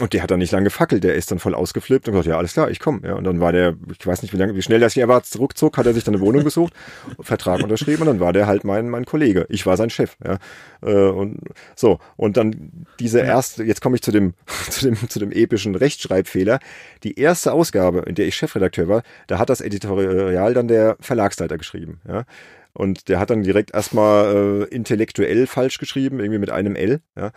Und der hat dann nicht lange gefackelt, der ist dann voll ausgeflippt und gesagt, ja, alles klar, ich komme. Ja, und dann war der, ich weiß nicht, wie lange, wie schnell der sich war, zurückzog, hat er sich dann eine Wohnung gesucht, Vertrag unterschrieben und dann war der halt mein, mein Kollege. Ich war sein Chef. Ja. Äh, und so, und dann diese erste, jetzt komme ich zu dem, zu dem, zu dem epischen Rechtschreibfehler. Die erste Ausgabe, in der ich Chefredakteur war, da hat das Editorial dann der Verlagsleiter geschrieben. Ja. Und der hat dann direkt erstmal äh, intellektuell falsch geschrieben, irgendwie mit einem L. Ja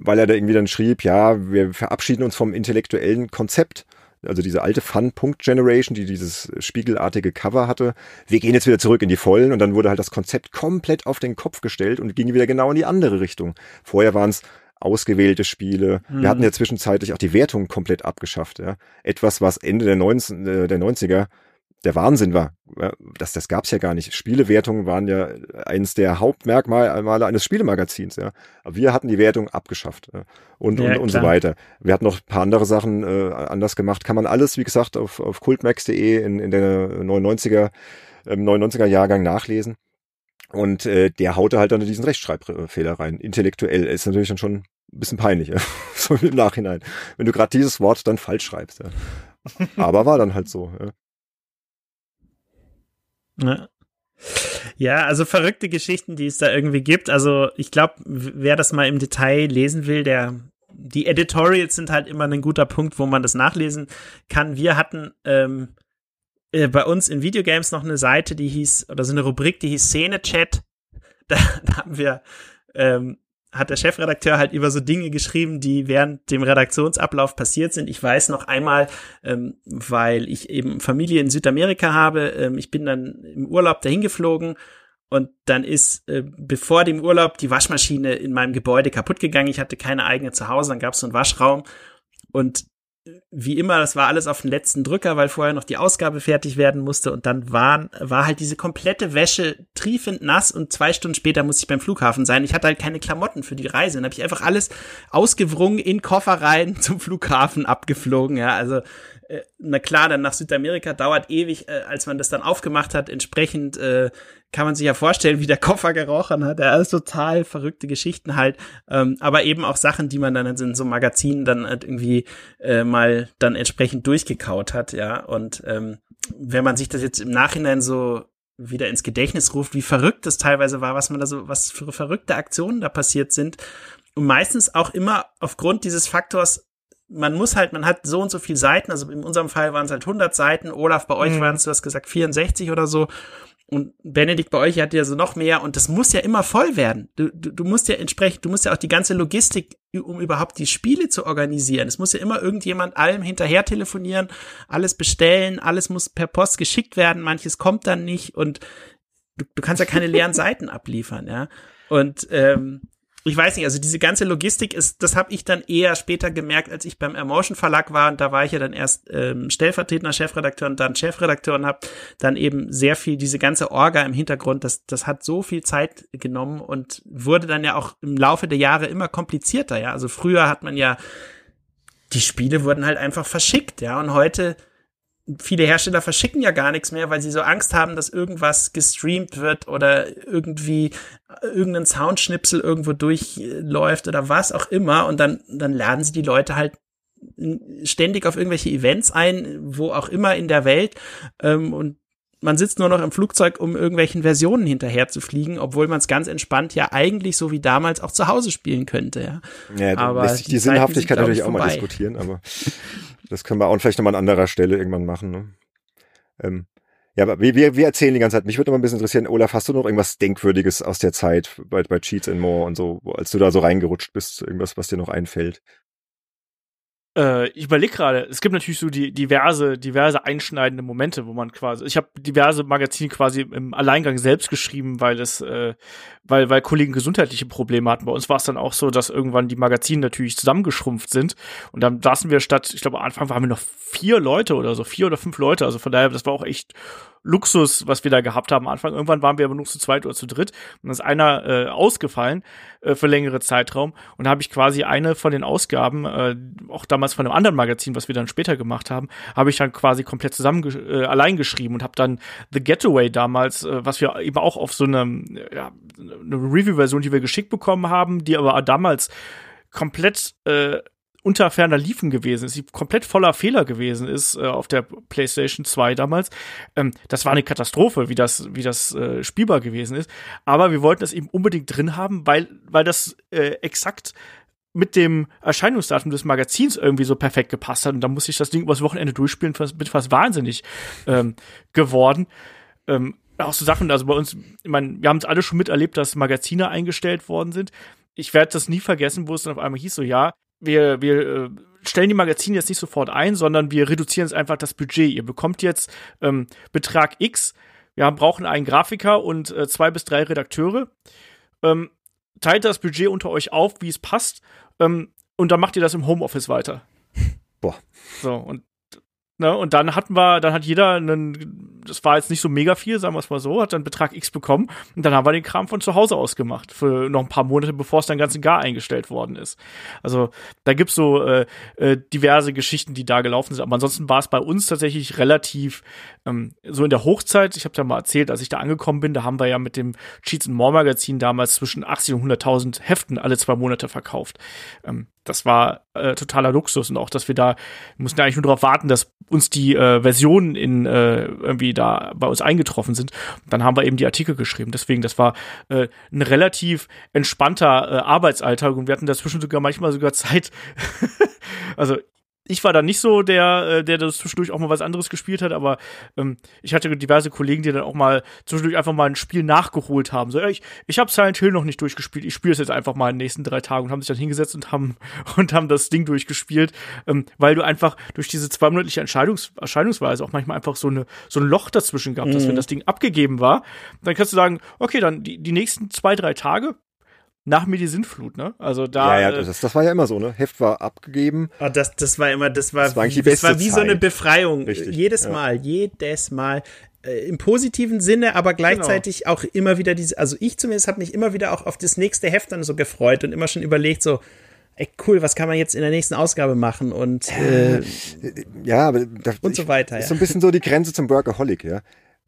weil er da irgendwie dann schrieb, ja, wir verabschieden uns vom intellektuellen Konzept. Also diese alte Fun-Punkt-Generation, die dieses spiegelartige Cover hatte. Wir gehen jetzt wieder zurück in die Vollen und dann wurde halt das Konzept komplett auf den Kopf gestellt und ging wieder genau in die andere Richtung. Vorher waren es ausgewählte Spiele. Mhm. Wir hatten ja zwischenzeitlich auch die Wertung komplett abgeschafft. Ja. Etwas, was Ende der, 19, äh, der 90er der Wahnsinn war. Das, das gab's ja gar nicht. Spielewertungen waren ja eines der Hauptmerkmale eines Spielemagazins. Ja. Aber wir hatten die Wertung abgeschafft ja. und, ja, und, und so weiter. Wir hatten noch ein paar andere Sachen äh, anders gemacht. Kann man alles, wie gesagt, auf, auf kultmax.de in, in der 99er, ähm, 99er Jahrgang nachlesen. Und äh, der haute halt dann diesen Rechtschreibfehler rein. Intellektuell ist natürlich dann schon ein bisschen peinlich, ja. so im Nachhinein. Wenn du gerade dieses Wort dann falsch schreibst. Ja. Aber war dann halt so. Ja. Ne? Ja, also verrückte Geschichten, die es da irgendwie gibt. Also ich glaube, wer das mal im Detail lesen will, der die Editorials sind halt immer ein guter Punkt, wo man das nachlesen kann. Wir hatten ähm, äh, bei uns in Videogames noch eine Seite, die hieß, oder so eine Rubrik, die hieß Szene-Chat. Da, da haben wir ähm, hat der Chefredakteur halt über so Dinge geschrieben, die während dem Redaktionsablauf passiert sind. Ich weiß noch einmal, ähm, weil ich eben Familie in Südamerika habe, ähm, ich bin dann im Urlaub dahin geflogen und dann ist äh, bevor dem Urlaub die Waschmaschine in meinem Gebäude kaputt gegangen. Ich hatte keine eigene zu Hause, dann gab es so einen Waschraum und wie immer, das war alles auf den letzten Drücker, weil vorher noch die Ausgabe fertig werden musste und dann waren, war halt diese komplette Wäsche triefend nass und zwei Stunden später musste ich beim Flughafen sein. Ich hatte halt keine Klamotten für die Reise. Dann habe ich einfach alles ausgewrungen in Koffer rein zum Flughafen abgeflogen. Ja, also äh, na klar, dann nach Südamerika dauert ewig, äh, als man das dann aufgemacht hat. Entsprechend äh, kann man sich ja vorstellen, wie der Koffer gerochen hat. Er ist total verrückte Geschichten halt, ähm, aber eben auch Sachen, die man dann in so Magazinen dann halt irgendwie äh, mal dann entsprechend durchgekaut hat, ja. Und ähm, wenn man sich das jetzt im Nachhinein so wieder ins Gedächtnis ruft, wie verrückt das teilweise war, was man da so, was für verrückte Aktionen da passiert sind. Und meistens auch immer aufgrund dieses Faktors, man muss halt, man hat so und so viele Seiten, also in unserem Fall waren es halt 100 Seiten, Olaf, bei euch mhm. waren es, du hast gesagt, 64 oder so. Und Benedikt, bei euch hat ja so noch mehr und das muss ja immer voll werden. Du, du, du musst ja entsprechend, du musst ja auch die ganze Logistik, um überhaupt die Spiele zu organisieren. Es muss ja immer irgendjemand allem hinterher telefonieren, alles bestellen, alles muss per Post geschickt werden, manches kommt dann nicht und du, du kannst ja keine leeren Seiten abliefern, ja. Und ähm, ich weiß nicht, also diese ganze Logistik ist, das habe ich dann eher später gemerkt, als ich beim Emotion Verlag war und da war ich ja dann erst ähm, stellvertretender Chefredakteur und dann Chefredakteur und habe dann eben sehr viel diese ganze Orga im Hintergrund, das das hat so viel Zeit genommen und wurde dann ja auch im Laufe der Jahre immer komplizierter, ja. Also früher hat man ja die Spiele wurden halt einfach verschickt, ja, und heute viele Hersteller verschicken ja gar nichts mehr, weil sie so Angst haben, dass irgendwas gestreamt wird oder irgendwie irgendein Soundschnipsel irgendwo durchläuft oder was auch immer. Und dann, dann laden sie die Leute halt ständig auf irgendwelche Events ein, wo auch immer in der Welt. Ähm, und man sitzt nur noch im Flugzeug, um irgendwelchen Versionen hinterher zu fliegen, obwohl man es ganz entspannt ja eigentlich so wie damals auch zu Hause spielen könnte. Ja, ja aber lässt sich die, die Sinnhaftigkeit natürlich auch mal diskutieren, aber das können wir auch vielleicht nochmal an anderer Stelle irgendwann machen. Ne? Ähm, ja, aber wir, wir, wir erzählen die ganze Zeit. Mich würde mal ein bisschen interessieren, Olaf, hast du noch irgendwas Denkwürdiges aus der Zeit bei, bei Cheats and More und so, als du da so reingerutscht bist, irgendwas, was dir noch einfällt? Äh, ich überlege gerade, es gibt natürlich so die diverse, diverse einschneidende Momente, wo man quasi, ich habe diverse Magazine quasi im Alleingang selbst geschrieben, weil es, äh, weil, weil Kollegen gesundheitliche Probleme hatten. Bei uns war es dann auch so, dass irgendwann die Magazine natürlich zusammengeschrumpft sind und dann saßen wir statt, ich glaube, am Anfang waren wir noch vier Leute oder so, vier oder fünf Leute, also von daher, das war auch echt Luxus, was wir da gehabt haben am Anfang. Irgendwann waren wir aber nur zu zweit oder zu dritt und dann ist einer äh, ausgefallen äh, für längere Zeitraum und habe ich quasi eine von den Ausgaben, äh, auch damals von einem anderen Magazin, was wir dann später gemacht haben, habe ich dann quasi komplett zusammen äh, allein geschrieben und habe dann The Getaway damals, äh, was wir eben auch auf so eine, ja, eine Review-Version, die wir geschickt bekommen haben, die aber damals komplett äh, unter ferner Liefen gewesen ist, die komplett voller Fehler gewesen ist äh, auf der PlayStation 2 damals. Ähm, das war eine Katastrophe, wie das, wie das äh, spielbar gewesen ist. Aber wir wollten das eben unbedingt drin haben, weil, weil das äh, exakt mit dem Erscheinungsdatum des Magazins irgendwie so perfekt gepasst hat. Und da musste ich das Ding übers Wochenende durchspielen, fast, bin fast wahnsinnig ähm, geworden. Ähm, auch so Sachen, also bei uns, ich meine, wir haben es alle schon miterlebt, dass Magazine eingestellt worden sind. Ich werde das nie vergessen, wo es dann auf einmal hieß, so ja, wir, wir äh, stellen die Magazine jetzt nicht sofort ein, sondern wir reduzieren jetzt einfach das Budget. Ihr bekommt jetzt ähm, Betrag X, wir haben, brauchen einen Grafiker und äh, zwei bis drei Redakteure. Ähm, teilt das Budget unter euch auf, wie es passt, ähm, und dann macht ihr das im Homeoffice weiter. Boah. So, und Ne, und dann hatten wir, dann hat jeder einen, das war jetzt nicht so mega viel, sagen wir es mal so, hat dann Betrag X bekommen und dann haben wir den Kram von zu Hause aus gemacht, für noch ein paar Monate, bevor es dann ganz und gar eingestellt worden ist. Also da gibt's so äh, äh, diverse Geschichten, die da gelaufen sind, aber ansonsten war es bei uns tatsächlich relativ ähm, so in der Hochzeit, ich habe ja mal erzählt, als ich da angekommen bin, da haben wir ja mit dem Cheats and More Magazin damals zwischen 80 und 100.000 Heften alle zwei Monate verkauft. Ähm, das war äh, totaler Luxus und auch, dass wir da mussten eigentlich nur darauf warten, dass uns die äh, Versionen in äh, irgendwie da bei uns eingetroffen sind. Dann haben wir eben die Artikel geschrieben. Deswegen, das war äh, ein relativ entspannter äh, Arbeitsalltag und wir hatten dazwischen sogar manchmal sogar Zeit. also ich war da nicht so der, äh, der das zwischendurch auch mal was anderes gespielt hat, aber ähm, ich hatte diverse Kollegen, die dann auch mal zwischendurch einfach mal ein Spiel nachgeholt haben. So, ja, ich, ich habe Silent Hill noch nicht durchgespielt, ich spiele es jetzt einfach mal in den nächsten drei Tagen und haben sich dann hingesetzt und haben und haben das Ding durchgespielt, ähm, weil du einfach durch diese zweimonatliche Entscheidungs Erscheinungsweise auch manchmal einfach so eine so ein Loch dazwischen gehabt hast, mhm. wenn das Ding abgegeben war, dann kannst du sagen, okay, dann die, die nächsten zwei drei Tage nach mir die Sintflut, ne? Also da. Ja, ja, äh, das, das war ja immer so, ne? Heft war abgegeben. Oh, das, das war immer, das war, das war, wie, das war wie so eine Befreiung. Richtig, jedes ja. Mal, jedes Mal. Äh, Im positiven Sinne, aber gleichzeitig genau. auch immer wieder diese, also ich zumindest habe mich immer wieder auch auf das nächste Heft dann so gefreut und immer schon überlegt, so, ey, cool, was kann man jetzt in der nächsten Ausgabe machen und äh, ja, aber da, und so weiter. Ist ja. so ein bisschen so die Grenze zum Workaholic, ja.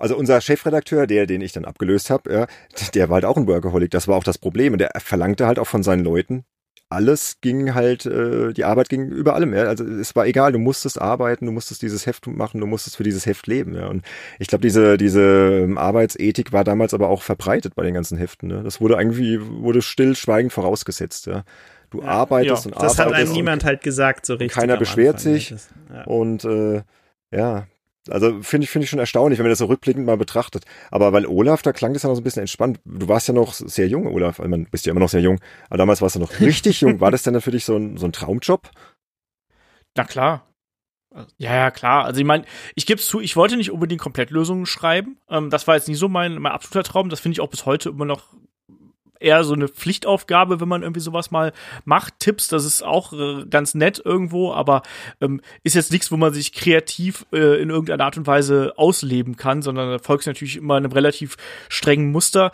Also unser Chefredakteur, der, den ich dann abgelöst habe, ja, der war halt auch ein Workaholic. Das war auch das Problem. Und der verlangte halt auch von seinen Leuten, alles ging halt, äh, die Arbeit ging über allem. Ja? Also es war egal, du musstest arbeiten, du musstest dieses Heft machen, du musstest für dieses Heft leben. Ja? Und ich glaube, diese, diese ähm, Arbeitsethik war damals aber auch verbreitet bei den ganzen Heften. Ne? Das wurde irgendwie, wurde stillschweigend vorausgesetzt. Ja? Du ja, arbeitest ja, und arbeitest. Das hat einem niemand halt gesagt, so richtig. Keiner beschwert Anfang, sich. Ja. Und äh, ja, also finde ich, finde ich schon erstaunlich, wenn man das so rückblickend mal betrachtet. Aber weil Olaf, da klang das ja noch so ein bisschen entspannt. Du warst ja noch sehr jung, Olaf. Also, man bist ja immer noch sehr jung. Aber damals warst du noch richtig jung. War das denn für dich so ein, so ein Traumjob? Na klar. Ja, ja, klar. Also ich meine, ich gebe es zu, ich wollte nicht unbedingt Komplettlösungen schreiben. Ähm, das war jetzt nie so mein, mein absoluter Traum. Das finde ich auch bis heute immer noch eher so eine Pflichtaufgabe, wenn man irgendwie sowas mal macht. Tipps, das ist auch äh, ganz nett irgendwo, aber ähm, ist jetzt nichts, wo man sich kreativ äh, in irgendeiner Art und Weise ausleben kann, sondern da folgt natürlich immer einem relativ strengen Muster.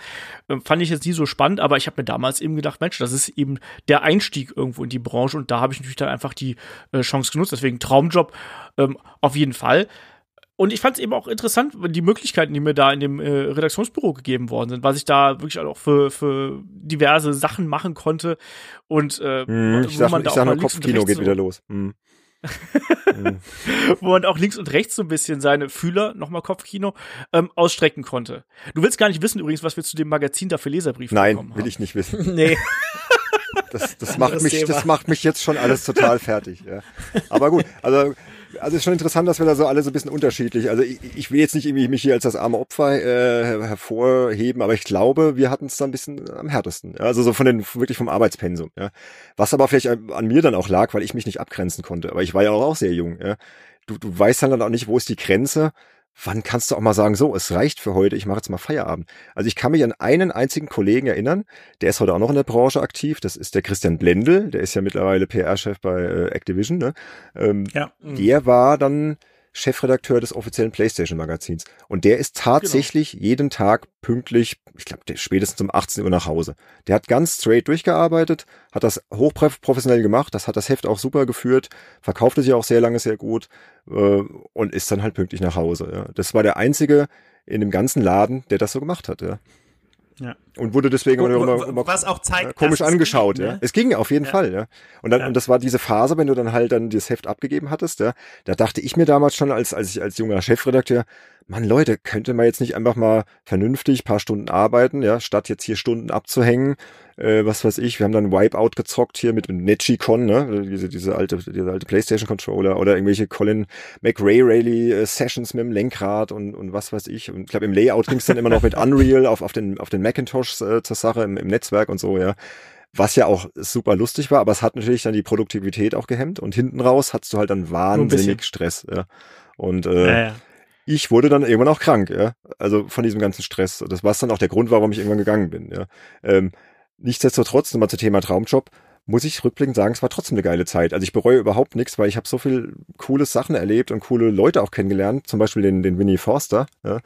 Ähm, fand ich jetzt nie so spannend, aber ich habe mir damals eben gedacht, Mensch, das ist eben der Einstieg irgendwo in die Branche und da habe ich natürlich dann einfach die äh, Chance genutzt. Deswegen Traumjob ähm, auf jeden Fall. Und ich fand es eben auch interessant, die Möglichkeiten, die mir da in dem äh, Redaktionsbüro gegeben worden sind, was ich da wirklich auch für, für diverse Sachen machen konnte. Und äh, hm, ich sag, man ich sag nur Kopfkino geht so wieder los. Hm. wo man auch links und rechts so ein bisschen seine Fühler, nochmal Kopfkino, ähm, ausstrecken konnte. Du willst gar nicht wissen übrigens, was wir zu dem Magazin da für Leserbriefe Nein, bekommen haben. Nein, will ich nicht wissen. nee. Das, das, macht mich, das macht mich jetzt schon alles total fertig. Ja. Aber gut, also also ist schon interessant, dass wir da so alle so ein bisschen unterschiedlich. Also ich, ich will jetzt nicht irgendwie mich hier als das arme Opfer äh, hervorheben, aber ich glaube, wir hatten es da ein bisschen am härtesten. Ja? Also so von den wirklich vom Arbeitspensum. Ja? Was aber vielleicht an mir dann auch lag, weil ich mich nicht abgrenzen konnte. Aber ich war ja auch sehr jung. Ja? Du, du weißt dann auch nicht, wo ist die Grenze wann kannst du auch mal sagen, so, es reicht für heute, ich mache jetzt mal Feierabend. Also ich kann mich an einen einzigen Kollegen erinnern, der ist heute auch noch in der Branche aktiv, das ist der Christian Blendl, der ist ja mittlerweile PR-Chef bei äh, Activision. Ne? Ähm, ja. Der war dann Chefredakteur des offiziellen PlayStation Magazins. Und der ist tatsächlich genau. jeden Tag pünktlich, ich glaube, spätestens um 18 Uhr nach Hause. Der hat ganz straight durchgearbeitet, hat das hochprofessionell gemacht, das hat das Heft auch super geführt, verkaufte sich auch sehr lange sehr gut äh, und ist dann halt pünktlich nach Hause. Ja. Das war der einzige in dem ganzen Laden, der das so gemacht hat. Ja. Ja. Und wurde deswegen Und, immer, immer was auch zeigt, komisch dass es angeschaut, ja. ne? Es ging auf jeden Ja. Fall, ja. Und dann, Ja. und das war diese Phase, wenn du dann halt dann das Heft abgegeben hattest, ja. Da dachte ich mir damals schon als, als ich als junger Chefredakteur, Mann, Leute, könnte man jetzt nicht einfach mal vernünftig paar Stunden arbeiten, ja, statt jetzt hier Stunden abzuhängen, äh, was weiß ich, wir haben dann Wipeout gezockt hier mit, mit Netchi-Con, ne, diese, diese alte, diese alte Playstation-Controller oder irgendwelche Colin McRae Rayleigh äh, Sessions mit dem Lenkrad und, und was weiß ich. Und ich glaube, im Layout ging es dann immer noch mit Unreal auf, auf den, auf den Macintosh äh, zur Sache im, im Netzwerk und so, ja. Was ja auch super lustig war, aber es hat natürlich dann die Produktivität auch gehemmt und hinten raus hattest du halt dann wahnsinnig Stress, ja. Und äh, Ja, ja. ich wurde dann irgendwann auch krank, ja. Also von diesem ganzen Stress. Das war dann auch der Grund, warum ich irgendwann gegangen bin, ja. Ähm, nichtsdestotrotz, nochmal zum Thema Traumjob, muss ich rückblickend sagen, es war trotzdem eine geile Zeit. Also ich bereue überhaupt nichts, weil ich habe so viel coole Sachen erlebt und coole Leute auch kennengelernt. Zum Beispiel den, den Winnie Forster, ja,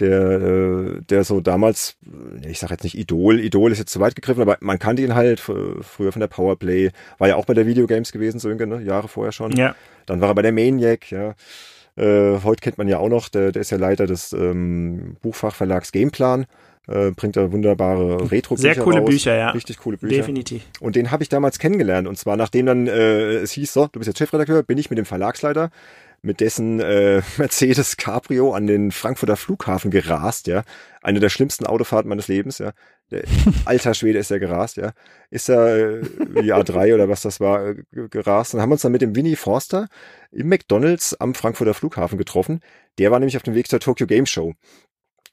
der, äh, der so damals, äh, ich sage jetzt nicht Idol, Idol ist jetzt zu weit gegriffen, aber man kannte ihn halt früher von der Powerplay, war ja auch bei der Videogames gewesen, so ne, Jahre vorher schon. ja. Dann war er bei der Maniac, ja. Äh, heute kennt man ja auch noch, der, der ist ja Leiter des ähm, Buchfachverlags Gameplan, äh, bringt da wunderbare Retro-Bücher Sehr coole raus. Bücher, ja. Richtig coole Bücher. Definitiv. Und den habe ich damals kennengelernt. Und zwar nachdem dann äh, es hieß, so, du bist jetzt Chefredakteur, bin ich mit dem Verlagsleiter, mit dessen äh, Mercedes Cabrio an den Frankfurter Flughafen gerast, ja. Eine der schlimmsten Autofahrten meines Lebens, ja. Der, alter Schwede ist er gerast, ja. Ist er äh, wie A3 oder was das war, äh, ge- gerast. Und haben uns dann mit dem Winnie Forster im McDonalds am Frankfurter Flughafen getroffen. Der war nämlich auf dem Weg zur Tokyo Game Show.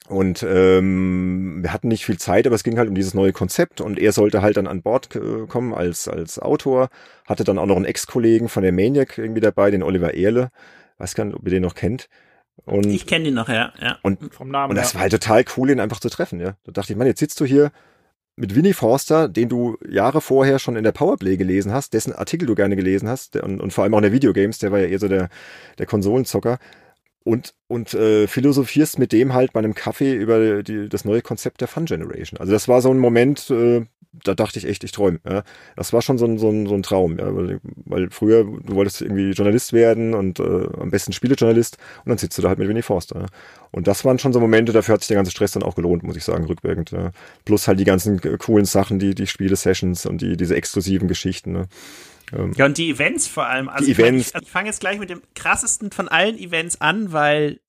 Und ähm, wir hatten nicht viel Zeit, aber es ging halt um dieses neue Konzept und er sollte halt dann an Bord äh, kommen als, als Autor, hatte dann auch noch einen Ex-Kollegen von der Maniac irgendwie dabei, den Oliver Ehrle, weiß gar nicht, ob ihr den noch kennt. Und, Ich kenne den noch, ja. ja. und, Vom Namen und das her. war halt total cool, ihn einfach zu treffen, ja. Da dachte ich, Mann, jetzt sitzt du hier mit Winnie Forster, den du Jahre vorher schon in der Powerplay gelesen hast, dessen Artikel du gerne gelesen hast der, und, und vor allem auch in der Videogames, der war ja eher so der, der Konsolenzocker und, und äh, philosophierst mit dem halt bei einem Kaffee über die, das neue Konzept der Fun Generation. Also das war so ein Moment, äh, da dachte ich echt, ich träume. Ja. Das war schon so ein, so ein, so ein Traum, ja. weil, weil früher, du wolltest irgendwie Journalist werden und äh, am besten Spielejournalist und dann sitzt du da halt mit Winnie Forster. Ja. Und das waren schon so Momente, dafür hat sich der ganze Stress dann auch gelohnt, muss ich sagen, rückwirkend. Ja. Plus halt die ganzen coolen Sachen, die, die Spiele-Sessions und die, diese exklusiven Geschichten. Ne. Ja, und die Events vor allem. Also Die ich Events. Ich, ich fange jetzt gleich mit dem krassesten von allen Events an, weil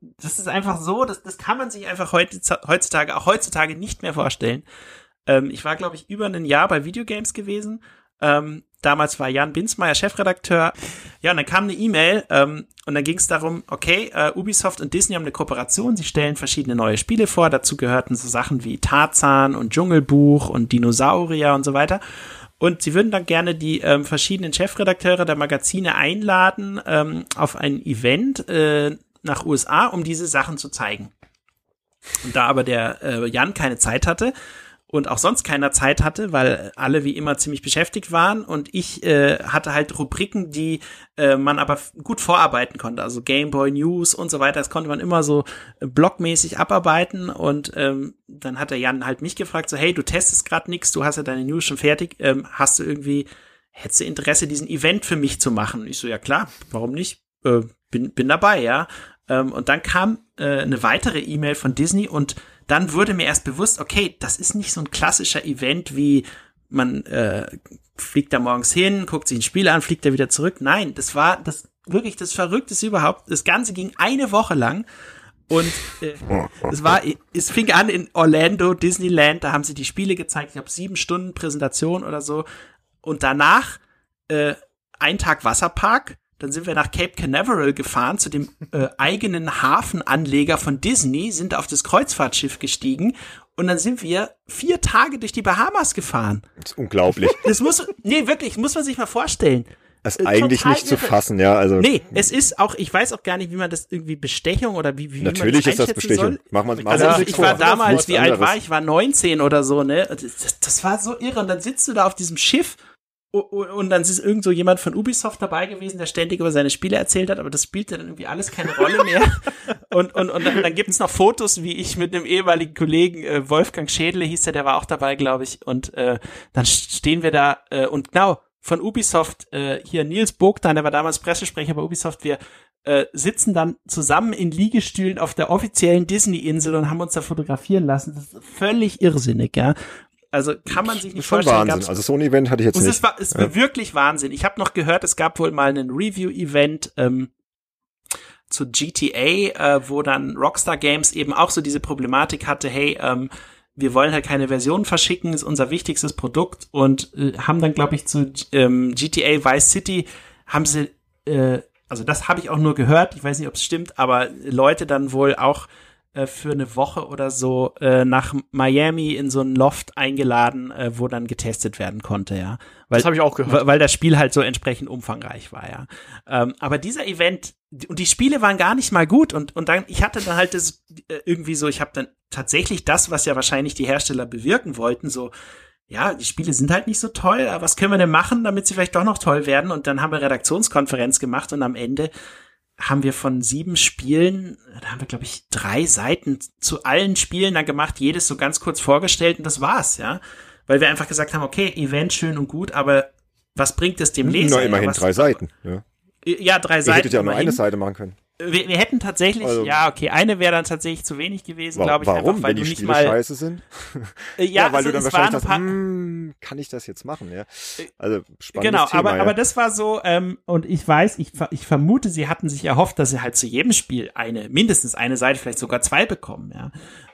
das ist einfach so, das, das kann man sich einfach heutzutage, auch heutzutage nicht mehr vorstellen. Ähm, ich war, glaube ich, über ein Jahr bei Videogames gewesen. Ähm, damals war Jan Binsmeier Chefredakteur. Ja, und dann kam eine E-Mail ähm, und dann ging es darum, okay, äh, Ubisoft und Disney haben eine Kooperation, sie stellen verschiedene neue Spiele vor. Dazu gehörten so Sachen wie Tarzan und Dschungelbuch und Dinosaurier und so weiter. Und sie würden dann gerne die ähm, verschiedenen Chefredakteure der Magazine einladen ähm, auf ein Event äh, nach USA, um diese Sachen zu zeigen. Und da aber der äh, Jan keine Zeit hatte und auch sonst keiner Zeit hatte, weil alle wie immer ziemlich beschäftigt waren und ich äh, hatte halt Rubriken, die äh, man aber gut vorarbeiten konnte, also Gameboy News und so weiter, das konnte man immer so äh, blockmäßig abarbeiten und ähm, dann hat der Jan halt mich gefragt, so hey, du testest gerade nix, du hast ja deine News schon fertig, ähm, hast du irgendwie, hättest du Interesse, diesen Event für mich zu machen? Ich so, ja klar, warum nicht? Äh, bin, bin dabei, ja. Ähm, und dann kam äh, eine weitere E-Mail von Disney und dann wurde mir erst bewusst, okay, das ist nicht so ein klassischer Event wie man äh, fliegt da morgens hin, guckt sich ein Spiel an, fliegt da wieder zurück. Nein, das war das wirklich das Verrückteste überhaupt. Das Ganze ging eine Woche lang und äh, es war, es fing an in Orlando, Disneyland, da haben sie die Spiele gezeigt. Ich habe sieben Stunden Präsentation oder so. Und danach äh, ein Tag Wasserpark. Dann sind wir nach Cape Canaveral gefahren zu dem äh, eigenen Hafenanleger von Disney, sind auf das Kreuzfahrtschiff gestiegen und dann sind wir vier Tage durch die Bahamas gefahren. Das ist unglaublich. Das muss, nee, wirklich, muss man sich mal vorstellen. Das ist Äh, eigentlich total nicht zu irre. fassen, ja. Also Nee, es ist auch, ich weiß auch gar nicht, wie man das irgendwie Bestechung oder wie, wie natürlich man ist das einschätzen Bestechung. Soll. Machen wir machen Also uns ich, ich war vor. damals, wie alt war ich? Ich war 19 oder so, ne? Das, das war so irre. Und dann sitzt du da auf diesem Schiff und dann ist irgend so jemand von Ubisoft dabei gewesen, der ständig über seine Spiele erzählt hat, aber das spielte dann irgendwie alles keine Rolle mehr. und und, und dann, dann gibt es noch Fotos, wie ich mit einem ehemaligen Kollegen, äh, Wolfgang Schädle hieß der, der war auch dabei, glaube ich. Und äh, dann stehen wir da äh, und genau, von Ubisoft, äh, hier Nils Bogdan, der war damals Pressesprecher bei Ubisoft, wir äh, sitzen dann zusammen in Liegestühlen auf der offiziellen Disney-Insel und haben uns da fotografieren lassen. Das ist völlig irrsinnig, ja. Also kann man sich nicht Schon vorstellen. Wahnsinn. Also so ein Event hatte ich jetzt Und nicht. es war, es war wirklich Wahnsinn. Ich habe noch gehört, es gab wohl mal einen Review-Event ähm, zu GTA, äh, wo dann Rockstar Games eben auch so diese Problematik hatte, hey, ähm, wir wollen halt keine Version verschicken, ist unser wichtigstes Produkt und äh, haben dann, glaube ich, zu ähm, GTA Vice City haben sie, äh, also das habe ich auch nur gehört, ich weiß nicht, ob es stimmt, aber Leute dann wohl auch äh, für eine Woche oder so äh, nach Miami in so ein Loft eingeladen, äh, wo dann getestet werden konnte, ja. Weil, Das habe ich auch gehört. weil- das Spiel halt so entsprechend umfangreich war, ja. Ähm, aber dieser Event, und die Spiele waren gar nicht mal gut und, und dann, ich hatte dann halt das äh, irgendwie so, ich habe dann tatsächlich das, was ja wahrscheinlich die Hersteller bewirken wollten, so, ja, die Spiele sind halt nicht so toll, aber was können wir denn machen, damit sie vielleicht doch noch toll werden? Und dann haben wir Redaktionskonferenz gemacht und am Ende haben wir von sieben Spielen, da haben wir, glaube ich, drei Seiten zu allen Spielen dann gemacht, jedes so ganz kurz vorgestellt und das war's, ja. Weil wir einfach gesagt haben, okay, Event schön und gut, aber was bringt es dem Leser? Nur immerhin ja, was, drei Seiten. Ja. Ja, drei Ihr Seiten. hättet ja nur immerhin. eine Seite machen können. Wir, wir hätten tatsächlich, Also- ja, okay, eine wäre dann tatsächlich zu wenig gewesen, glaube ich, Warum? einfach, weil Wenn die du nicht Spiele mal. scheiße sind? Äh, ja, weil also du dann wahrscheinlich paar, hm, kann ich das jetzt machen, ja? Also spannendes Genau, Thema, aber, ja. aber das war so, ähm, und ich weiß, ich, ich vermute, sie hatten sich erhofft, dass sie halt zu jedem Spiel eine, mindestens eine Seite, vielleicht sogar zwei bekommen, ja.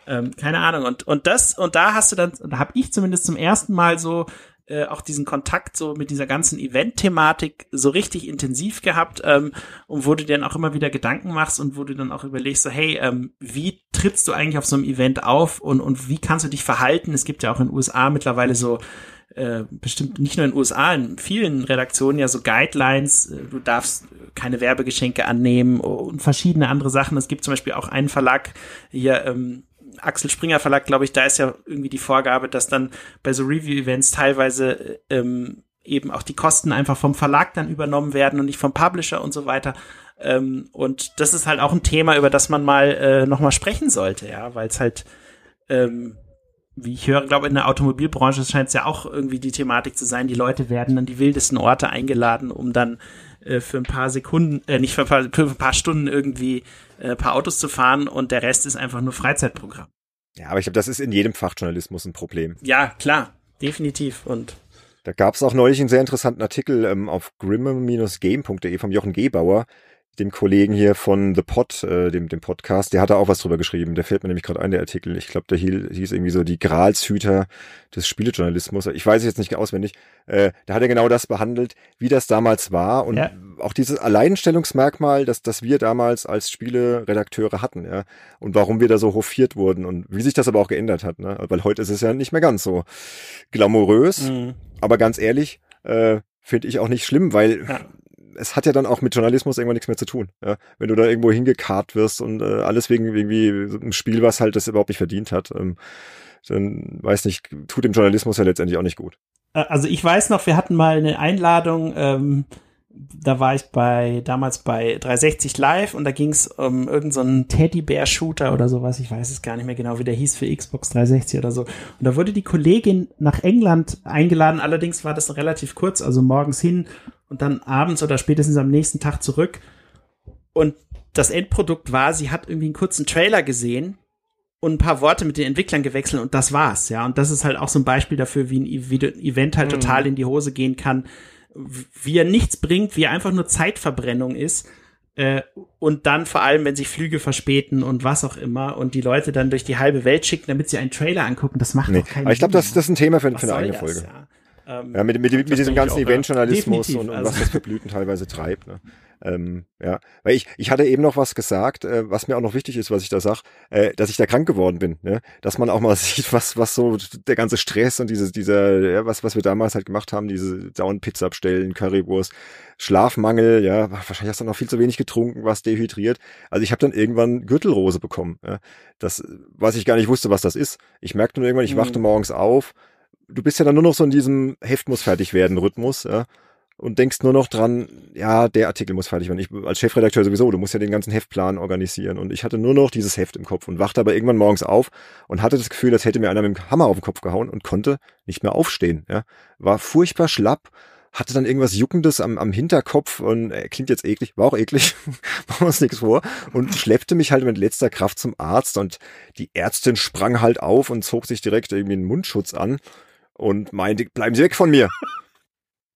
Ähm, keine Ahnung. Und, und das, und da hast du dann, da habe ich zumindest zum ersten Mal so äh, auch diesen Kontakt so mit dieser ganzen Event-Thematik so richtig intensiv gehabt ähm, und wo du dir dann auch immer wieder Gedanken machst und wo du dann auch überlegst, so, hey, ähm, wie trittst du eigentlich auf so einem Event auf und, und wie kannst du dich verhalten? Es gibt ja auch in den USA mittlerweile so äh, bestimmt nicht nur in den USA, in vielen Redaktionen ja so Guidelines, äh, du darfst keine Werbegeschenke annehmen und verschiedene andere Sachen. Es gibt zum Beispiel auch einen Verlag hier, ähm, Axel Springer Verlag, glaube ich, da ist ja irgendwie die Vorgabe, dass dann bei so Review-Events teilweise ähm, eben auch die Kosten einfach vom Verlag dann übernommen werden und nicht vom Publisher und so weiter. Ähm, und das ist halt auch ein Thema, über das man mal äh, nochmal sprechen sollte, ja, weil es halt ähm, wie ich höre, glaube in der Automobilbranche scheint es ja auch irgendwie die Thematik zu sein. Die Leute werden an die wildesten Orte eingeladen, um dann äh, für ein paar Sekunden, äh, nicht für ein paar, für ein paar Stunden irgendwie äh, ein paar Autos zu fahren und der Rest ist einfach nur Freizeitprogramm. ja, aber ich glaube, das ist in jedem Fachjournalismus ein Problem. Ja, klar, definitiv. Und Da gab es auch neulich einen sehr interessanten Artikel ähm, auf grimme-game.de vom Jochen Gebauer, dem Kollegen hier von The Pod, äh, dem, dem Podcast, der hat da auch was drüber geschrieben. Der fällt mir nämlich gerade ein, der Artikel. Ich glaube, der hieß, irgendwie so die Gralshüter des Spielejournalismus. Ich weiß es jetzt nicht auswendig. Äh, da hat er genau das behandelt, wie das damals war und Ja. auch dieses Alleinstellungsmerkmal, das, das wir damals als Spieleredakteure hatten, ja. Und warum wir da so hofiert wurden und wie sich das aber auch geändert hat, ne? Weil heute ist es ja nicht mehr ganz so glamourös. mh, Aber ganz ehrlich, äh, finde ich auch nicht schlimm, weil Ja. Es hat ja dann auch mit Journalismus irgendwann nichts mehr zu tun. Ja? Wenn du da irgendwo hingekarrt wirst und äh, alles wegen irgendwie einem Spiel, was halt das überhaupt nicht verdient hat, ähm, dann weiß nicht, tut dem Journalismus ja letztendlich auch nicht gut. Also ich weiß noch, wir hatten mal eine Einladung, ähm, da war ich bei damals bei 360 Live und da ging es um irgendeinen so Teddybär-Shooter oder sowas, ich weiß es gar nicht mehr genau, wie der hieß für Xbox 360 oder so. Und da wurde die Kollegin nach England eingeladen, allerdings war das relativ kurz, also morgens hin und dann abends oder spätestens am nächsten Tag zurück. Und das Endprodukt war, sie hat irgendwie einen kurzen Trailer gesehen und ein paar Worte mit den Entwicklern gewechselt und das war's, ja. Und das ist halt auch so ein Beispiel dafür, wie ein, wie ein Event halt total in die Hose gehen kann, wie er nichts bringt, wie er einfach nur Zeitverbrennung ist. Äh, und dann vor allem, wenn sich Flüge verspäten und was auch immer und die Leute dann durch die halbe Welt schicken, damit sie einen Trailer angucken, das macht Nee. doch keinen Aber ich glaube, das, das ist ein Thema für, für eine eigene das, Folge. Ja. Ähm, Ja, mit, mit, mit diesem denke ich ganzen. Eventjournalismus und, und also- was das für Blüten teilweise treibt. Ne? Ähm, ja, weil ich, ich hatte eben noch was gesagt, äh, was mir auch noch wichtig ist, was ich da sag, äh, dass ich da krank geworden bin. Ne? Dass man auch mal sieht, was, was so der ganze Stress und diese, dieser, ja, was, was wir damals halt gemacht haben, diese dauernd Pizza abstellen, Currywurst, Schlafmangel, ja, wahrscheinlich hast du noch viel zu wenig getrunken, was dehydriert. Also ich habe dann irgendwann Gürtelrose bekommen. Ja? Das, was ich gar nicht wusste, was das ist. Ich merkte nur irgendwann, ich Mhm. wachte morgens auf, du bist ja dann nur noch so in diesem Heft muss fertig werden Rhythmus, ja. Und denkst nur noch dran, ja, der Artikel muss fertig werden. Ich als Chefredakteur sowieso, du musst ja den ganzen Heftplan organisieren. Und ich hatte nur noch dieses Heft im Kopf und wachte aber irgendwann morgens auf und hatte das Gefühl, als hätte mir einer mit dem Hammer auf den Kopf gehauen und konnte nicht mehr aufstehen. Ja. War furchtbar schlapp, hatte dann irgendwas Juckendes am, am Hinterkopf und äh, klingt jetzt eklig, war auch eklig, machen wir uns nichts vor, und schleppte mich halt mit letzter Kraft zum Arzt und die Ärztin sprang halt auf und zog sich direkt irgendwie einen Mundschutz an und meinte, bleiben Sie weg von mir.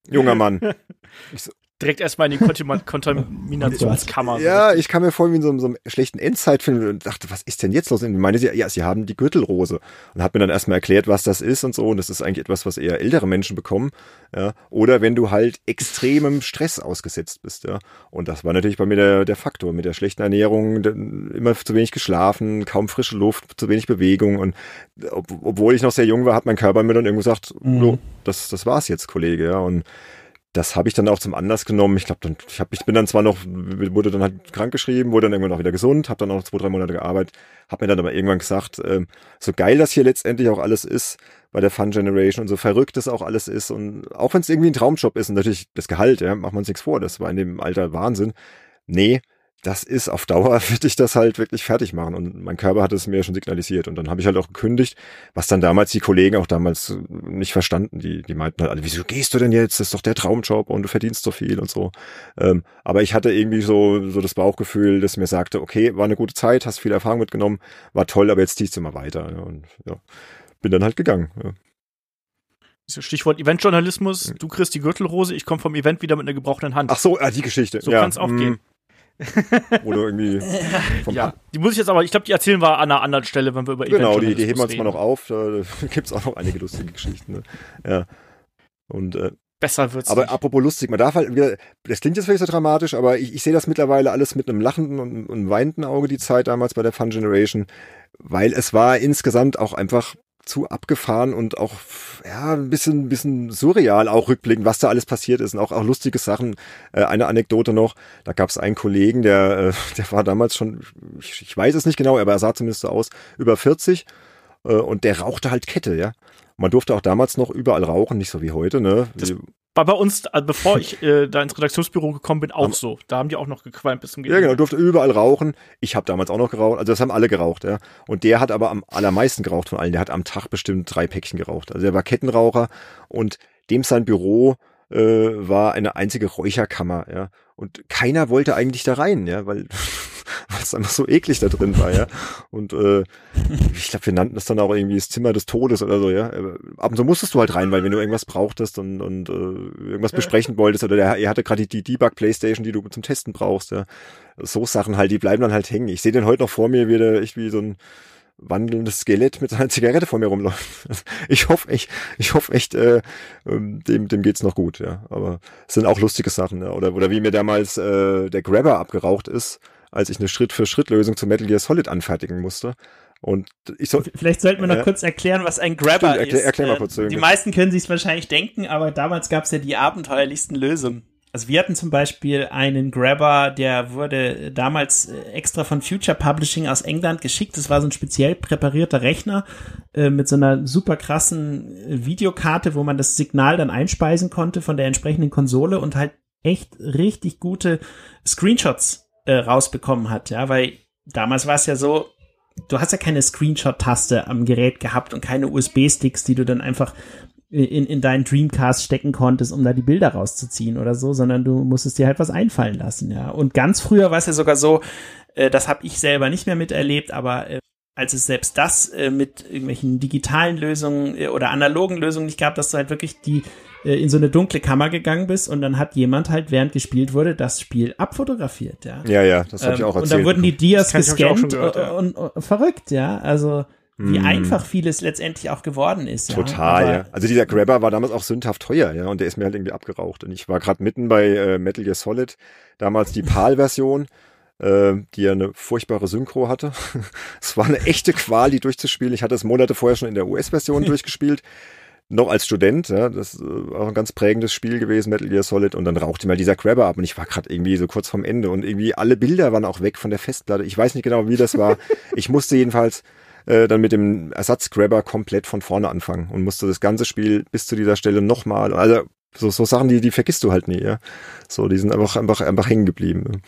Junger Mann. Ich so, direkt erstmal in die Kontaminationskammer. ja, ich kam mir vor wie in so, einem, so einem schlechten Endzeitfilm und dachte, was ist denn jetzt los? Und meine sie, ja, sie haben die Gürtelrose. Und hat mir dann erstmal erklärt, was das ist und so. Und das ist eigentlich etwas, was eher ältere Menschen bekommen. Ja. Oder wenn du halt extremem Stress ausgesetzt bist. Ja. Und das war natürlich bei mir der, der Faktor. Mit der schlechten Ernährung, immer zu wenig geschlafen, kaum frische Luft, zu wenig Bewegung. Und ob, obwohl ich noch sehr jung war, hat mein Körper mir dann irgendwie gesagt, mhm. das, das war's jetzt, Kollege. Ja. Und das habe ich dann auch zum Anlass genommen. Ich glaube, ich, hab, ich bin dann zwar noch, wurde dann halt krank geschrieben, wurde dann irgendwann auch wieder gesund, habe dann auch zwei, drei Monate gearbeitet, habe mir dann aber irgendwann gesagt, ähm, so geil das hier letztendlich auch alles ist bei der Fun Generation und so verrückt das auch alles ist und auch wenn es irgendwie ein Traumjob ist und natürlich das Gehalt, ja, macht man uns nichts vor, das war in dem Alter Wahnsinn. Nee, das ist auf Dauer, würde ich das halt wirklich fertig machen. Und mein Körper hat es mir schon signalisiert. Und dann habe ich halt auch gekündigt, was dann damals die Kollegen auch damals nicht verstanden. Die, die meinten halt, wieso gehst du denn jetzt? Das ist doch der Traumjob und du verdienst so viel und so. Ähm, aber ich hatte irgendwie so, so das Bauchgefühl, das mir sagte, okay, war eine gute Zeit, hast viel Erfahrung mitgenommen, war toll, aber jetzt ziehst du mal weiter. Ja, und ja, bin dann halt gegangen. Ja. Stichwort Eventjournalismus, du kriegst die Gürtelrose, ich komme vom Event wieder mit einer gebrochenen Hand. Ach so, ah, die Geschichte. So ja. kann es auch mm. gehen. Oder irgendwie. ja, die muss ich jetzt aber, ich glaube, die erzählen wir an einer anderen Stelle, wenn wir über Genau, die, die heben wir uns mal noch auf. Da gibt es auch noch einige lustige Geschichten. Ne? Ja. Und äh, besser wird's. Aber nicht. apropos lustig, man darf halt wieder, das klingt jetzt vielleicht so dramatisch, aber ich, ich sehe das mittlerweile alles mit einem lachenden und, und weinenden Auge die Zeit damals bei der Fun Generation, weil es war insgesamt auch einfach zu abgefahren und auch ja ein bisschen ein bisschen surreal auch rückblickend, was da alles passiert ist und auch auch lustige Sachen. Äh, eine Anekdote noch: Da gab es einen Kollegen, der äh, der war damals schon, ich, ich weiß es nicht genau, aber er sah zumindest so aus über 40 äh, und der rauchte halt Kette, ja. Man durfte auch damals noch überall rauchen, nicht so wie heute, ne? Das war bei uns, also bevor ich äh, da ins Redaktionsbüro gekommen bin, auch am, so. Da haben die auch noch gequalmt bis zum Gehen. Ja, genau, durfte überall rauchen. Ich habe damals auch noch geraucht. Also das haben alle geraucht, ja. Und der hat aber am allermeisten geraucht von allen. Der hat am Tag bestimmt drei Päckchen geraucht. Also der war Kettenraucher und dem sein Büro äh, war eine einzige Räucherkammer, ja. Und keiner wollte eigentlich da rein, ja, weil weil es einfach so eklig da drin war, ja. Und äh, ich glaube, wir nannten das dann auch irgendwie das Zimmer des Todes oder so, ja. Äh, ab und zu musstest du halt rein, weil wenn du irgendwas brauchtest und, und äh, irgendwas besprechen wolltest oder der, er hatte gerade die, die Debug-Playstation, die du zum Testen brauchst, ja. So Sachen halt, die bleiben dann halt hängen. Ich sehe den heute noch vor mir, wie der echt wie so ein wandelndes Skelett mit seiner Zigarette vor mir rumläuft. Ich hoffe echt, ich hoffe echt, äh, ähm, dem, dem geht's noch gut, ja. Aber es sind auch lustige Sachen, ja. Oder, oder wie mir damals äh, der Grabber abgeraucht ist als ich eine Schritt-für-Schritt-Lösung zu Metal Gear Solid anfertigen musste. Und ich soll, Vielleicht sollten wir noch äh, kurz erklären, was ein Grabber stimmt, erklär, ist. Erklär mal kurz. Äh, die meisten können sich es wahrscheinlich denken, aber damals gab es ja die abenteuerlichsten Lösungen. Also wir hatten zum Beispiel einen Grabber, der wurde damals äh, extra von Future Publishing aus England geschickt. Das war so ein speziell präparierter Rechner äh, mit so einer super krassen äh, Videokarte, wo man das Signal dann einspeisen konnte von der entsprechenden Konsole und halt echt richtig gute Screenshots äh, rausbekommen hat, ja, weil damals war es ja so, du hast ja keine Screenshot-Taste am Gerät gehabt und keine USB-Sticks, die du dann einfach in, in deinen Dreamcast stecken konntest, um da die Bilder rauszuziehen oder so, sondern du musstest dir halt was einfallen lassen, ja. Und ganz früher war es ja sogar so, äh, das habe ich selber nicht mehr miterlebt, aber äh, als es selbst das äh, mit irgendwelchen digitalen Lösungen äh, oder analogen Lösungen nicht gab, dass du halt wirklich die in so eine dunkle Kammer gegangen bist und dann hat jemand halt, während gespielt wurde, das Spiel abfotografiert, ja. Ja, ja, das habe ich ähm, auch erzählt. Und dann wurden die Dias gescannt gehört, ja. und, und, und, verrückt, ja. Also wie mm. einfach vieles letztendlich auch geworden ist. Total, ja. ja. Also dieser Grabber war damals auch sündhaft teuer, ja, und der ist mir halt irgendwie abgeraucht. Und ich war gerade mitten bei äh, Metal Gear Solid, damals die PAL-Version, äh, die ja eine furchtbare Synchro hatte. es war eine echte Qual, die durchzuspielen. Ich hatte es Monate vorher schon in der US-Version durchgespielt noch als Student, ja, das ist äh, auch ein ganz prägendes Spiel gewesen, Metal Gear Solid, und dann rauchte mal dieser Grabber ab und ich war gerade irgendwie so kurz vorm Ende und irgendwie alle Bilder waren auch weg von der Festplatte. Ich weiß nicht genau, wie das war. ich musste jedenfalls äh, dann mit dem Ersatz-Grabber komplett von vorne anfangen und musste das ganze Spiel bis zu dieser Stelle nochmal, also so, so Sachen, die, die vergisst du halt nie, ja. So, die sind einfach, einfach, einfach hängen geblieben.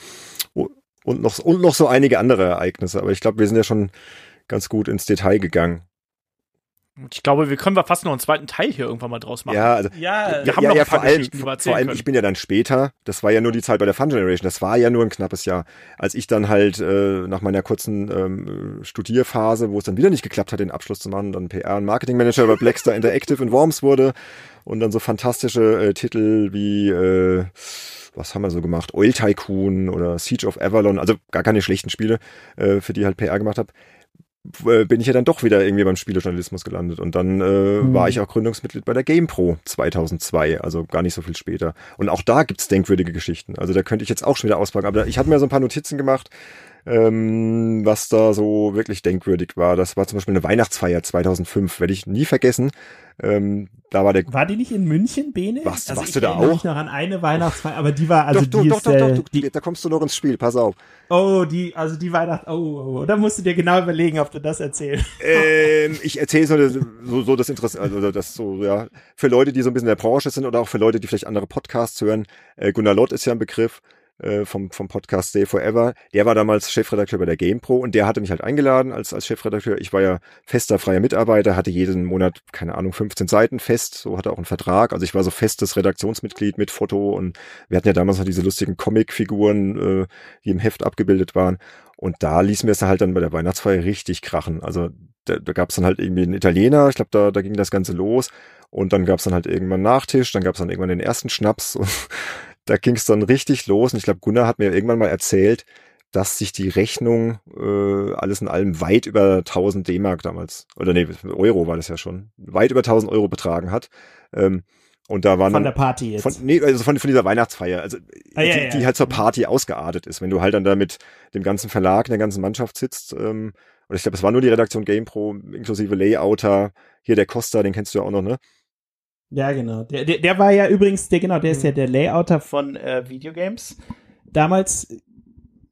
Und noch, und noch so einige andere Ereignisse, aber ich glaube, wir sind ja schon ganz gut ins Detail gegangen. Ich glaube, wir können wir fast noch einen zweiten Teil hier irgendwann mal draus machen. Ja, also, Ja, wir haben ja, noch ja, ein paar vor allem, Geschichten, die wir vor erzählen allem, können. ich bin ja dann später, das war ja nur die Zeit bei der Fun Generation, das war ja nur ein knappes Jahr, als ich dann halt äh, nach meiner kurzen ähm, Studierphase, wo es dann wieder nicht geklappt hat, den Abschluss zu machen, dann PR und Marketingmanager bei Blackstar Interactive in Worms wurde und dann so fantastische äh, Titel wie äh, was haben wir so gemacht? Oil Tycoon oder Siege of Avalon, also gar keine schlechten Spiele, äh, für die halt PR gemacht habe bin ich ja dann doch wieder irgendwie beim Spielejournalismus gelandet. Und dann äh, Hm. war ich auch Gründungsmitglied bei der GamePro 2002, also gar nicht so viel später. Und auch da gibt's denkwürdige Geschichten. Also da könnte ich jetzt auch schon wieder auspacken. Aber ich hatte mir so ein paar Notizen gemacht, ähm, was da so wirklich denkwürdig war. Das war zum Beispiel eine Weihnachtsfeier 2005, werde ich nie vergessen. Ähm, da war der War die nicht in München, Bene? Warst- also warst ich du da erinnere auch? mich noch an eine Weihnachtsfeier, aber die war, also doch, die doch, ist, doch, doch, äh, doch, die, da kommst du noch ins Spiel, pass auf. oh, die, also die Weihnacht, oh, oh, oh, da musst du dir genau überlegen, ob du das erzählst. ähm, ich erzähle so, das- so, so das Interesse, also das so, ja, für Leute, die so ein bisschen in der Branche sind oder auch für Leute, die vielleicht andere Podcasts hören. Äh, Gunnar Lott ist ja ein Begriff äh, vom, vom Podcast Stay Forever. Der war damals Chefredakteur bei der GamePro und der hatte mich halt eingeladen als, als Chefredakteur. Ich war ja fester freier Mitarbeiter, hatte jeden Monat, keine Ahnung, 15 Seiten fest, so hatte auch einen Vertrag. Also ich war so festes Redaktionsmitglied mit Foto und wir hatten ja damals noch diese lustigen Comicfiguren, äh, die im Heft abgebildet waren. Und da ließen wir es halt dann bei der Weihnachtsfeier richtig krachen. Also da, da gab es dann halt irgendwie einen Italiener, ich glaube, da, da ging das Ganze los. Und dann gab es dann halt irgendwann Nachtisch, dann gab es dann irgendwann den ersten Schnaps. Und da ging es dann richtig los. Und ich glaube, Gunnar hat mir irgendwann mal erzählt, dass sich die Rechnung äh, alles in allem weit über 1000 D-Mark damals, oder nee, Euro war das ja schon, weit über 1000 Euro betragen hat. Ähm, und da waren Von der Party jetzt. von, nee, also von, von dieser Weihnachtsfeier, also Ah, die, ja, die ja. halt zur Party ausgeartet ist. Wenn du halt dann da mit dem ganzen Verlag, der ganzen Mannschaft sitzt, ähm, und ich glaube, es war nur die Redaktion GamePro, inklusive Layouter, hier der Costa, den kennst du ja auch noch, ne? Ja, genau. Der, der, der war ja übrigens, der, genau, der ist ja der Layouter von äh, Videogames. damals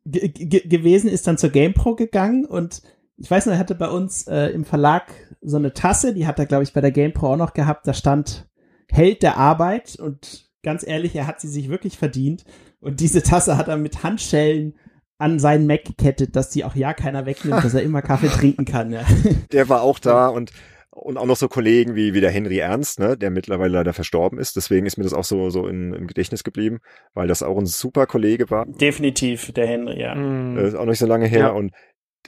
ge- ge- gewesen, ist dann zur GamePro gegangen und ich weiß noch, er hatte bei uns äh, im Verlag so eine Tasse, die hat er, glaube ich, bei der GamePro auch noch gehabt, da stand Held der Arbeit und ganz ehrlich, er hat sie sich wirklich verdient und diese Tasse hat er mit Handschellen an seinen Mac gekettet, dass die auch ja keiner wegnimmt, dass er immer Kaffee trinken kann. Ja. Der war auch da und und auch noch so Kollegen wie, wie der Henry Ernst, ne, der mittlerweile leider verstorben ist. Deswegen ist mir das auch so, so in, im Gedächtnis geblieben, weil das auch ein super Kollege war. Definitiv, der Henry, ja. Mhm. Äh, ist auch noch nicht so lange her. Ja. Und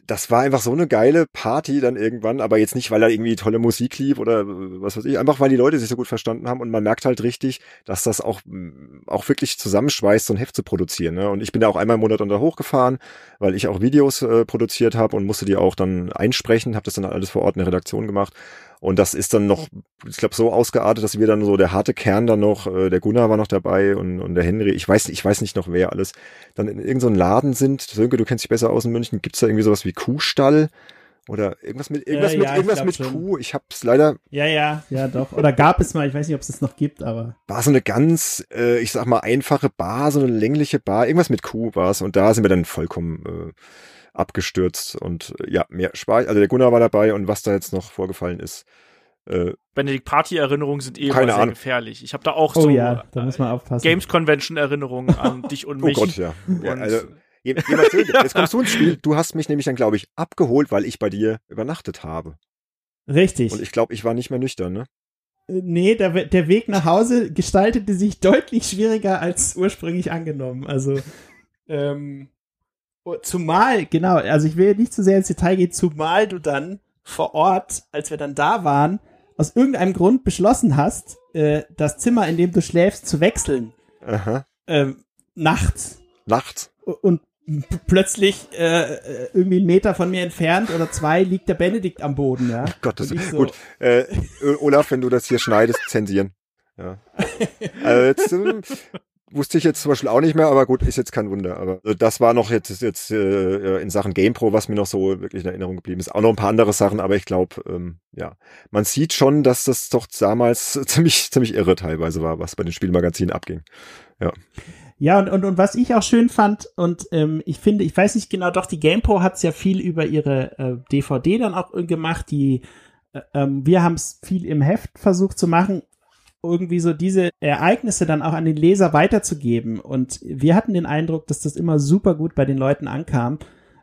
das war einfach so eine geile Party dann irgendwann, aber jetzt nicht, weil da irgendwie tolle Musik lief oder äh, was weiß ich, einfach weil die Leute sich so gut verstanden haben und man merkt halt richtig, dass das auch, mh, auch wirklich zusammenschweißt, so ein Heft zu produzieren. Ne? Und ich bin da auch einmal im Monat da hochgefahren, weil ich auch Videos äh, produziert habe und musste die auch dann einsprechen, habe das dann alles vor Ort in der Redaktion gemacht. Und das ist dann noch, ich glaube, so ausgeartet, dass wir dann so der harte Kern dann noch, äh, der Gunnar war noch dabei und, und der Henry, ich weiß, ich weiß nicht noch wer alles, dann in irgendeinem so Laden sind. Sönke, du kennst dich besser aus in München. Gibt's da irgendwie sowas wie Kuhstall? Oder irgendwas mit irgendwas Ja, mit ja, ich irgendwas mit schon. Kuh. Ich hab's leider ja, ja, ja, doch. Oder gab es mal, ich weiß nicht, ob es das noch gibt, aber war so eine ganz, äh, ich sag mal einfache Bar, so eine längliche Bar. Irgendwas mit Kuh war's und da sind wir dann vollkommen äh, abgestürzt und äh, ja mehr Spaß. Also der Gunnar war dabei und was da jetzt noch vorgefallen ist. Äh, Benedikt Party-Erinnerungen sind eh Keine immer sehr Ahnung. gefährlich. Ich habe da auch oh so ja, da muss man aufpassen. Games Convention-Erinnerungen an dich und oh mich. Gott, ja. ja also, jetzt kommst du ins Spiel. Du hast mich nämlich dann, glaube ich, abgeholt, weil ich bei dir übernachtet habe. Richtig. Und ich glaube, ich war nicht mehr nüchtern, ne? Äh, Nee, der, der Weg nach Hause gestaltete sich deutlich schwieriger als ursprünglich angenommen. Also, ähm, oh, zumal, genau, also ich will nicht zu sehr ins Detail gehen, zumal du dann vor Ort, als wir dann da waren, aus irgendeinem Grund beschlossen hast, äh, das Zimmer, in dem du schläfst, zu wechseln. Aha. Ähm, nachts. Nachts. Und plötzlich äh, äh, irgendwie einen Meter von mir entfernt oder zwei liegt der Benedikt am Boden, ja. Gott, das ist so- gut. Äh, Olaf, wenn du das hier schneidest, zensieren. Ja. Also jetzt, ähm, wusste ich jetzt zum Beispiel auch nicht mehr, aber gut, ist jetzt kein Wunder. Aber also das war noch jetzt, jetzt äh, in Sachen GamePro, was mir noch so wirklich in Erinnerung geblieben ist. Auch noch ein paar andere Sachen, aber ich glaube, ähm, ja, man sieht schon, dass das doch damals ziemlich, ziemlich irre teilweise war, was bei den Spielmagazinen abging. Ja, und, und, und was ich auch schön fand, und ähm, ich finde, ich weiß nicht genau, doch, die GamePro hat es ja viel über ihre äh, DVD dann auch äh, gemacht, die äh, ähm, wir haben es viel im Heft versucht zu machen, irgendwie so diese Ereignisse dann auch an den Leser weiterzugeben. Und wir hatten den Eindruck, dass das immer super gut bei den Leuten ankam.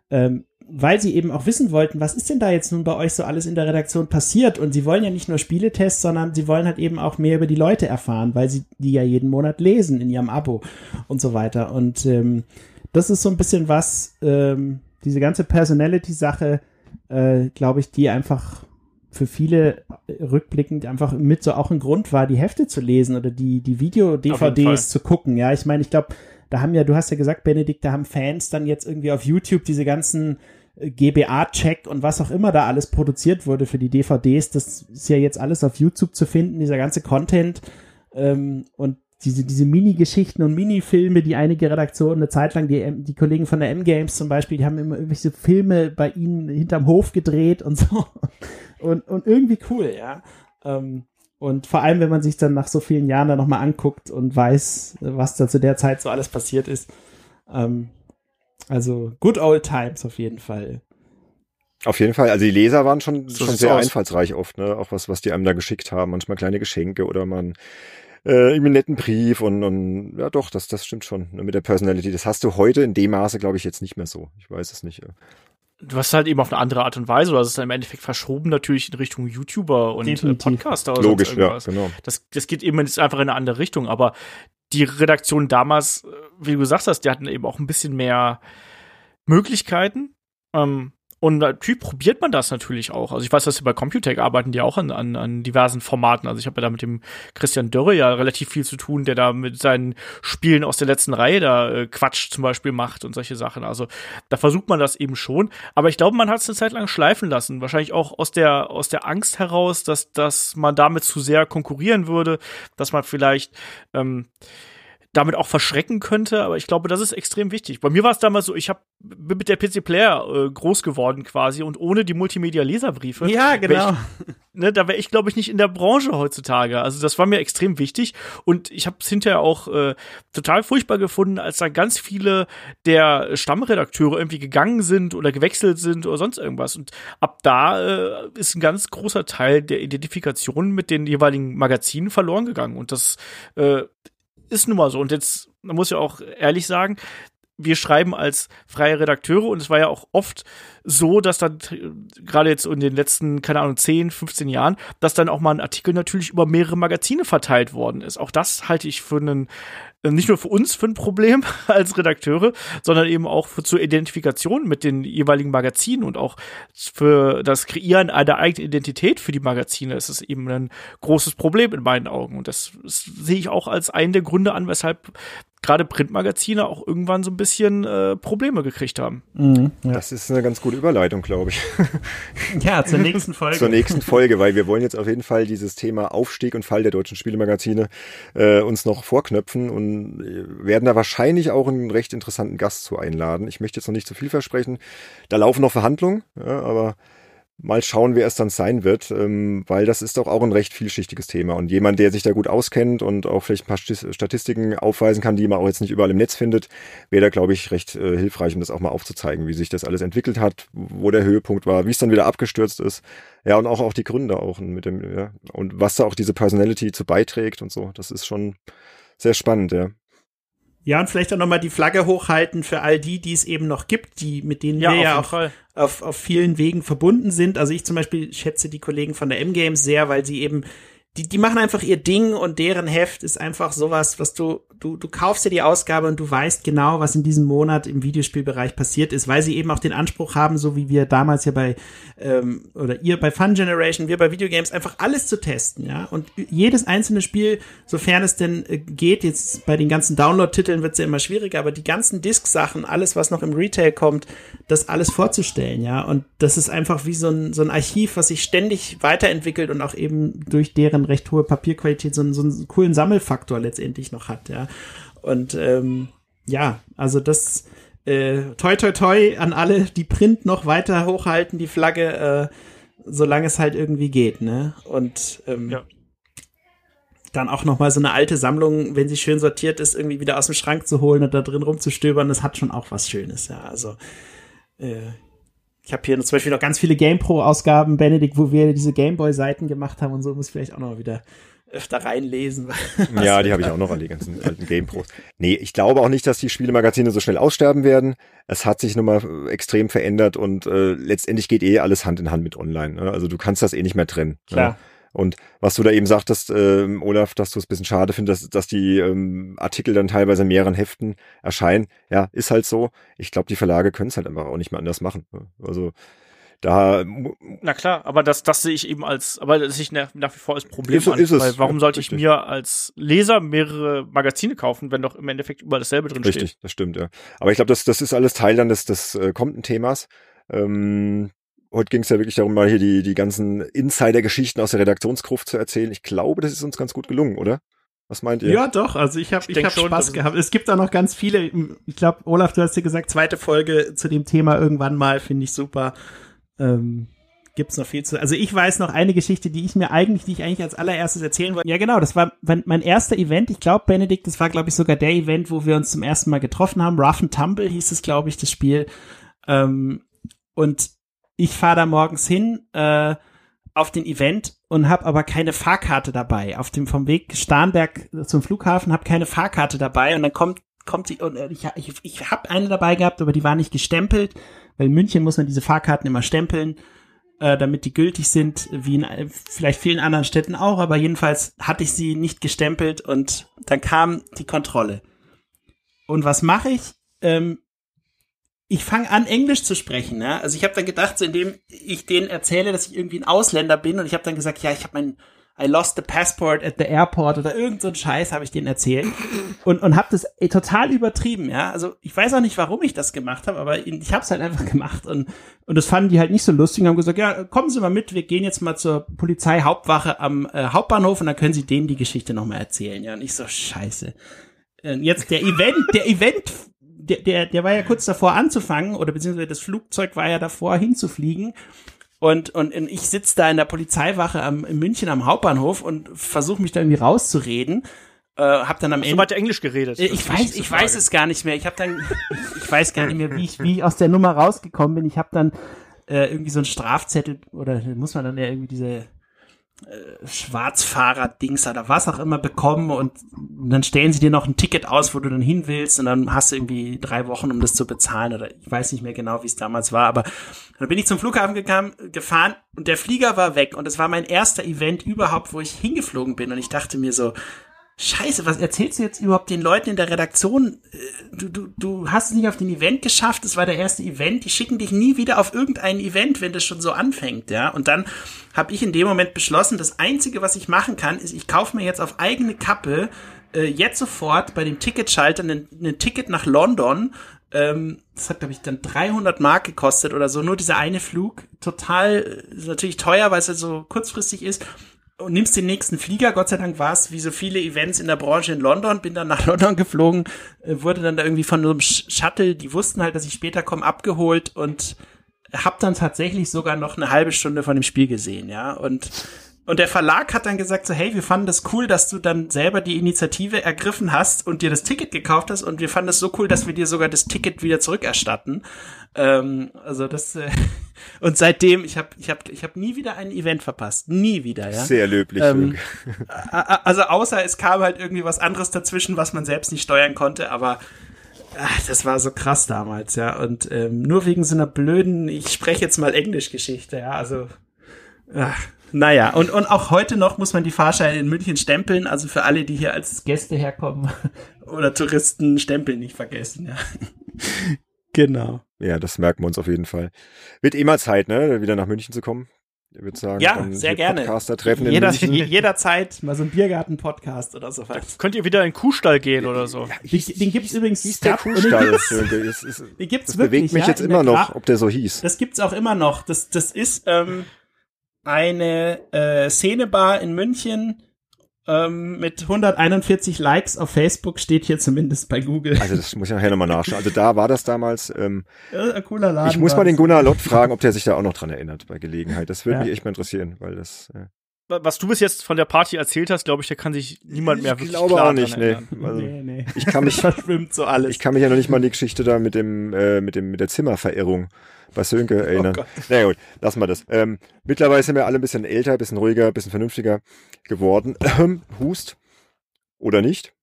Ähm, weil sie eben auch wissen wollten, was ist denn da jetzt nun bei euch so alles in der Redaktion passiert? Und sie wollen ja nicht nur Spieletests, sondern sie wollen halt eben auch mehr über die Leute erfahren, weil sie die ja jeden Monat lesen in ihrem Abo und so weiter. Und ähm, das ist so ein bisschen was, ähm, diese ganze Personality-Sache, äh, glaube ich, die einfach für viele rückblickend einfach mit so auch ein Grund war, die Hefte zu lesen oder die, die Video-DVDs zu gucken. Ja, ich meine, ich glaube, da haben ja, du hast ja gesagt, Benedikt, da haben Fans dann jetzt irgendwie auf YouTube diese ganzen äh, GBA-Check und was auch immer da alles produziert wurde für die DVDs. Das ist ja jetzt alles auf YouTube zu finden, dieser ganze Content. Ähm, und diese, diese Mini-Geschichten und Mini-Filme, die einige Redaktionen eine Zeit lang, die, die Kollegen von der M-Games zum Beispiel, die haben immer irgendwelche Filme bei ihnen hinterm Hof gedreht und so. Und, und irgendwie cool, ja. Ähm, und vor allem, wenn man sich dann nach so vielen Jahren da nochmal anguckt und weiß, was da zu der Zeit so alles passiert ist. Ähm, also, good old times auf jeden Fall. Auf jeden Fall. Also die Leser waren schon, so schon sehr aus. einfallsreich oft, ne? Auch was, was die einem da geschickt haben. Manchmal kleine Geschenke oder man äh, irgendwie einen netten Brief und, und ja doch, das, das stimmt schon ne, mit der Personality. Das hast du heute in dem Maße, glaube ich, jetzt nicht mehr so. Ich weiß es nicht. Du hast halt eben auf eine andere Art und Weise, oder es ist dann im Endeffekt verschoben natürlich in Richtung YouTuber und äh, Podcaster oder Logisch, ja, genau. Das, das geht eben jetzt einfach in eine andere Richtung, aber die Redaktion damals, äh, wie du gesagt hast, die hatten eben auch ein bisschen mehr Möglichkeiten. Ähm, und natürlich probiert man das natürlich auch. Also ich weiß, dass sie bei Computec arbeiten die auch an, an, an diversen Formaten. Also ich habe ja da mit dem Christian Dörre ja relativ viel zu tun, der da mit seinen Spielen aus der letzten Reihe da äh, Quatsch zum Beispiel macht und solche Sachen. Also da versucht man das eben schon. Aber ich glaube, man hat es eine Zeit lang schleifen lassen. Wahrscheinlich auch aus der, aus der Angst heraus, dass, dass man damit zu sehr konkurrieren würde, dass man vielleicht ähm, damit auch verschrecken könnte, aber ich glaube, das ist extrem wichtig. Bei mir war es damals so, ich hab, bin mit der PC Player äh, groß geworden quasi und ohne die Multimedia-Leserbriefe. Ja, genau. Ich, ne, da wäre ich, glaube ich, nicht in der Branche heutzutage. Also das war mir extrem wichtig und ich habe es hinterher auch äh, total furchtbar gefunden, als da ganz viele der Stammredakteure irgendwie gegangen sind oder gewechselt sind oder sonst irgendwas. Und ab da äh, ist ein ganz großer Teil der Identifikation mit den jeweiligen Magazinen verloren gegangen. Und das äh, ist nun mal so. Und jetzt, man muss ja auch ehrlich sagen, wir schreiben als freie Redakteure und es war ja auch oft so, dass dann gerade jetzt in den letzten, keine Ahnung, 10, 15 Jahren, dass dann auch mal ein Artikel natürlich über mehrere Magazine verteilt worden ist. Auch das halte ich für einen äh, nicht nur für uns für ein Problem als Redakteure, sondern eben auch für, zur Identifikation mit den jeweiligen Magazinen und auch für das Kreieren einer eigenen Identität für die Magazine ist es eben ein großes Problem in meinen Augen. Und das, das sehe ich auch als einen der Gründe an, weshalb gerade Printmagazine auch irgendwann so ein bisschen äh, Probleme gekriegt haben. Mhm, ja. Das ist eine ganz gute Überleitung, glaube ich. ja, zur nächsten Folge. zur nächsten Folge, weil wir wollen jetzt auf jeden Fall dieses Thema Aufstieg und Fall der deutschen Spielemagazine äh, uns noch vorknöpfen und äh, werden da wahrscheinlich auch einen recht interessanten Gast zu einladen. Ich möchte jetzt noch nicht zu viel versprechen. Da laufen noch Verhandlungen, ja, aber Mal schauen, wer es dann sein wird, ähm, weil das ist doch auch ein recht vielschichtiges Thema. Und jemand, der sich da gut auskennt und auch vielleicht ein paar Statistiken aufweisen kann, die man auch jetzt nicht überall im Netz findet, wäre da, glaube ich, recht äh, hilfreich, um das auch mal aufzuzeigen, wie sich das alles entwickelt hat, wo der Höhepunkt war, wie es dann wieder abgestürzt ist. Ja, und auch, auch die Gründe auch mit dem, ja, und was da auch diese Personality zu beiträgt und so. Das ist schon sehr spannend, ja. Ja, und vielleicht auch nochmal die Flagge hochhalten für all die, die es eben noch gibt, die, mit denen ja, wir ja auch auf, auf vielen Wegen verbunden sind. Also ich zum Beispiel schätze die Kollegen von der M-Games sehr, weil sie eben die, die machen einfach ihr Ding und deren Heft ist einfach sowas, was du, du, du kaufst dir die Ausgabe und du weißt genau, was in diesem Monat im Videospielbereich passiert ist, weil sie eben auch den Anspruch haben, so wie wir damals ja bei, ähm, oder ihr bei Fun Generation, wir bei Videogames, einfach alles zu testen, ja. Und jedes einzelne Spiel, sofern es denn äh, geht, jetzt bei den ganzen Download-Titeln wird es ja immer schwieriger, aber die ganzen Disk-Sachen, alles, was noch im Retail kommt, das alles vorzustellen, ja. Und das ist einfach wie so ein, so ein Archiv, was sich ständig weiterentwickelt und auch eben durch deren recht hohe Papierqualität so, so einen coolen Sammelfaktor letztendlich noch hat, ja. Und ähm, ja, also das äh, toi toi toi an alle, die Print noch weiter hochhalten, die Flagge, äh, solange es halt irgendwie geht, ne? Und ähm, ja. dann auch noch mal so eine alte Sammlung, wenn sie schön sortiert ist, irgendwie wieder aus dem Schrank zu holen und da drin rumzustöbern, das hat schon auch was Schönes, ja. Also äh, ich habe hier zum Beispiel noch ganz viele GamePro-Ausgaben, Benedikt, wo wir diese Gameboy-Seiten gemacht haben und so, muss ich vielleicht auch noch wieder öfter reinlesen. Ja, die habe ich auch noch, alle die ganzen alten Game-Pros. Nee, ich glaube auch nicht, dass die Spielemagazine so schnell aussterben werden. Es hat sich nun mal extrem verändert und äh, letztendlich geht eh alles Hand in Hand mit Online. Ne? Also du kannst das eh nicht mehr trennen. Ne? Klar. Ne? Und was du da eben sagtest, äh, Olaf, dass du es ein bisschen schade findest, dass, dass die ähm, Artikel dann teilweise in mehreren Heften erscheinen. Ja, ist halt so. Ich glaube, die Verlage können es halt einfach auch nicht mehr anders machen. Ne? Also da Na klar, aber das, das sehe ich eben als, aber das sehe ich nach, nach wie vor als Problem Ist an, ist es, weil warum ja, sollte ich richtig. mir als Leser mehrere Magazine kaufen, wenn doch im Endeffekt überall dasselbe drin Richtig, steht? das stimmt, ja. Aber ich glaube, das, das ist alles Teil dann des, des äh, kommenden Themas. Ähm, heute ging es ja wirklich darum, mal hier die, die ganzen Insider-Geschichten aus der Redaktionsgruft zu erzählen. Ich glaube, das ist uns ganz gut gelungen, oder? Was meint ihr? Ja, doch. Also ich habe Ich ich hab schon, Spaß gehabt. Es gibt auch noch ganz viele. Ich glaube, Olaf, du hast dir gesagt, zweite Folge zu dem Thema irgendwann mal, finde ich super. Ähm, gibt's noch viel zu. Also ich weiß noch eine Geschichte, die ich mir eigentlich, die ich eigentlich als allererstes erzählen wollte. Ja, genau, das war mein, mein erster Event. Ich glaube, Benedikt, das war, glaube ich, sogar der Event, wo wir uns zum ersten Mal getroffen haben. Rough and Tumble hieß es, glaube ich, das Spiel. Ähm, und ich fahre da morgens hin äh, auf den Event und habe aber keine Fahrkarte dabei. Auf dem vom Weg Starnberg zum Flughafen habe keine Fahrkarte dabei und dann kommt kommt die und äh, ich ich, ich habe eine dabei gehabt, aber die war nicht gestempelt, weil in München muss man diese Fahrkarten immer stempeln, äh, damit die gültig sind, wie in äh, vielleicht vielen anderen Städten auch, aber jedenfalls hatte ich sie nicht gestempelt und dann kam die Kontrolle. Und was mache ich? Ähm, ich fange an, Englisch zu sprechen. Ja? Also ich habe dann gedacht, so indem ich denen erzähle, dass ich irgendwie ein Ausländer bin und ich habe dann gesagt, ja, ich habe mein I lost the passport at the airport oder irgend so ein Scheiß habe ich denen erzählt und und habe das ey, total übertrieben, ja. Also ich weiß auch nicht, warum ich das gemacht habe, aber ich habe es halt einfach gemacht und und das fanden die halt nicht so lustig und haben gesagt, ja, kommen Sie mal mit, wir gehen jetzt mal zur Polizeihauptwache am äh, Hauptbahnhof und dann können Sie denen die Geschichte noch mal erzählen, ja. Und ich so Scheiße. Äh, Jetzt der Event, der Event der, der, der war ja kurz davor anzufangen, oder beziehungsweise das Flugzeug war ja davor hinzufliegen. Und, und ich sitze da in der Polizeiwache am, in München am Hauptbahnhof und versuche mich da irgendwie rauszureden. Äh, hab dann am So Ende. weit Englisch geredet. Äh, Ich weiß, ich Frage. weiß es gar nicht mehr. Ich habe dann, ich weiß gar nicht mehr, wie ich, wie ich aus der Nummer rausgekommen bin. Ich habe dann äh, irgendwie so einen Strafzettel oder muss man dann ja irgendwie diese Schwarzfahrer-Dings oder was auch immer bekommen und dann stellen sie dir noch ein Ticket aus, wo du dann hin willst und dann hast du irgendwie drei Wochen, um das zu bezahlen oder ich weiß nicht mehr genau, wie es damals war, aber dann bin ich zum Flughafen gegangen, gefahren und der Flieger war weg und es war mein erster Event überhaupt, wo ich hingeflogen bin und ich dachte mir so, Scheiße, was erzählst du jetzt überhaupt den Leuten in der Redaktion? Äh, Du, du, du hast es nicht auf den Event geschafft, es war der erste Event, die schicken dich nie wieder auf irgendein Event, wenn das schon so anfängt, ja. Und dann habe ich in dem Moment beschlossen, das Einzige, was ich machen kann, ist, ich kaufe mir jetzt auf eigene Kappe äh, jetzt sofort bei dem Ticketschalter ein, Ticket nach London. Ähm, das hat, glaube ich, dann 300 Mark gekostet oder so, nur dieser eine Flug. Total, äh, ist natürlich teuer, weil es halt so kurzfristig ist und nimmst den nächsten Flieger. Gott sei Dank war es wie so viele Events in der Branche in London. Bin dann nach London geflogen, äh, wurde dann da irgendwie von so einem Sh- Shuttle, die wussten halt, dass ich später komme, abgeholt und hab dann tatsächlich sogar noch eine halbe Stunde von dem Spiel gesehen, ja. Und und der Verlag hat dann gesagt so, hey, wir fanden das cool, dass du dann selber die Initiative ergriffen hast und dir das Ticket gekauft hast und wir fanden es so cool, dass wir dir sogar das Ticket wieder zurückerstatten. Ähm, also das äh, und seitdem ich habe ich habe ich habe nie wieder ein Event verpasst, nie wieder, ja. Sehr löblich. Ähm, Also außer es kam halt irgendwie was anderes dazwischen, was man selbst nicht steuern konnte, aber ach, das war so krass damals, ja. Und ähm, nur wegen so einer blöden, ich spreche jetzt mal Englisch-Geschichte, ja, also ach, naja, und, und auch heute noch muss man die Fahrscheine in München stempeln, also für alle, die hier als Gäste herkommen oder Touristen, stempeln nicht vergessen, ja. genau. ja, das merken wir uns auf jeden Fall. Wird eh mal Zeit, ne, wieder nach München zu kommen. Ich würde sagen, Ja, sehr gerne. Podcaster-Treffen in Jeder, München. je- jederzeit mal so ein Biergarten-Podcast oder sowas. Könnt ihr wieder in den Kuhstall gehen oder so? Den, den gibt's übrigens. Hieß der und den Kuhstall. gibt's-. Es ist- Den gibt's Das wirklich, bewegt mich ja, jetzt immer noch, ob der so hieß. Das gibt's auch immer noch. Das, das ist ähm, eine äh, Szenebar in München ähm, mit 141 Likes auf Facebook, steht hier zumindest bei Google. Also das muss ich nachher nochmal nachschauen. Also da war das damals. Ähm, Ja, ein cooler Laden. ich muss mal den Gunnar Lott fragen, ob der sich da auch noch dran erinnert bei Gelegenheit. Das würde Ja. mich echt mal interessieren, weil das. Äh, Was du bis jetzt von der Party erzählt hast, glaube ich, da kann sich niemand mehr ich wirklich glaube klar auch nicht, dran nee. erinnern. Also, nee, nee. Ich kann mich, verschwimmt so alles. ich kann mich ja noch nicht mal an die Geschichte da mit dem, äh, mit dem, mit der Zimmerverirrung bei Sönke erinnern. Oh Na gut, lassen wir das. Ähm, mittlerweile sind wir alle ein bisschen älter, ein bisschen ruhiger, ein bisschen vernünftiger geworden. Hust. Oder nicht?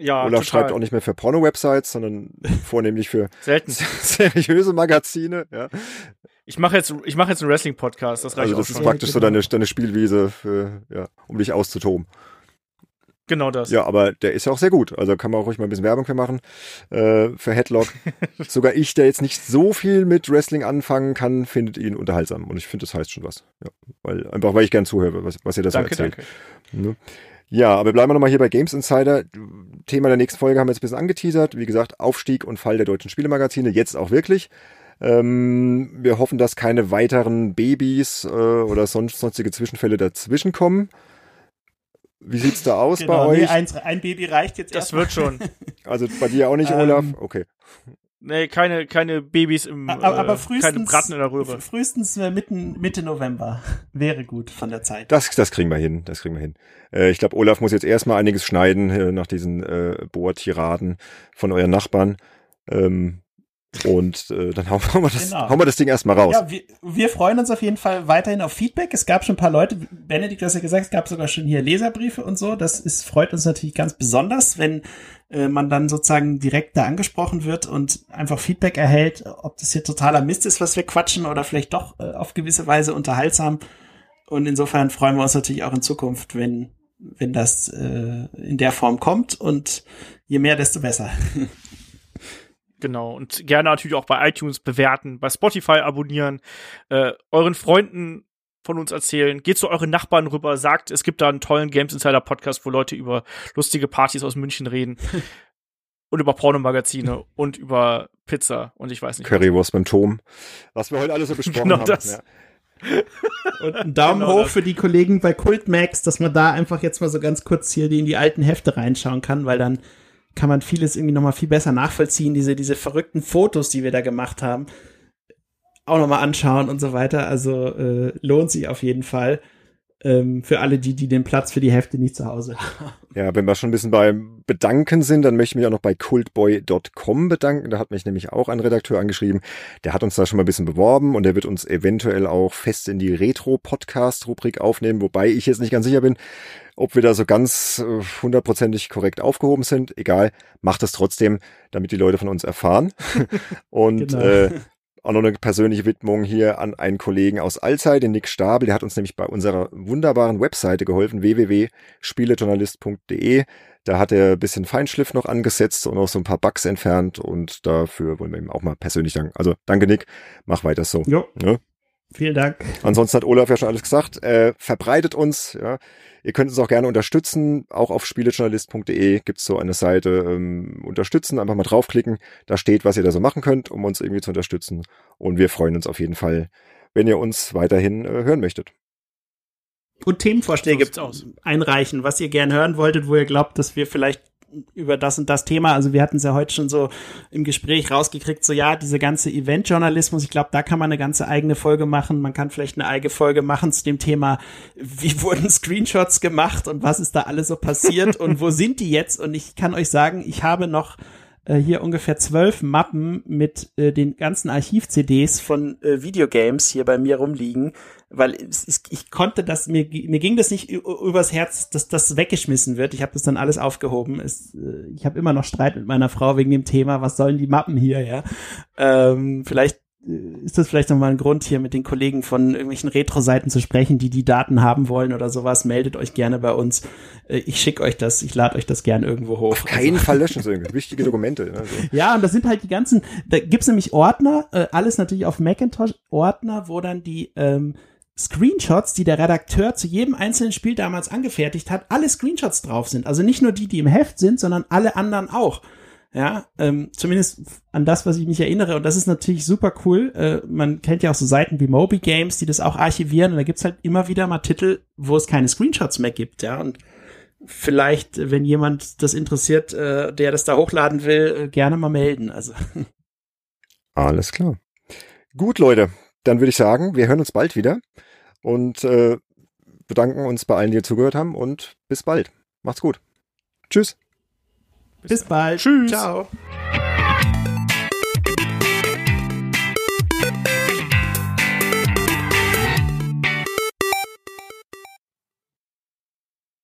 Ja, Olaf total. schreibt auch nicht mehr für Porno-Websites, sondern vornehmlich für Selten. seriöse Magazine. Ja. Ich mache jetzt, ich mache jetzt einen Wrestling-Podcast. Das reicht Also das ist praktisch so deine, deine Spielwiese, für, ja, um dich auszutoben. Genau das. Ja, aber der ist ja auch sehr gut. Also kann man auch ruhig mal ein bisschen Werbung für machen. Äh, für Headlock. Sogar ich, der jetzt nicht so viel mit Wrestling anfangen kann, findet ihn unterhaltsam. Und ich finde, das heißt schon was. Ja, weil, einfach weil ich gern zuhöre, was, was ihr da so erzählt. Danke. Ne? Ja, aber bleiben wir nochmal hier bei Games Insider. Thema der nächsten Folge haben wir jetzt ein bisschen angeteasert. Wie gesagt, Aufstieg und Fall der deutschen Spielemagazine. Jetzt auch wirklich. Ähm, wir hoffen, dass keine weiteren Babys äh, oder sonst, sonstige Zwischenfälle dazwischen kommen. Wie sieht's da aus genau, bei nee, euch? ein, Baby reicht jetzt Das wird schon. Also bei dir auch nicht, Ähm, Olaf? Okay. Nee, keine, keine Babys im, Aber, aber äh, frühestens, keine Braten in der Röhre. frühestens äh, mitten, Mitte November wäre gut von der Zeit. Das, das kriegen wir hin, das kriegen wir hin. Äh, ich glaube, Olaf muss jetzt erstmal einiges schneiden äh, nach diesen äh, Bohrtiraden von euren Nachbarn. Ähm, und äh, dann hauen wir, das, Genau. hauen wir das Ding erstmal raus. Ja, wir, wir freuen uns auf jeden Fall weiterhin auf Feedback. Es gab schon ein paar Leute, Benedikt, du hast ja gesagt, es gab sogar schon hier Leserbriefe und so. Das ist, freut uns natürlich ganz besonders, wenn äh, man dann sozusagen direkt da angesprochen wird und einfach Feedback erhält, ob das hier totaler Mist ist, was wir quatschen oder vielleicht doch äh, auf gewisse Weise unterhaltsam. Und insofern freuen wir uns natürlich auch in Zukunft, wenn, wenn das äh, in der Form kommt und je mehr, desto besser. Genau. Und gerne natürlich auch bei iTunes bewerten, bei Spotify abonnieren, äh, euren Freunden von uns erzählen. Geht zu euren Nachbarn rüber, sagt, es gibt da einen tollen Games Insider Podcast, wo Leute über lustige Partys aus München reden. und über Pornomagazine und über Pizza und ich weiß nicht. was. Currywurst beim Tom. Was wir heute alles so besprochen Genau haben. das. Ja. Und einen Daumen Genau hoch das. für die Kollegen bei Cultmax, dass man da einfach jetzt mal so ganz kurz hier in die alten Hefte reinschauen kann, weil dann kann man vieles irgendwie nochmal viel besser nachvollziehen, diese, diese verrückten Fotos, die wir da gemacht haben, auch nochmal anschauen und so weiter. Also äh, lohnt sich auf jeden Fall. Ähm, für alle die, die den Platz für die Hefte nicht zu Hause haben. Ja, wenn wir schon ein bisschen beim Bedanken sind, dann möchte ich mich auch noch bei cultboy.com bedanken. Da hat mich nämlich auch ein Redakteur angeschrieben. Der hat uns da schon mal ein bisschen beworben und der wird uns eventuell auch fest in die Retro-Podcast-Rubrik aufnehmen, wobei ich jetzt nicht ganz sicher bin, ob wir da so ganz äh, hundertprozentig korrekt aufgehoben sind. Egal, macht es trotzdem, damit die Leute von uns erfahren. und Genau. äh, auch noch eine persönliche Widmung hier an einen Kollegen aus Allzeit, den Nick Stabel. Der hat uns nämlich bei unserer wunderbaren Webseite geholfen, www.spielejournalist.de. Da hat er ein bisschen Feinschliff noch angesetzt und auch so ein paar Bugs entfernt und dafür wollen wir ihm auch mal persönlich danken. Also danke Nick, mach weiter so. Jo, Ne? vielen Dank. Ansonsten hat Olaf ja schon alles gesagt. Äh, verbreitet uns. Ja. Ihr könnt uns auch gerne unterstützen. Auch auf spielejournalist.de gibt's so eine Seite ähm, unterstützen. Einfach mal draufklicken. Da steht, was ihr da so machen könnt, um uns irgendwie zu unterstützen. Und wir freuen uns auf jeden Fall, wenn ihr uns weiterhin äh, hören möchtet. Und Themenvorschläge einreichen, was ihr gern hören wolltet, wo ihr glaubt, dass wir vielleicht über das und das Thema, also wir hatten es ja heute schon so im Gespräch rausgekriegt, so ja, diese ganze Eventjournalismus, ich glaube, da kann man eine ganze eigene Folge machen. Man kann vielleicht eine eigene Folge machen zu dem Thema, wie wurden Screenshots gemacht und was ist da alles so passiert und wo sind die jetzt? Und ich kann euch sagen, ich habe noch äh, hier ungefähr zwölf Mappen mit äh, den ganzen Archiv-CDs von äh, Videogames hier bei mir rumliegen, weil es, ich konnte das, mir, mir ging das nicht übers Herz, dass das weggeschmissen wird. Ich habe das dann alles aufgehoben. Es, äh, ich habe immer noch Streit mit meiner Frau wegen dem Thema, was sollen die Mappen hier, ja. Ähm, vielleicht ist das vielleicht nochmal ein Grund, hier mit den Kollegen von irgendwelchen Retro-Seiten zu sprechen, die die Daten haben wollen oder sowas. Meldet euch gerne bei uns. Äh, Ich schicke euch das, ich lade euch das gern irgendwo hoch. Auf keinen Fall löschen so irgendwie. Wichtige Dokumente. Ne? So. Ja, und das sind halt die ganzen, da gibt's nämlich Ordner, äh, alles natürlich auf Macintosh, Ordner, wo dann die ähm, Screenshots, die der Redakteur zu jedem einzelnen Spiel damals angefertigt hat, alle Screenshots drauf sind. Also nicht nur die, die im Heft sind, sondern alle anderen auch. Ja, ähm, zumindest an das, was ich mich erinnere. Und das ist natürlich super cool. Äh, man kennt ja auch so Seiten wie Moby Games, die das auch archivieren. Und da gibt's halt immer wieder mal Titel, wo es keine Screenshots mehr gibt. Ja, und vielleicht, wenn jemand das interessiert, äh, der das da hochladen will, äh, gerne mal melden. Also Alles klar. Gut, Leute. Dann würde ich sagen, wir hören uns bald wieder und äh, bedanken uns bei allen, die zugehört haben und bis bald. Macht's gut. Tschüss. Bis, Bis bald. Tschüss. Ciao.